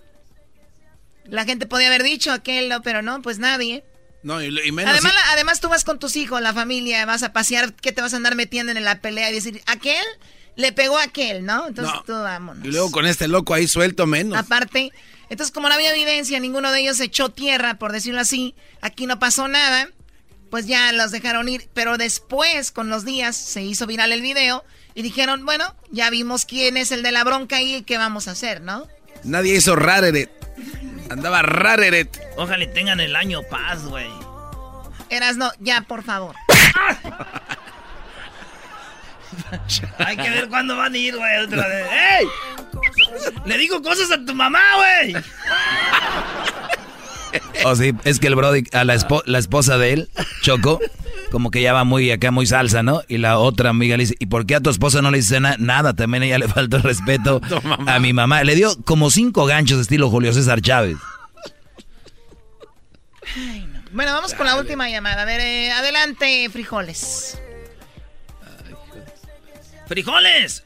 Speaker 12: La gente podía haber dicho aquel, no, pero no, pues nadie.
Speaker 2: No, y, y menos...
Speaker 12: Además,
Speaker 2: si-
Speaker 12: además tú vas con tus hijos, la familia, vas a pasear, ¿qué te vas a andar metiendo en la pelea y decir, aquel le pegó a aquel, ¿no? Entonces
Speaker 2: No.
Speaker 12: tú vámonos.
Speaker 2: y luego con este loco ahí suelto menos.
Speaker 12: Aparte, entonces como no había evidencia, ninguno de ellos echó tierra, por decirlo así, aquí no pasó nada, pues ya los dejaron ir, pero después, con los días, se hizo viral el video y dijeron, bueno, ya vimos quién es el de la bronca y qué vamos a hacer, ¿no?
Speaker 2: Nadie hizo rareret. Andaba rareret.
Speaker 1: Ojalá tengan el año paz, güey.
Speaker 12: Eras no, ya, por favor.
Speaker 1: Hay que ver cuándo van a ir, güey. Otra vez. ¡Ey! Le digo cosas a tu mamá, güey.
Speaker 3: Oh, sí, es que el Brody, a la, espo- la esposa de él, Choco, como que ya va muy acá, muy salsa, ¿no? Y la otra amiga le dice, ¿y por qué a tu esposa no le dice na- nada? También a ella le faltó el respeto a mi mamá. Le dio como cinco ganchos estilo Julio César Chávez.
Speaker 12: Bueno, vamos con la última llamada. A ver, eh, adelante, frijoles.
Speaker 1: ¡Frijoles!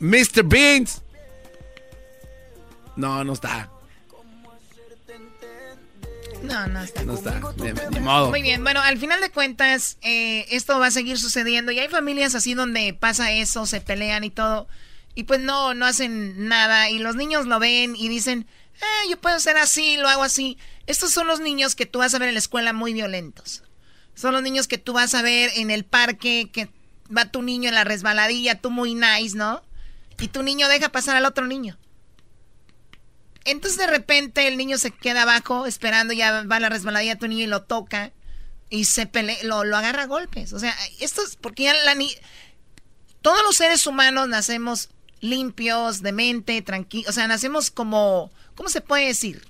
Speaker 2: Mr. Beans. No, no está.
Speaker 12: No, no está.
Speaker 2: No está. Ni modo.
Speaker 12: Muy bien, bueno, al final de cuentas, eh, esto va a seguir sucediendo y hay familias así donde pasa eso, se pelean y todo, y pues no, no hacen nada y los niños lo ven y dicen, ah, yo puedo ser así, lo hago así. Estos son los niños que tú vas a ver en la escuela muy violentos. Son los niños que tú vas a ver en el parque que va tu niño en la resbaladilla, tú muy nice, ¿no? Y tu niño deja pasar al otro niño. Entonces de repente el niño se queda abajo esperando, ya va la resbaladilla tu niño y lo toca y se pelea, lo, lo agarra a golpes. O sea, esto es porque ya la ni todos los seres humanos nacemos limpios, de mente, tranquilos, o sea, nacemos como, ¿cómo se puede decir?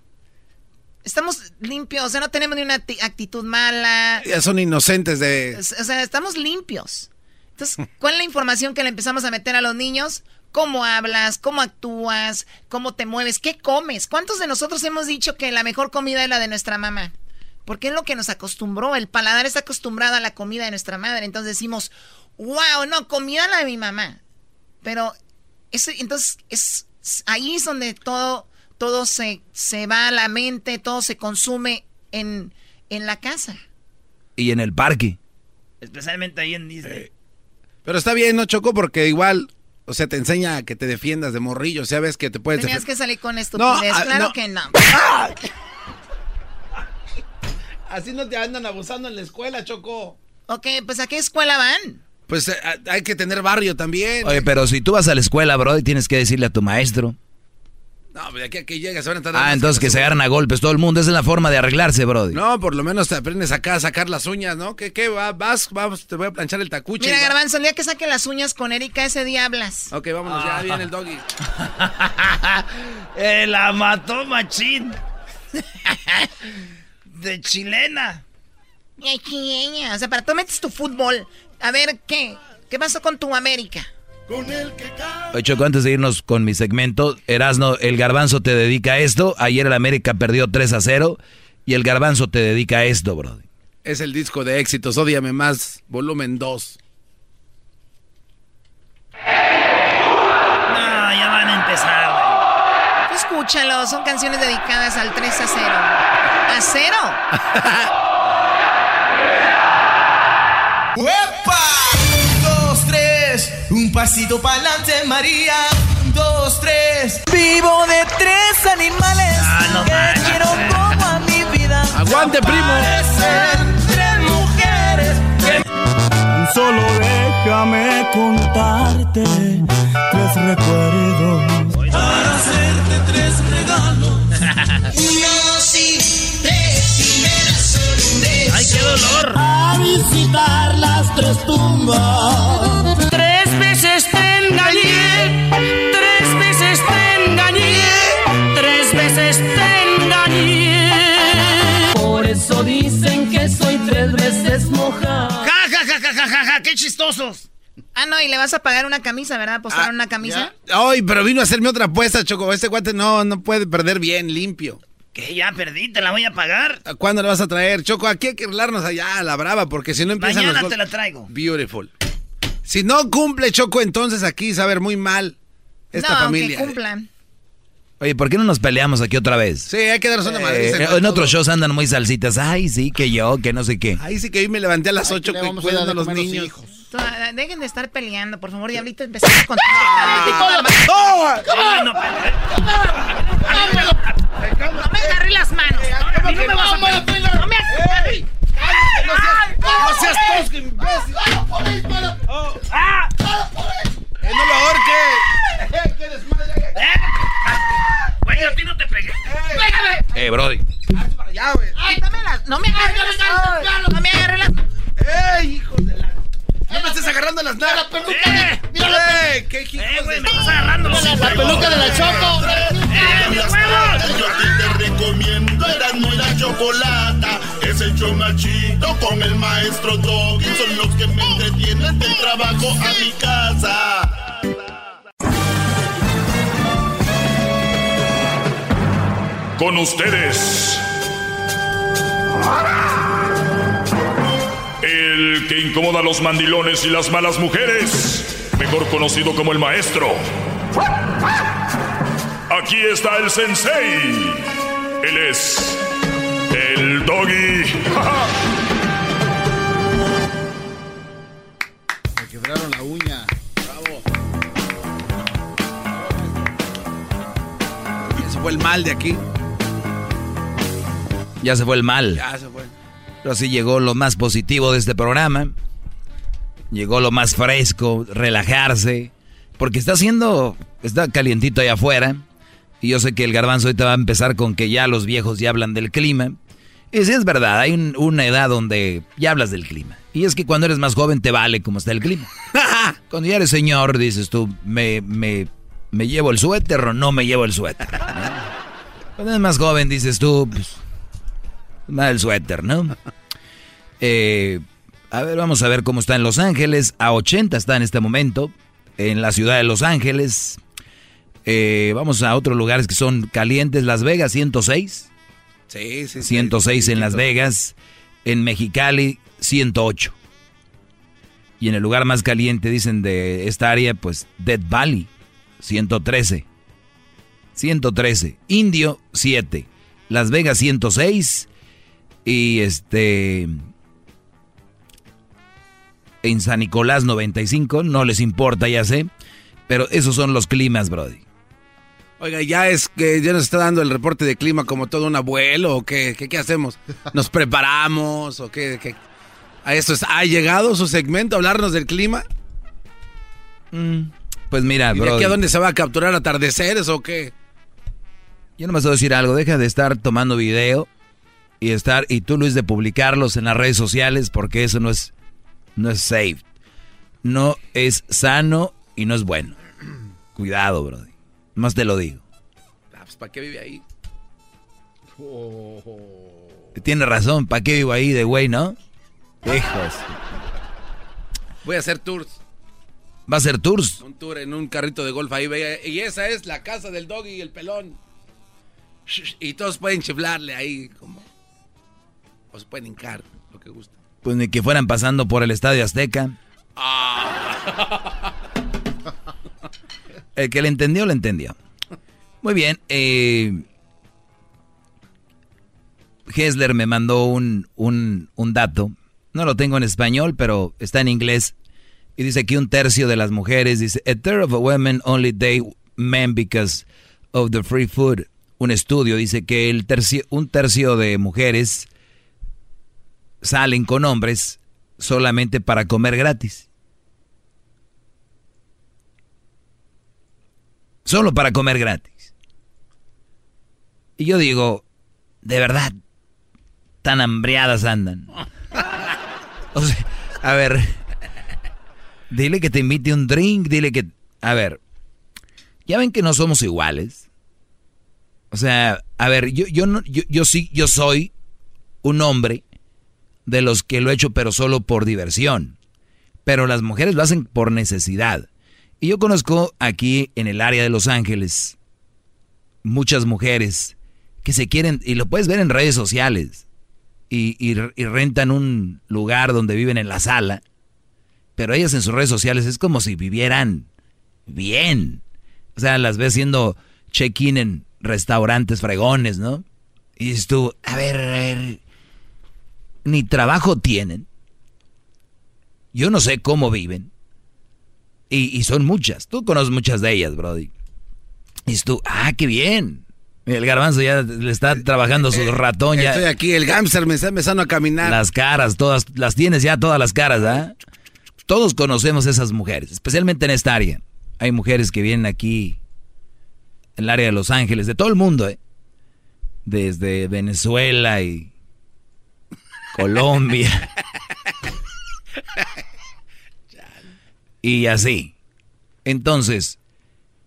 Speaker 12: Estamos limpios, o sea, no tenemos ni una actitud mala.
Speaker 2: Ya son inocentes de...
Speaker 12: O sea, estamos limpios. Entonces, ¿cuál es la información que le empezamos a meter a los niños? Cómo hablas, cómo actúas, cómo te mueves, qué comes. ¿Cuántos de nosotros hemos dicho que la mejor comida es la de nuestra mamá? Porque es lo que nos acostumbró. El paladar está acostumbrado a la comida de nuestra madre. Entonces decimos, wow, no, comida la de mi mamá. Pero eso, entonces es ahí es donde todo, todo se, se va a la mente, todo se consume en, en la casa.
Speaker 3: Y en el parque.
Speaker 1: Especialmente ahí en Disney.
Speaker 2: pero está bien, ¿no, Choco? Porque igual o sea, te enseña a que te defiendas de morrillo. O sea, ves que te puedes...
Speaker 12: Tenías que salir con estupidez. Ah, claro que no.
Speaker 2: Así no te andan abusando en la escuela, Choco.
Speaker 12: Ok, pues ¿a qué escuela van?
Speaker 2: Pues eh, hay que tener barrio también.
Speaker 3: Oye, pero si tú vas a la escuela, bro, y tienes que decirle a tu maestro.
Speaker 2: No, de aquí a que llegas van a estar...
Speaker 3: Ah, entonces que se agarran a golpes todo el mundo. Esa es la forma de arreglarse, Brody.
Speaker 2: No, por lo menos te aprendes acá a sacar las uñas, ¿no? ¿Qué, qué? Vas, vamos, te voy a planchar el tacuche.
Speaker 12: Mira, Garbanzo, el día que saque las uñas con Erika, ese día hablas.
Speaker 2: Ok, vámonos, ya viene el doggy.
Speaker 1: eh, la mató machín. de chilena.
Speaker 12: De chilena. O sea, para tú metes tu fútbol. A ver, ¿qué? ¿Qué pasó con tu América?
Speaker 3: Con el que Oye, Choco, antes de irnos con mi segmento, Erasno, el garbanzo te dedica a esto. Ayer el América perdió 3 a 0 y el garbanzo te dedica a esto, bro.
Speaker 2: Es el disco de éxitos, Ódiame Más, volumen 2.
Speaker 1: No, ya van a empezar, güey.
Speaker 12: Escúchalo, son canciones dedicadas al 3 a 0. ¿A 0?
Speaker 16: Un pasito para adelante, María. Un, dos, tres. Vivo de tres animales ah, que quiero como a mi vida.
Speaker 2: Aguante, primo.
Speaker 16: Tres mujeres. Solo déjame contarte tres recuerdos. Para hacerte tres regalos. Uno, sí, tres y me
Speaker 1: ¡Ay, qué dolor!
Speaker 16: A visitar las tres tumbas engañé, tres veces te engañé, tres veces te engañé. Por eso dicen que soy tres veces mojada.
Speaker 1: Ja, ja, ja, ja, ja, ja, ja, qué chistosos.
Speaker 12: Ah, no, y le vas a pagar una camisa, ¿verdad? ¿Apostar ah, una camisa?
Speaker 2: Ay, pero vino a hacerme otra apuesta, Choco. Este guante no, no puede perder bien, limpio.
Speaker 1: ¿Qué? ¿Ya perdí? ¿Te la voy a pagar?
Speaker 2: ¿Cuándo la vas a traer? Choco, aquí hay que arreglarnos allá a la brava, porque si no empiezan
Speaker 1: Mañana te la traigo.
Speaker 2: Beautiful. Si no cumple Choco, entonces aquí saber muy mal esta
Speaker 12: no,
Speaker 2: familia.
Speaker 12: que cumplan.
Speaker 3: Oye, ¿por qué no nos peleamos aquí otra vez?
Speaker 2: Sí, hay que darnos una madre.
Speaker 3: Eh, en otros shows andan muy salsitas. Ay, sí, que yo, que no sé qué.
Speaker 2: Ay, sí, que hoy me levanté a las 8 cuidando a los niños.
Speaker 12: Dejen de estar peleando, por favor. Diablito, empezamos con...
Speaker 1: ¡No!
Speaker 12: ¡No me agarré las manos! ¡No me vas a... ¡No
Speaker 2: seas tosco, imbécil! Oh. ¡Ah! ¡Eh, no lo ahorque! ¡Eh, qué desmadre! ¡Eh!
Speaker 1: Güey, a ti no te pegué.
Speaker 12: ¡Pégame!
Speaker 3: Eh, Brody.
Speaker 2: Hazte para allá, güey.
Speaker 12: Quítamelas. No me agarres las No me agarres las...
Speaker 2: ¡Eh, hijos de la... No me estés agarrando las nalgas.
Speaker 1: La peluca.
Speaker 2: Eh, mira la
Speaker 1: eh, qué eh, güey, me estás agarrando
Speaker 2: la, la peluca de la Choco.
Speaker 1: ¡Eh, mis huevos!
Speaker 10: Yo a ti te recomiendo Erasmo y la Chocolata. Es el show machito con el maestro Doggy. Son los que me entretienen del trabajo a mi casa.
Speaker 9: Con ustedes. El que incomoda a los mandilones y las malas mujeres, mejor conocido como el maestro. Aquí está el sensei. Él es el doggy.
Speaker 2: Me quebraron la uña. Bravo. Se fue el mal de aquí.
Speaker 3: Ya se fue el mal.
Speaker 2: Ya se fue.
Speaker 3: Pero así llegó lo más positivo de este programa. Llegó lo más fresco, relajarse. Porque está haciendo, está calientito allá afuera. Y yo sé que el garbanzo ahorita va a empezar con que ya los viejos ya hablan del clima. Y sí es verdad, hay una edad donde ya hablas del clima. Y es que cuando eres más joven te vale cómo está el clima. cuando ya eres señor, dices tú, me, me, me llevo el suéter o no me llevo el suéter. Cuando eres más joven, dices tú, pues, nada el suéter, ¿no? Eh, a ver, vamos a ver cómo está en Los Ángeles. A 80 está en este momento. En la ciudad de Los Ángeles. Eh, vamos a otros lugares que son calientes. Las Vegas, 106.
Speaker 2: Sí, sí,
Speaker 3: 106 en Las Vegas. En Mexicali, 108. Y en el lugar más caliente, dicen de esta área, pues Dead Valley, 113. 113. Indio, 7. Las Vegas, 106. Y este. En San Nicolás, 95. No les importa, ya sé. Pero esos son los climas, Brody.
Speaker 2: Oiga, ya es que ya nos está dando el reporte de clima como todo un abuelo o qué, qué, hacemos? ¿Nos preparamos o qué, ¿A eso ha llegado su segmento, hablarnos del clima?
Speaker 3: Mm, pues mira,
Speaker 2: ¿Y de aquí a dónde se va a capturar atardeceres o qué?
Speaker 3: Yo no me voy a decir algo, deja de estar tomando video y estar y tú Luis de publicarlos en las redes sociales porque eso no es no es safe. No es sano y no es bueno. Cuidado, brody. Más te lo digo.
Speaker 2: Ah, pues, ¿Para qué vive ahí?
Speaker 3: Tiene razón, ¿para qué vivo ahí de güey, no? Hijos.
Speaker 2: Voy a hacer tours.
Speaker 3: ¿Va a hacer tours?
Speaker 2: Un tour en un carrito de golf ahí. Y esa es la casa del doggy y el pelón. Y todos pueden chiflarle ahí como... O se pueden hincar, lo que guste.
Speaker 3: Pues ni que fueran pasando por el Estadio Azteca.
Speaker 2: Ah.
Speaker 3: El que le entendió, le entendió. Muy bien. Eh, Hessler me mandó un, un, dato. No lo tengo en español, pero está en inglés. Y dice que un tercio de las mujeres, dice, a third of women only date men because of the free food. Un estudio dice que el tercio, un tercio de mujeres salen con hombres solamente para comer gratis. Solo para comer gratis. Y yo digo, de verdad, tan hambriadas andan. O sea, a ver, dile que te invite un drink, dile que... A ver, ya ven que no somos iguales. O sea, a ver, yo, yo, no, yo, yo sí, yo soy un hombre de los que lo he hecho pero solo por diversión. Pero las mujeres lo hacen por necesidad. Y yo conozco aquí en el área de Los Ángeles muchas mujeres que se quieren, y lo puedes ver en redes sociales, y, y, rentan un lugar donde viven en la sala, pero ellas en sus redes sociales es como si vivieran bien. O sea, las ves haciendo check-in en restaurantes fregones, ¿no? Y dices tú, a ver, a ver, ni trabajo tienen. Yo no sé cómo viven. Y, son muchas. Tú conoces muchas de ellas, Brody. Y tú, ah, qué bien. El garbanzo ya le está trabajando su ratón. Ya.
Speaker 2: Estoy aquí, el gámster me está empezando a caminar.
Speaker 3: Las caras, todas, las tienes ya todas las caras, ¿ah? Todos conocemos esas mujeres, especialmente en esta área. Hay mujeres que vienen aquí, en el área de Los Ángeles, de todo el mundo, ¿eh? Desde Venezuela y Colombia. y así. Entonces,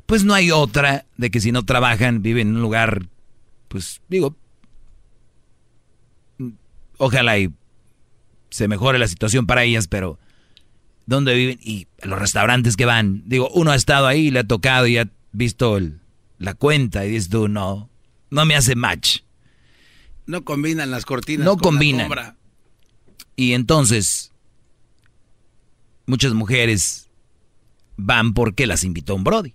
Speaker 3: pues no hay otra de que si no trabajan, viven en un lugar, pues digo, ojalá y se mejore la situación para ellas, pero ¿dónde viven? Y los restaurantes que van, digo, uno ha estado ahí, le ha tocado y ha visto la cuenta y dices tú, no, no me hace match.
Speaker 2: No combinan las cortinas.
Speaker 3: No combinan. y entonces, muchas mujeres van porque las invitó un Brody.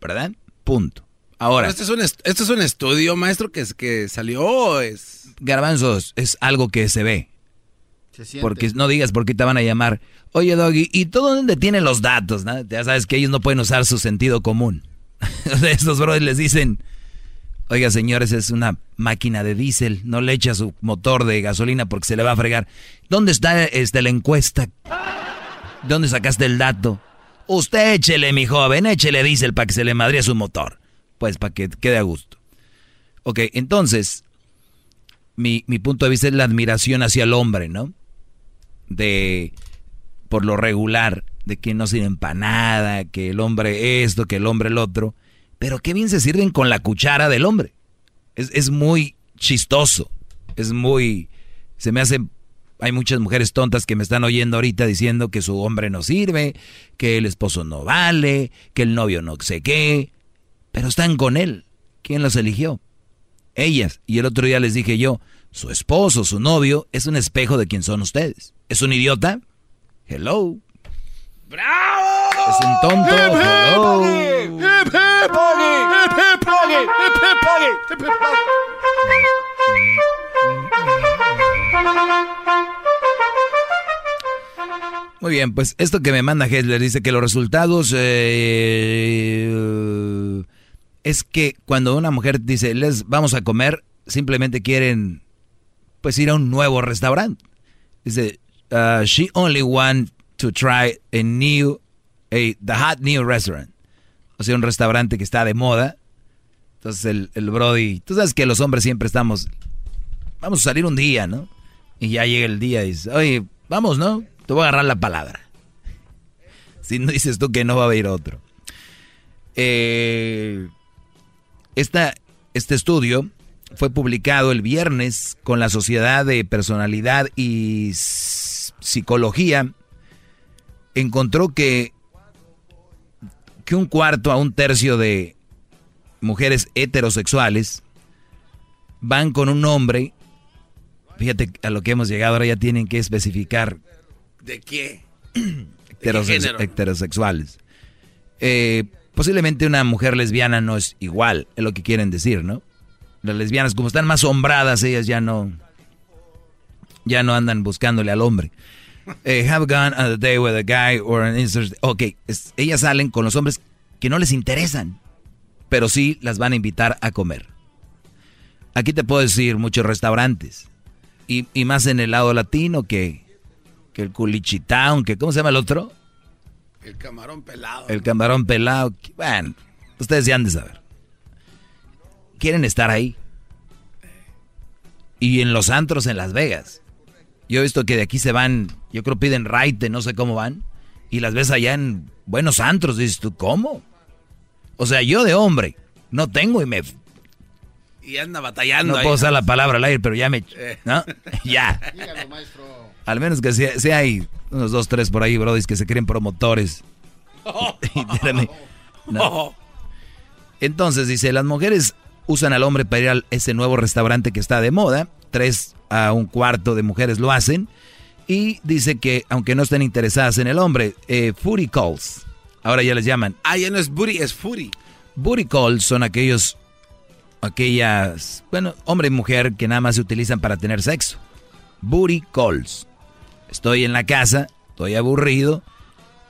Speaker 3: ¿Verdad? Punto. Ahora.
Speaker 2: Este es, un es un estudio, maestro, que, que salió. Es...
Speaker 3: Garbanzos, es algo que se ve. Se porque no digas por qué te van a llamar. Oye, Doggy, ¿y todo dónde tienen los datos? Ya sabes que ellos no pueden usar su sentido común. Estos brothers les dicen, Oiga, señores, es una máquina de diésel, no le echa su motor de gasolina porque se le va a fregar. ¿Dónde está este, la encuesta? ¿Dónde sacaste el dato? Usted échele, mi joven, échele diésel para que se le madría su motor. Pues para que quede a gusto. Ok, entonces, mi, mi punto de vista es la admiración hacia el hombre, ¿no? De, por lo regular, de que no sirven para nada, que el hombre esto, que el hombre el otro. Pero qué bien se sirven con la cuchara del hombre. Es, es muy chistoso. Es muy... Se me hace hay muchas mujeres tontas que me están oyendo ahorita diciendo que su hombre no sirve, que el esposo no vale, que el novio no sé qué. Pero están con él. ¿Quién los eligió? Ellas. Y el otro día les dije yo, su esposo, su novio, es un espejo de quién son ustedes. ¿Es un idiota? Hello.
Speaker 16: ¡Bravo!
Speaker 3: Es un tonto. Muy bien, pues esto que me manda Hessler dice que los resultados eh, es que cuando una mujer dice les vamos a comer, simplemente quieren pues ir a un nuevo restaurante. Dice uh, she only want to try a new, a, the hot new restaurant. O sea, un restaurante que está de moda. Entonces el, el Brody, tú sabes que los hombres siempre estamos, vamos a salir un día, ¿no? Y ya llega el día y dice, oye, vamos, ¿no? Te voy a agarrar la palabra. Si no dices tú que no va a haber otro. Eh, este estudio fue publicado el viernes con la Sociedad de Personalidad y Psicología. Encontró que, que un cuarto a un tercio de mujeres heterosexuales van con un hombre. Fíjate a lo que hemos llegado, ahora ya tienen que especificar
Speaker 2: ¿De qué?
Speaker 3: heterosexuales. Eh, posiblemente una mujer lesbiana no es igual, es lo que quieren decir, ¿no? Las lesbianas, como están más sombradas, ellas ya no. Ya no andan buscándole al hombre. Eh, have gone a day with a guy or an Ok, ellas salen con los hombres que no les interesan, pero sí las van a invitar a comer. Aquí te puedo decir muchos restaurantes. Y, y más en el lado latino que que el culichitown, que ¿cómo se llama el otro?
Speaker 2: El camarón pelado.
Speaker 3: El camarón pelado. Bueno, ustedes ya han de saber. Quieren estar ahí. Y en los antros en Las Vegas. Yo he visto que de aquí se van, yo creo piden raite, no sé cómo van. Y las ves allá en buenos antros. Dices tú, ¿cómo? O sea, yo de hombre no tengo y me...
Speaker 2: Y anda batallando.
Speaker 3: No puedo usar la palabra al aire, pero ya me... Eh. ¿No? ya. Dígalo, maestro. Al menos que sea, hay unos dos, tres por ahí, brodis, que se creen promotores. Entonces dice, las mujeres usan al hombre para ir a ese nuevo restaurante que está de moda. Tres a un cuarto de mujeres lo hacen. Y dice que aunque no estén interesadas en el hombre, eh, footy calls. Ahora ya les llaman.
Speaker 2: Ah, ya no es booty, es footy.
Speaker 3: Booty calls son aquellos, aquellas, bueno, hombre y mujer que nada más se utilizan para tener sexo. Booty calls. Estoy en la casa, estoy aburrido,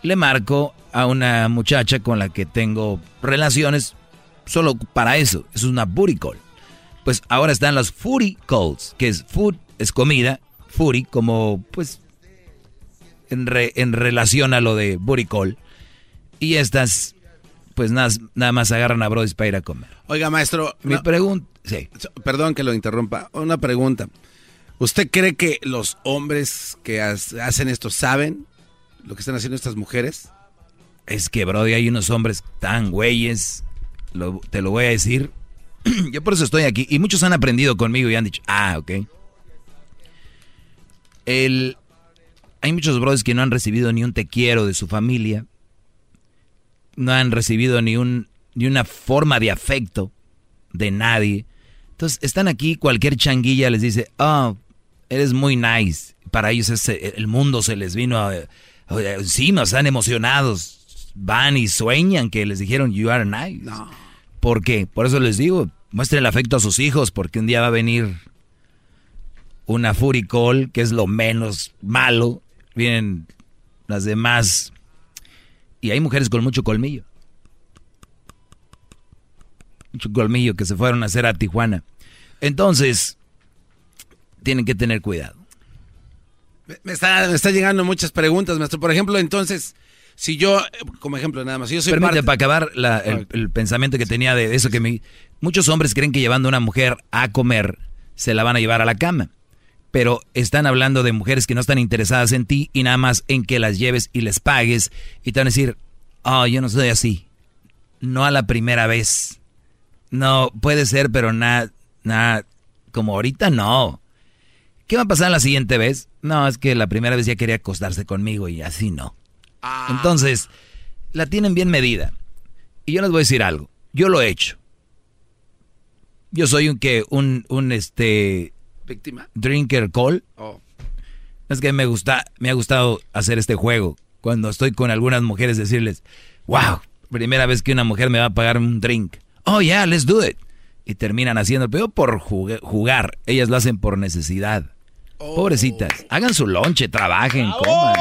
Speaker 3: le marco a una muchacha con la que tengo relaciones solo para eso, es una booty call. Pues ahora están las footy calls, que es food, es comida, footy como pues en, en relación a lo de booty call. Y estas pues nada, nada más agarran a Brody para ir a comer.
Speaker 2: Oiga, maestro.
Speaker 3: Mi pregunta. Sí.
Speaker 2: Perdón que lo interrumpa. Una pregunta. ¿Usted cree que los hombres que hacen esto saben lo que están haciendo estas mujeres?
Speaker 3: Es que, Brody, hay unos hombres tan güeyes, te lo voy a decir. Yo por eso estoy aquí. Y muchos han aprendido conmigo y han dicho, ah, ok. El, hay muchos brothers que no han recibido ni un te quiero de su familia. No han recibido ni, un, ni una forma de afecto de nadie. Entonces están aquí, cualquier changuilla les dice, oh, eres muy nice. Para ellos el mundo se les vino encima, están emocionados. Van y sueñan que les dijeron, you are nice. No. ¿Por qué? Por eso les digo, muestren el afecto a sus hijos, porque un día va a venir una furicol, que es lo menos malo. Vienen las demás. Y hay mujeres con mucho colmillo. Mucho colmillo que se fueron a hacer a Tijuana. Entonces, tienen que tener cuidado.
Speaker 2: Me está, me está llegando muchas preguntas, maestro. Por ejemplo, entonces, si yo, como ejemplo nada más, si yo soy parte-
Speaker 3: para acabar la- el, el pensamiento que tenía de eso que me... Muchos hombres creen que llevando a una mujer a comer se la van a llevar a la cama. Pero están hablando de mujeres que no están interesadas en ti y nada más en que las lleves y les pagues y te van a decir, oh, yo no soy así. No a la primera vez. No, puede ser, pero nada, nada, como ahorita no. ¿Qué va a pasar la siguiente vez? No, es que la primera vez ya quería acostarse conmigo y así no. Entonces, la tienen bien medida. Y yo les voy a decir algo. Yo lo he hecho. Yo soy un que un un este
Speaker 2: víctima.
Speaker 3: drinker call.
Speaker 2: Oh.
Speaker 3: Es que me gusta me ha gustado hacer este juego cuando estoy con algunas mujeres decirles, "Wow, primera vez que una mujer me va a pagar un drink." "Oh, yeah, let's do it." Y terminan haciendo, pero por jugar, ellas lo hacen por necesidad. Pobrecitas, hagan su lonche, trabajen, coman.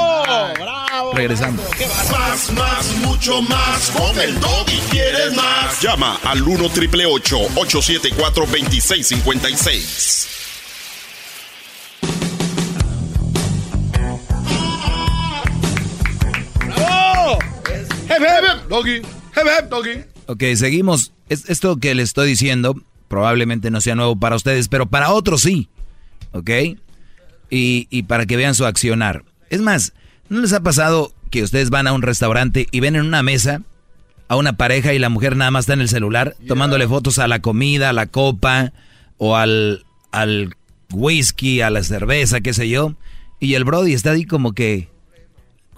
Speaker 3: Regresando.
Speaker 10: Más, más, mucho más. Con el y quieres más.
Speaker 31: Llama al 1 triple 874 2656.
Speaker 29: ¡Hep, doggy! ¡Hep, hep, doggy!
Speaker 3: Ok, seguimos. Es- esto que les estoy diciendo probablemente no sea nuevo para ustedes, pero para otros sí. ¿Ok? Y, y para que vean su accionar. Es más, ¿no les ha pasado que ustedes van a un restaurante y ven en una mesa a una pareja y la mujer nada más está en el celular tomándole fotos a la comida, a la copa o al, al whisky, a la cerveza, qué sé yo? Y el Brody está ahí como que,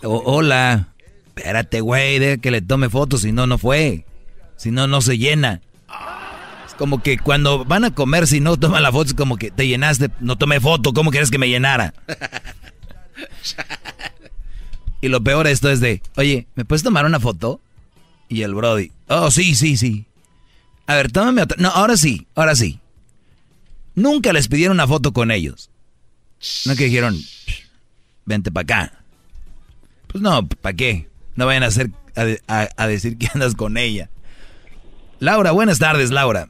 Speaker 3: "O- hola, espérate, güey, de que le tome fotos, si no, no fue. Si no, no se llena. Es como que cuando van a comer, si no toman la foto, es como que te llenaste, no tomé foto, ¿cómo quieres que me llenara? Y lo peor de esto es de, oye, ¿me puedes tomar una foto? Y el Brody, oh, sí, sí, sí. A ver, tómame otra. No, ahora sí, ahora sí. Nunca les pidieron una foto con ellos. No que dijeron, vente para acá. Pues no, ¿para qué? No vayan a, hacer, a, a- a decir que andas con ella. Laura, buenas tardes, Laura.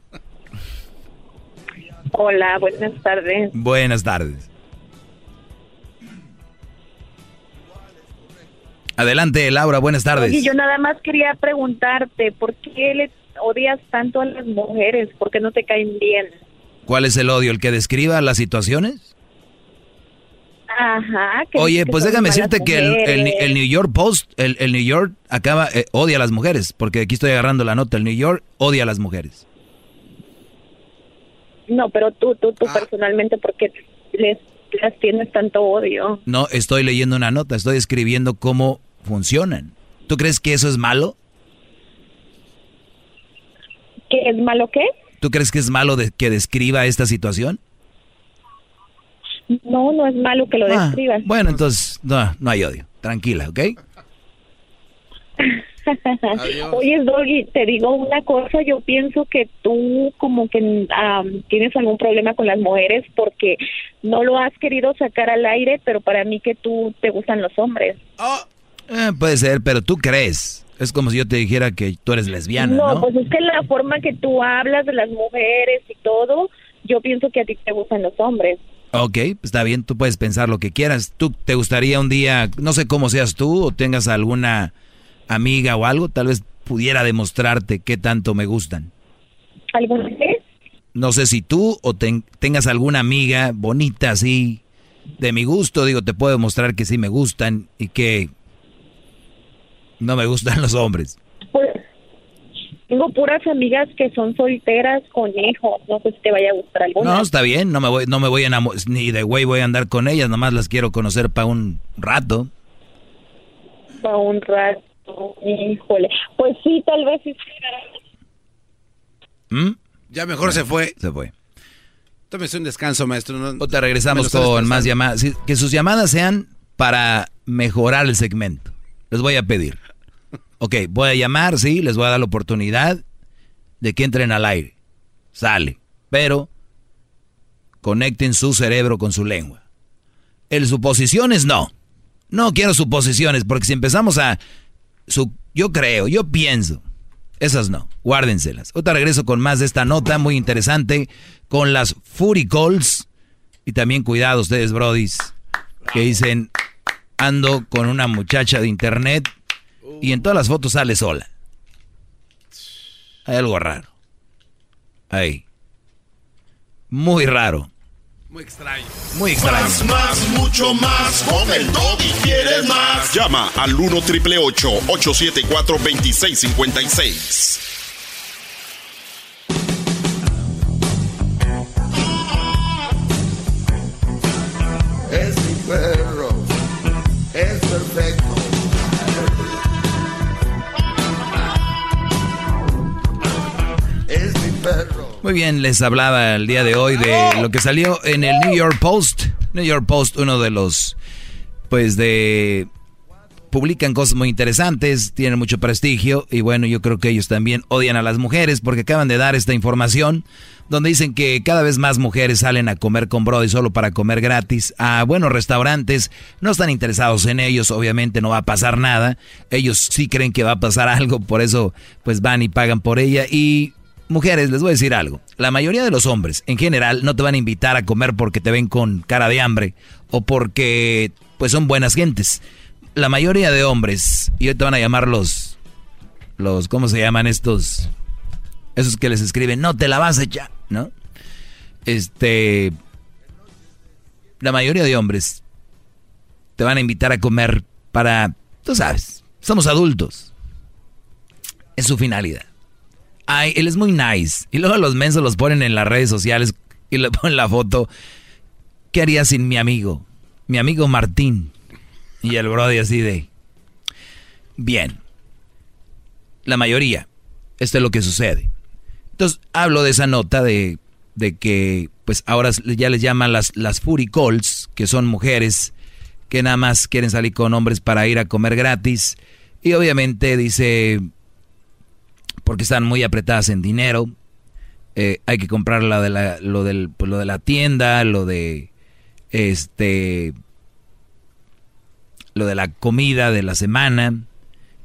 Speaker 32: Hola, buenas tardes.
Speaker 3: Buenas tardes. Adelante, Laura, buenas tardes.
Speaker 32: Oye, yo nada más quería preguntarte, ¿por qué le odias tanto a las mujeres? ¿Por qué no te caen bien?
Speaker 3: ¿Cuál es el odio? ¿El que describa las situaciones?
Speaker 32: Ajá. que
Speaker 3: Oye,
Speaker 32: que
Speaker 3: pues déjame decirte que el, el- el New York Post, el, el New York acaba, eh, odia a las mujeres, porque aquí estoy agarrando la nota, el New York odia a las mujeres.
Speaker 32: No, pero tú, tú,
Speaker 3: Ah.
Speaker 32: tú personalmente, ¿por qué les, les tienes tanto odio?
Speaker 3: No, estoy leyendo una nota, estoy escribiendo cómo funcionan. ¿Tú crees que eso es malo?
Speaker 32: ¿Qué es malo qué?
Speaker 3: ¿Tú crees que es malo de, que describa esta situación?
Speaker 32: No, no es malo que lo
Speaker 3: Ah,
Speaker 32: describas.
Speaker 3: Bueno, entonces, no, no hay odio. Tranquila, ¿ok?
Speaker 32: Oye, Doggy, te digo una cosa, yo pienso que tú como que am, tienes algún problema con las mujeres porque no lo has querido sacar al aire, pero para mí que tú te gustan los hombres.
Speaker 3: Eh, puede ser, pero tú crees. Es como si yo te dijera que tú eres lesbiana,
Speaker 32: no,
Speaker 3: ¿no?
Speaker 32: pues es que la forma que tú hablas de las mujeres y todo, yo pienso que a ti te gustan los hombres.
Speaker 3: Ok, está bien, tú puedes pensar lo que quieras. ¿Tú te gustaría un día, no sé cómo seas tú o tengas alguna amiga o algo, tal vez pudiera demostrarte qué tanto me gustan?
Speaker 32: ¿Alguna vez?
Speaker 3: No sé si tú o ten- tengas alguna amiga bonita así de mi gusto, digo, te puedo demostrar que sí me gustan y que no me gustan los hombres.
Speaker 32: Tengo puras amigas que son solteras con hijos, no sé si te vaya a gustar alguna.
Speaker 3: No, está bien, no me voy, no me voy a enamorar, ni de güey voy a andar con ellas, nomás las quiero conocer para un rato.
Speaker 32: Para un rato, híjole. Pues sí, tal vez sí.
Speaker 3: ¿Mm?
Speaker 2: Ya mejor se fue.
Speaker 3: Se fue.
Speaker 2: Tómese un descanso, maestro. No,
Speaker 3: O te regresamos con más llamadas. Sí, Que sus llamadas sean para mejorar el segmento. Les voy a pedir. Ok, voy a llamar, sí, les voy a dar la oportunidad de que entren al aire. Sale. Pero conecten su cerebro con su lengua. El suposiciones no. No quiero suposiciones, porque si empezamos a... Su, yo creo, yo pienso. Esas no, guárdenselas. Ahorita regreso con más de esta nota muy interesante con las Fury Calls. Y también cuidado ustedes, brodis. que dicen, ando con una muchacha de internet y en todas las fotos sale sola. Hay algo raro. Ahí. Muy raro.
Speaker 2: Muy extraño.
Speaker 3: Muy extraño.
Speaker 10: Más, más, mucho más. Con el y quieres más. Llama al 1 triple 874 2656.
Speaker 33: Es mi perro, es perfecto.
Speaker 3: Muy bien, les hablaba el día de hoy de lo que salió en el New York Post. New York Post, uno de los, pues de... Publican cosas muy interesantes, tienen mucho prestigio y bueno, yo creo que ellos también odian a las mujeres porque acaban de dar esta información donde dicen que cada vez más mujeres salen a comer con Brody solo para comer gratis a buenos restaurantes, no están interesados en ellos, obviamente no va a pasar nada, ellos sí creen que va a pasar algo, por eso pues van y pagan por ella y mujeres, les voy a decir algo. La mayoría de los hombres, en general, no te van a invitar a comer porque te ven con cara de hambre o porque, pues, son buenas gentes. La mayoría de hombres, y hoy te van a llamar los, los, ¿cómo se llaman estos? Esos que les escriben, no te la vas a echar, ¿no? Este, la mayoría de hombres te van a invitar a comer para, tú sabes, somos adultos. Es su finalidad. Ay, él es muy nice. Y luego los mensos los ponen en las redes sociales y le ponen la foto. ¿Qué haría sin mi amigo? Mi amigo Martín. Y el brody así de... Bien. La mayoría. Esto es lo que sucede. Entonces, hablo de esa nota de, de que, pues ahora ya les llaman las, las Fury Calls, que son mujeres que nada más quieren salir con hombres para ir a comer gratis. Y obviamente dice, porque están muy apretadas en dinero. Eh, hay que comprar la de la, lo, del, pues, lo de la tienda, lo de este lo de la comida de la semana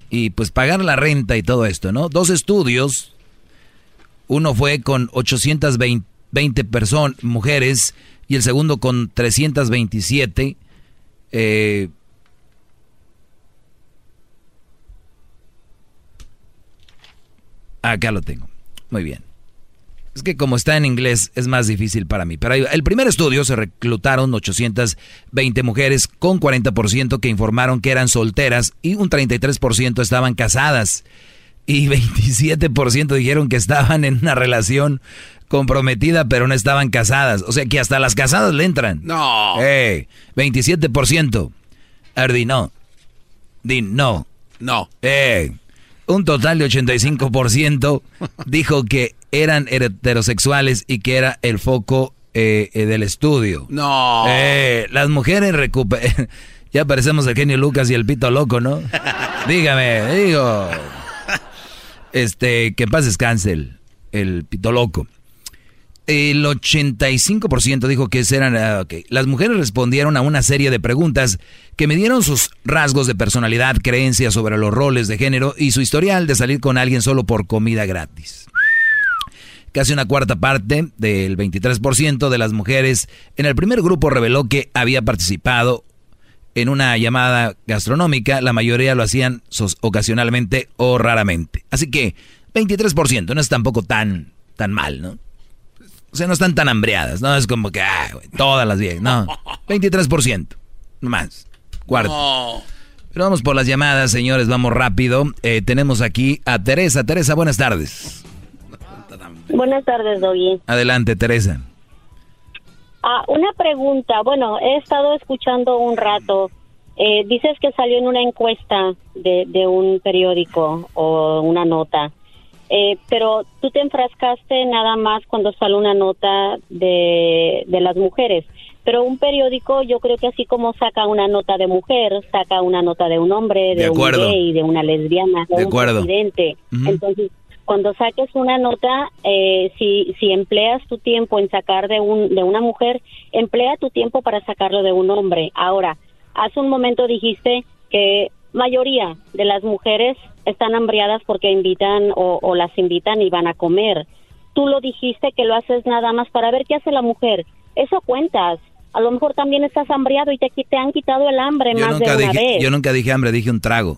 Speaker 3: y pues pagar la renta y todo esto, ¿no? Dos estudios, uno fue con 820 personas, mujeres, y el segundo con 327. Eh, Acá lo tengo. Muy bien. Es que como está en inglés es más difícil para mí. Pero el primer estudio se reclutaron 820 mujeres con 40% que informaron que eran solteras y un 33% estaban casadas. Y 27% dijeron que estaban en una relación comprometida pero no estaban casadas. O sea que hasta las casadas le entran.
Speaker 2: No.
Speaker 3: Eh, 27%. Ardi, no. Din, no.
Speaker 2: No.
Speaker 3: Eh, un total de 85% dijo que eran heterosexuales y que era el foco eh, eh, del estudio.
Speaker 2: No.
Speaker 3: Eh, las mujeres recuperan... ya parecemos el genio Lucas y el pito loco, ¿no? Dígame, digo. Este, que paz descanse el, el pito loco. El 85% dijo que eran... ah, ok. Las mujeres respondieron a una serie de preguntas que me dieron sus rasgos de personalidad, creencias sobre los roles de género y su historial de salir con alguien solo por comida gratis. Casi una cuarta parte del 23% de las mujeres en el primer grupo reveló que había participado en una llamada gastronómica. La mayoría lo hacían ocasionalmente o raramente. Así que 23% no es tampoco tan, tan mal, ¿no? O sea, no están tan hambreadas, ¿no? Es como que, ah, güey, todas las 10, no. 23%, no más. Cuarto. Pero vamos por las llamadas, señores, vamos rápido. Eh, tenemos aquí a Teresa. Teresa, buenas tardes.
Speaker 34: Buenas tardes, Doggy.
Speaker 3: Adelante, Teresa.
Speaker 34: Ah, una pregunta. Bueno, he estado escuchando un rato. Eh, dices que salió en una encuesta de, de un periódico o una nota. Eh, pero tú te enfrascaste nada más cuando sale una nota de, de las mujeres. Pero un periódico, yo creo que así como saca una nota de mujer, saca una nota de un hombre, de,
Speaker 3: De
Speaker 34: un gay, de una lesbiana, de,
Speaker 3: De
Speaker 34: un
Speaker 3: acuerdo.
Speaker 34: presidente. Entonces, cuando saques una nota, eh, si, si empleas tu tiempo en sacar de, un, de una mujer, emplea tu tiempo para sacarlo de un hombre. Ahora, hace un momento dijiste que mayoría de las mujeres están hambriadas porque invitan o, o las invitan y van a comer. Tú lo dijiste que lo haces nada más para ver qué hace la mujer. Eso cuentas. A lo mejor también estás hambriado y te, te han quitado el hambre
Speaker 3: Yo
Speaker 34: más
Speaker 3: nunca,
Speaker 34: de una
Speaker 3: dije,
Speaker 34: vez.
Speaker 3: yo nunca dije hambre, dije un trago.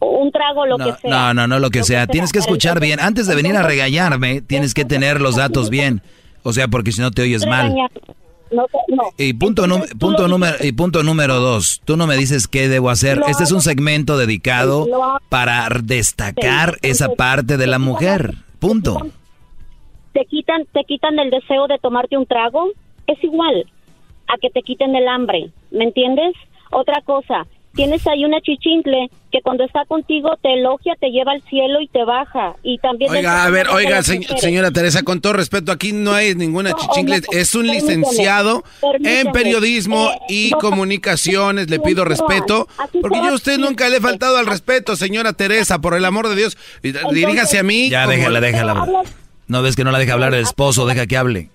Speaker 34: Un trago, lo
Speaker 3: No,
Speaker 34: que sea.
Speaker 3: no, no, no lo que sea. Tienes que escuchar bien. Antes de venir a regañarme, tienes que tener los datos bien. O sea, porque si no te oyes mal.
Speaker 34: No, no.
Speaker 3: Y punto, punto, número, y punto número dos, tú no me dices qué debo hacer.
Speaker 34: Lo
Speaker 3: Este es un segmento dedicado para destacar esa parte de la mujer. Punto.
Speaker 34: te quitan, te quitan el deseo de tomarte un trago, es igual a que te quiten el hambre, ¿me entiendes? Otra cosa, tienes ahí una chichincle que cuando está contigo te elogia, te lleva al cielo y te baja. Y también
Speaker 2: Oiga, a ver, oiga, se- señora Teresa, con todo respeto, aquí no hay ninguna
Speaker 34: No,
Speaker 2: chichingle,
Speaker 34: no,
Speaker 2: es un
Speaker 34: permíteme,
Speaker 2: licenciado en periodismo
Speaker 34: Eh,
Speaker 2: y
Speaker 34: no,
Speaker 2: comunicaciones, le pido respeto, porque yo a usted nunca le he faltado al respeto, señora Teresa, por el amor de Dios, Y- diríjase a mí.
Speaker 3: Ya, déjala, déjala. ¿No ves que no la deja hablar el esposo? Deja que hable.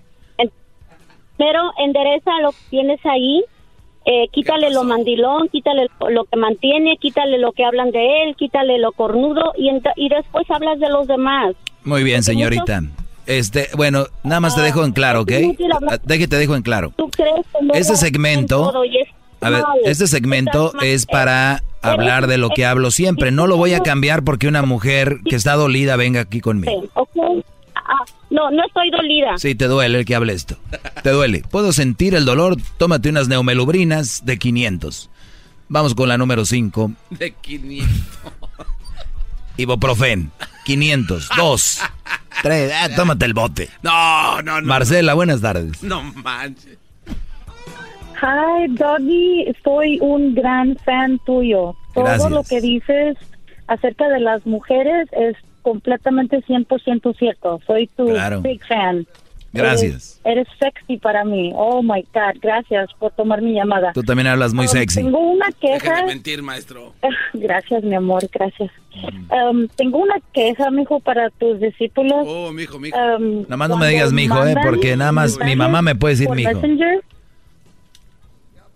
Speaker 34: Pero endereza lo que tienes ahí, eh, quítale lo mandilón, quítale lo que mantiene, quítale lo que hablan de él, quítale lo cornudo y, después hablas de los demás.
Speaker 3: Muy bien, señorita. Este, bueno, nada más te dejo en claro, ¿ok?
Speaker 34: hablar.
Speaker 3: Deje, te dejo en claro.
Speaker 34: ¿Tú crees que
Speaker 3: Este segmento, a ver, este segmento es para hablar de lo que hablo siempre. No lo voy a cambiar porque una mujer que está dolida venga aquí conmigo.
Speaker 34: Ah, no, no estoy dolida.
Speaker 3: Sí, te duele el que hable esto. Te duele. Puedo sentir el dolor. Tómate unas neumelubrinas de 500. Vamos con la número 5.
Speaker 2: De 500.
Speaker 3: Ibuprofen. 500. Dos. Tres. Ah, tómate el bote.
Speaker 2: No, no, no.
Speaker 3: Marcela, buenas tardes.
Speaker 2: No manches.
Speaker 35: Hi, Doggy. Soy un gran fan tuyo. Todo
Speaker 3: Gracias.
Speaker 35: lo que dices acerca de las mujeres es completamente 100% cierto. Soy tu
Speaker 3: Claro.
Speaker 35: big fan.
Speaker 3: Gracias.
Speaker 35: Eres, eres sexy para mí. Oh my God. Gracias por tomar mi llamada.
Speaker 3: Tú también hablas muy
Speaker 35: Um,
Speaker 3: sexy.
Speaker 35: Tengo una
Speaker 2: Deja
Speaker 35: queja.
Speaker 2: de mentir, maestro.
Speaker 35: Gracias, mi amor. Gracias. Um, tengo una queja, mijo, para tus discípulos.
Speaker 2: Oh, mijo, mijo.
Speaker 35: Um,
Speaker 3: Nada más no me digas mijo, eh, porque nada más mi mamá me puede decir mijo.
Speaker 35: Messenger.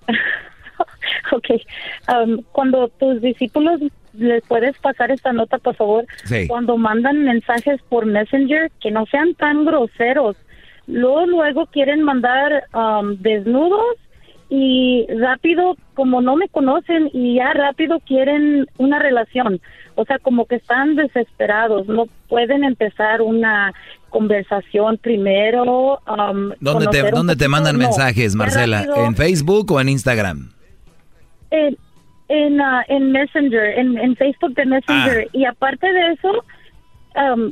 Speaker 35: ok. Um, cuando tus discípulos les puedes pasar esta nota, por favor.
Speaker 3: Sí.
Speaker 35: Cuando mandan mensajes por Messenger, que no sean tan groseros. Luego, luego quieren mandar um, desnudos y rápido, como no me conocen y ya rápido quieren una relación. O sea, como que están desesperados, no pueden empezar una conversación primero. um,
Speaker 3: ¿Dónde te, dónde te mandan
Speaker 35: no.
Speaker 3: mensajes, Marcela? ¿En Facebook o en Instagram?
Speaker 35: en, en, ah, en Messenger, en, en Facebook de Messenger.
Speaker 3: Ah.
Speaker 35: Y aparte de eso, um,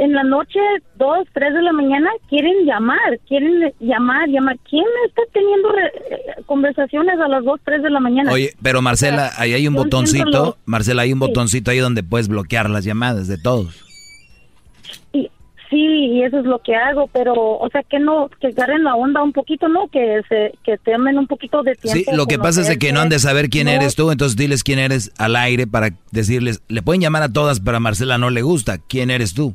Speaker 35: en la noche, dos, tres de la mañana, quieren llamar, quieren llamar, llamar. ¿Quién está teniendo re- eh, conversaciones a las dos, tres de la mañana?
Speaker 3: Oye, pero Marcela, ahí hay un
Speaker 35: yo
Speaker 3: botoncito, Marcela, hay un
Speaker 35: Sí.
Speaker 3: botoncito ahí donde puedes bloquear las llamadas de todos.
Speaker 35: Y- sí, y eso es lo que hago, pero, o sea, que no, que agarren la onda un poquito, ¿no? Que se, que tomen un poquito de tiempo.
Speaker 3: Sí, lo que pasa es que no han de saber quién
Speaker 35: No,
Speaker 3: eres tú, entonces diles quién eres al aire para decirles, le pueden llamar a todas, pero a Marcela no le gusta. ¿Quién eres tú?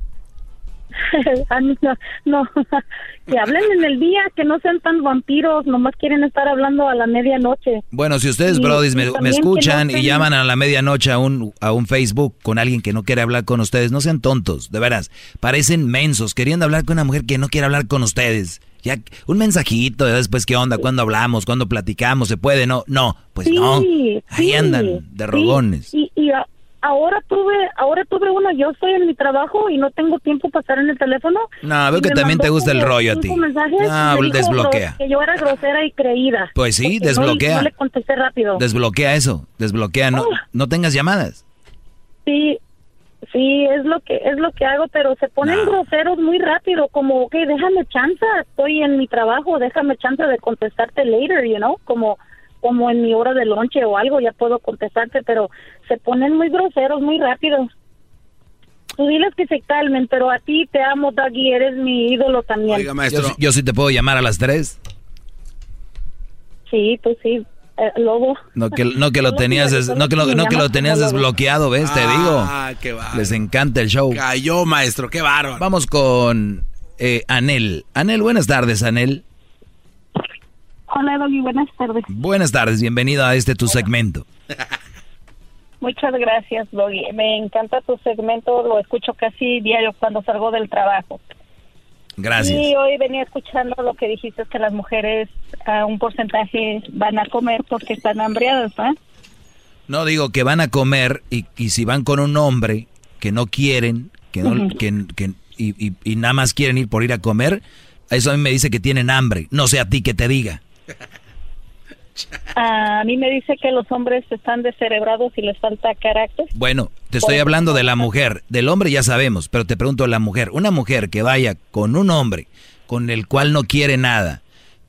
Speaker 35: Ah, no, no, que hablen en el día, que no sean tan vampiros, nomás quieren estar hablando a la medianoche.
Speaker 3: Bueno, si ustedes,
Speaker 35: Y-
Speaker 3: brodis, me, escuchan
Speaker 35: no
Speaker 3: y llaman a la medianoche a un, a un Facebook con alguien que no quiere hablar con ustedes, no sean tontos, de veras. Parecen mensos, queriendo hablar con una mujer que no quiere hablar con ustedes. Ya, un mensajito, de después qué onda, cuándo hablamos, cuándo platicamos, se puede, no, no, pues
Speaker 35: Sí,
Speaker 3: no. Ahí
Speaker 35: sí,
Speaker 3: andan, de
Speaker 35: sí.
Speaker 3: rogones.
Speaker 35: Y, y a- ahora tuve, ahora tuve uno, yo estoy en mi trabajo y no tengo tiempo para estar en el teléfono.
Speaker 3: No, veo que también te gusta el rollo a ti. Ah,
Speaker 35: dijo
Speaker 3: desbloquea.
Speaker 35: Que yo era grosera y creída.
Speaker 3: Pues sí,
Speaker 35: no-
Speaker 3: desbloquea.
Speaker 35: No, le contesté rápido.
Speaker 3: Desbloquea eso, desbloquea, no,
Speaker 35: Ah.
Speaker 3: no tengas llamadas.
Speaker 35: Sí, sí, es lo que es lo que hago, pero se ponen groseros muy rápido, como que déjame chance, estoy en mi trabajo, déjame chance de contestarte later, you know, como como en mi hora de lonche o algo, ya puedo contestarte, pero se ponen muy groseros muy rápido. Tú diles que se calmen, pero a ti te amo, Doggy, eres mi ídolo también.
Speaker 3: Yo, sí- yo sí te puedo llamar a las tres.
Speaker 35: Sí, pues sí, eh, Lobo.
Speaker 3: No que, no que lo tenías, no que lo, no que lo tenías desbloqueado, ¿ves? Te digo.
Speaker 2: Ah, qué bárbaro.
Speaker 3: Les encanta el show.
Speaker 2: Cayó, maestro, qué bárbaro.
Speaker 3: Vamos con eh, Anel. Anel, buenas tardes, Anel.
Speaker 35: Hola, Doggy, buenas tardes.
Speaker 3: Buenas tardes, bienvenido a este tu segmento.
Speaker 35: Muchas gracias, Doggy. Me encanta tu segmento, lo escucho casi diario cuando salgo del trabajo.
Speaker 3: Gracias.
Speaker 35: Y hoy venía escuchando lo que dijiste, que las mujeres a un porcentaje van a comer porque están hambriadas, ¿va?
Speaker 3: No digo que van a comer y, y si van con un hombre que no quieren, que no,
Speaker 35: Ujú.
Speaker 3: que, que- y, y- y nada más quieren ir por ir a comer, eso a mí me dice que tienen hambre. No sé a ti que te diga.
Speaker 35: A mí me dice que los hombres están descerebrados y les falta carácter.
Speaker 3: Bueno, te estoy hablando de la mujer. Del hombre ya sabemos, pero te pregunto la mujer. Una mujer que vaya con un hombre con el cual no quiere nada,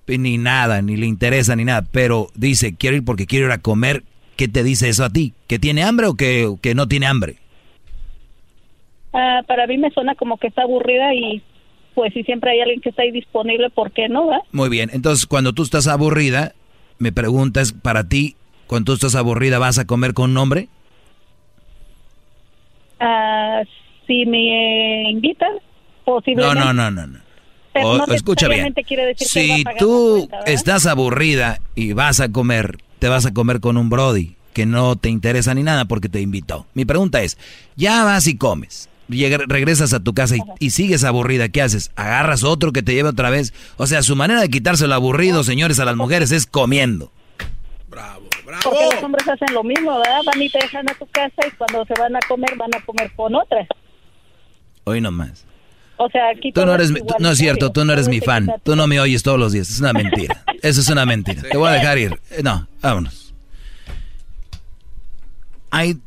Speaker 3: ni nada, ni le interesa, ni nada, pero dice, quiero ir porque quiero ir a comer, ¿qué te dice eso a ti? ¿Que tiene hambre o que, que no tiene hambre?
Speaker 35: Ah, para mí me suena como que está aburrida y pues si siempre hay alguien que está ahí disponible, ¿por qué no, va?
Speaker 3: Muy bien, entonces cuando tú estás aburrida, me preguntas, para ti, cuando tú estás aburrida, ¿vas a comer con un hombre?
Speaker 35: Ah, si me invitan, posiblemente.
Speaker 3: No, no, no, no. no. O-
Speaker 35: no
Speaker 3: escucha bien.
Speaker 35: decir
Speaker 3: Si tú estás aburrida y vas a comer, te vas a comer con un Brody que no te interesa ni nada porque te invitó. Mi pregunta es, ya vas y comes, regresas a tu casa y, y sigues aburrida, ¿qué haces? ¿Agarras otro que te lleve otra vez? O sea, su manera de quitarse lo aburrido, señores, a las mujeres es comiendo.
Speaker 35: Porque los hombres hacen lo mismo, ¿verdad? Van y te dejan a tu casa y cuando se van a comer, van a comer con otra.
Speaker 3: Hoy nomás.
Speaker 35: O sea, aquí
Speaker 3: Tú no eres,
Speaker 35: es
Speaker 3: mi- tú- no es cierto, tú no eres mi
Speaker 35: es
Speaker 3: fan. Tú no me oyes todos los días. Es una mentira. Eso es una mentira. Te voy a dejar ir. Eh, No, vámonos. Hay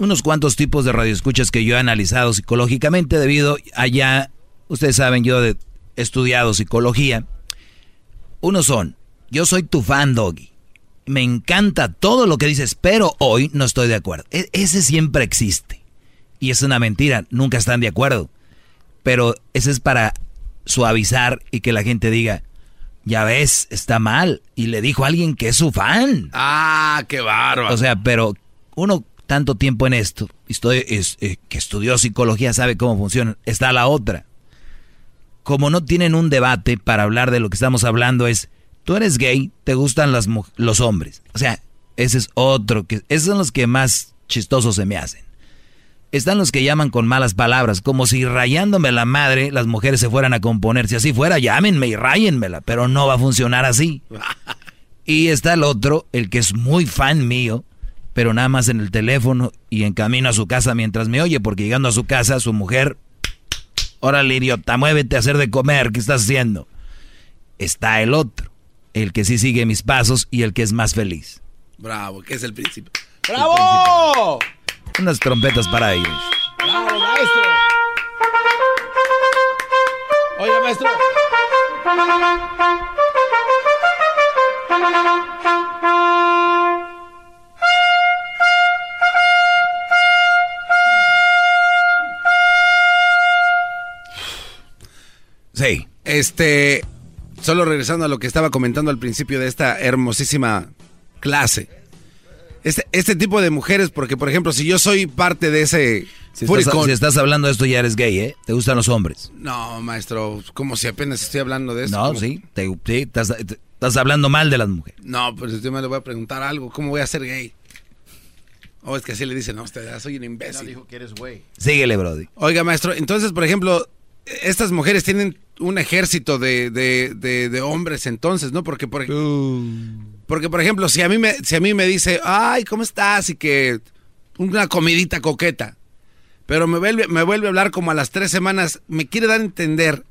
Speaker 3: unos cuantos tipos de radioescuchas que yo he analizado psicológicamente debido a ya, ustedes saben, yo he estudiado psicología. Unos son, yo soy tu fan, Doggy. Me encanta todo lo que dices, pero hoy no estoy de acuerdo. E- ese siempre existe. Y es una mentira, nunca están de acuerdo. Pero ese es para suavizar y que la gente diga, ya ves, está mal. Y le dijo a alguien que es su fan.
Speaker 2: Ah, qué bárbaro.
Speaker 3: O sea, pero uno tanto tiempo en esto, estoy, es, eh, que estudió psicología, sabe cómo funciona. Está la otra. Como no tienen un debate para hablar de lo que estamos hablando, es, tú eres gay, te gustan las, los hombres. O sea, ese es otro, que esos son los que más chistosos se me hacen. Están los que llaman con malas palabras, como si rayándome la madre las mujeres se fueran a componer. Si así fuera, llámenme y ráyenmela, pero no va a funcionar así. Y está el otro, el que es muy fan mío, pero nada más en el teléfono y en camino a su casa mientras me oye, porque llegando a su casa, su mujer, órale idiota, muévete a hacer de comer, ¿qué estás haciendo? Está el otro, el que sí sigue mis pasos y el que es más feliz.
Speaker 2: Bravo, que es el príncipe.
Speaker 27: ¡Bravo!
Speaker 3: Unas trompetas para ellos.
Speaker 27: ¡Bravo, maestro! Oiga, maestro.
Speaker 3: Sí.
Speaker 2: Este, solo regresando a lo que estaba comentando al principio de esta hermosísima clase. Este, este tipo de mujeres, porque por ejemplo, si yo soy parte de ese
Speaker 3: Si estás,
Speaker 2: furicón-
Speaker 3: si estás hablando de esto ya eres gay, ¿eh? ¿Te gustan los hombres?
Speaker 2: No, maestro, como si apenas estoy hablando de eso.
Speaker 3: No, sí, te- estás, te- estás hablando mal de las mujeres.
Speaker 2: No, pero si yo me le voy a preguntar algo, ¿cómo voy a ser gay? O es que así le dicen, no, usted ya soy un imbécil.
Speaker 29: dijo que eres güey.
Speaker 3: Síguele, Brody.
Speaker 2: Oiga, maestro, entonces, por ejemplo, estas mujeres tienen un ejército de, de- de- de hombres entonces, ¿no? Porque por, porque, por ejemplo, si a, mí me, si a mí me dice, ay, ¿cómo estás? Y que una comidita coqueta, pero me vuelve, me vuelve a hablar como a las tres semanas, me quiere dar a entender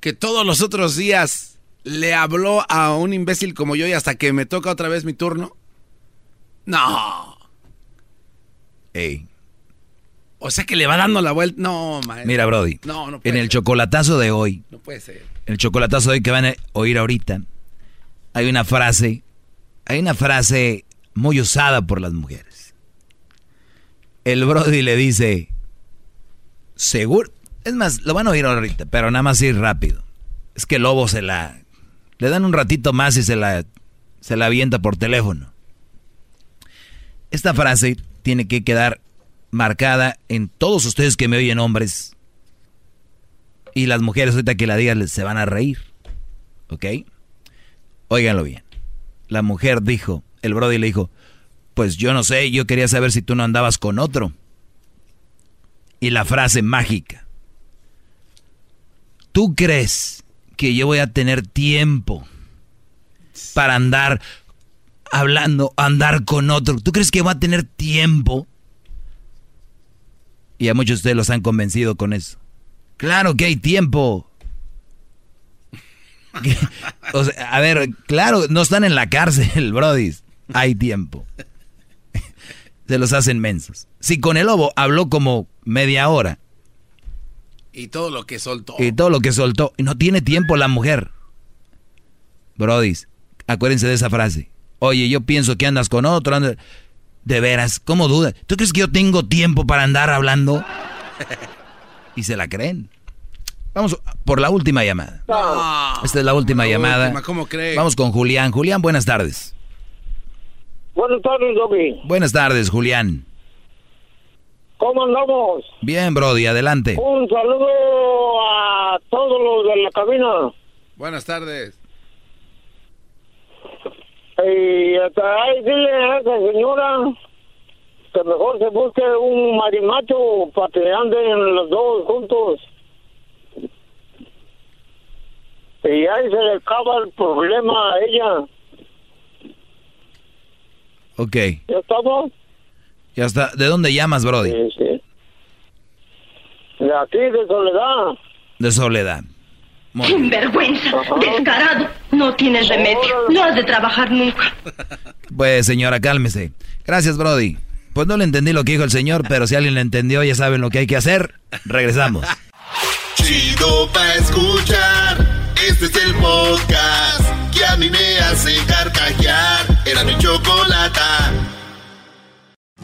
Speaker 2: que todos los otros días le habló a un imbécil como yo y hasta que me toca otra vez mi turno. No.
Speaker 3: Ey.
Speaker 2: O sea que le va dando la vuelta. No, maestro.
Speaker 3: Mira, Brody.
Speaker 2: No, no puede
Speaker 3: en el
Speaker 2: ser.
Speaker 3: chocolatazo de hoy,
Speaker 2: No puede ser.
Speaker 3: el chocolatazo de hoy que van a oír ahorita, hay una frase, hay una frase muy usada por las mujeres. El Brody le dice, seguro, es más, lo van a oír ahorita, pero nada más ir rápido. Es que el lobo se la, le dan un ratito más y se la, se la avienta por teléfono. Esta frase tiene que quedar marcada en todos ustedes que me oyen hombres y las mujeres ahorita que la digan se van a reír. ¿Ok? Óiganlo bien. La mujer dijo, el Brody le dijo, pues yo no sé, yo quería saber si tú no andabas con otro. Y la frase mágica. ¿tú crees que yo voy a tener tiempo para andar hablando, andar con otro? ¿Tú crees que voy a tener tiempo? Y a muchos de ustedes los han convencido con eso. Claro que hay tiempo. a ver, claro, no están en la cárcel, Brody. Hay tiempo. Se los hacen mensos. Si con el lobo habló como media hora.
Speaker 2: Y todo lo que soltó.
Speaker 3: Y todo lo que soltó. Y no tiene tiempo la mujer. Brody, acuérdense de esa frase. Oye, yo pienso que andas con otro. De veras, ¿cómo duda? ¿Tú crees que yo tengo tiempo para andar hablando? y se la creen. Vamos por la última llamada. Esta es la última llamada.
Speaker 2: ¿Cómo cree?
Speaker 3: Vamos con Julián. Julián, buenas tardes.
Speaker 36: Buenas tardes, Dobby.
Speaker 3: Buenas tardes, Julián.
Speaker 36: ¿Cómo andamos?
Speaker 3: Bien, Brody, adelante.
Speaker 36: Un saludo a todos los de la cabina.
Speaker 2: Buenas tardes.
Speaker 36: Y hasta ahí dile a esa señora que mejor se busque un marimacho para que anden los dos juntos. Y ahí se le acaba el problema a ella.
Speaker 3: Ok.
Speaker 36: ¿Ya estamos?
Speaker 3: Ya está. ¿De dónde llamas, Brody?
Speaker 36: Sí, sí. De aquí, de Soledad.
Speaker 3: De Soledad.
Speaker 37: Sin vergüenza, descarado. No tienes remedio. No has de trabajar nunca.
Speaker 3: Pues, señora, cálmese. Gracias, Brody. Pues no le entendí lo que dijo el señor, pero si alguien le entendió, ya saben lo que hay que hacer. Regresamos.
Speaker 31: Chido pa' escuchar. Este es el podcast que a mí me hace carcajear. Era mi chocolata.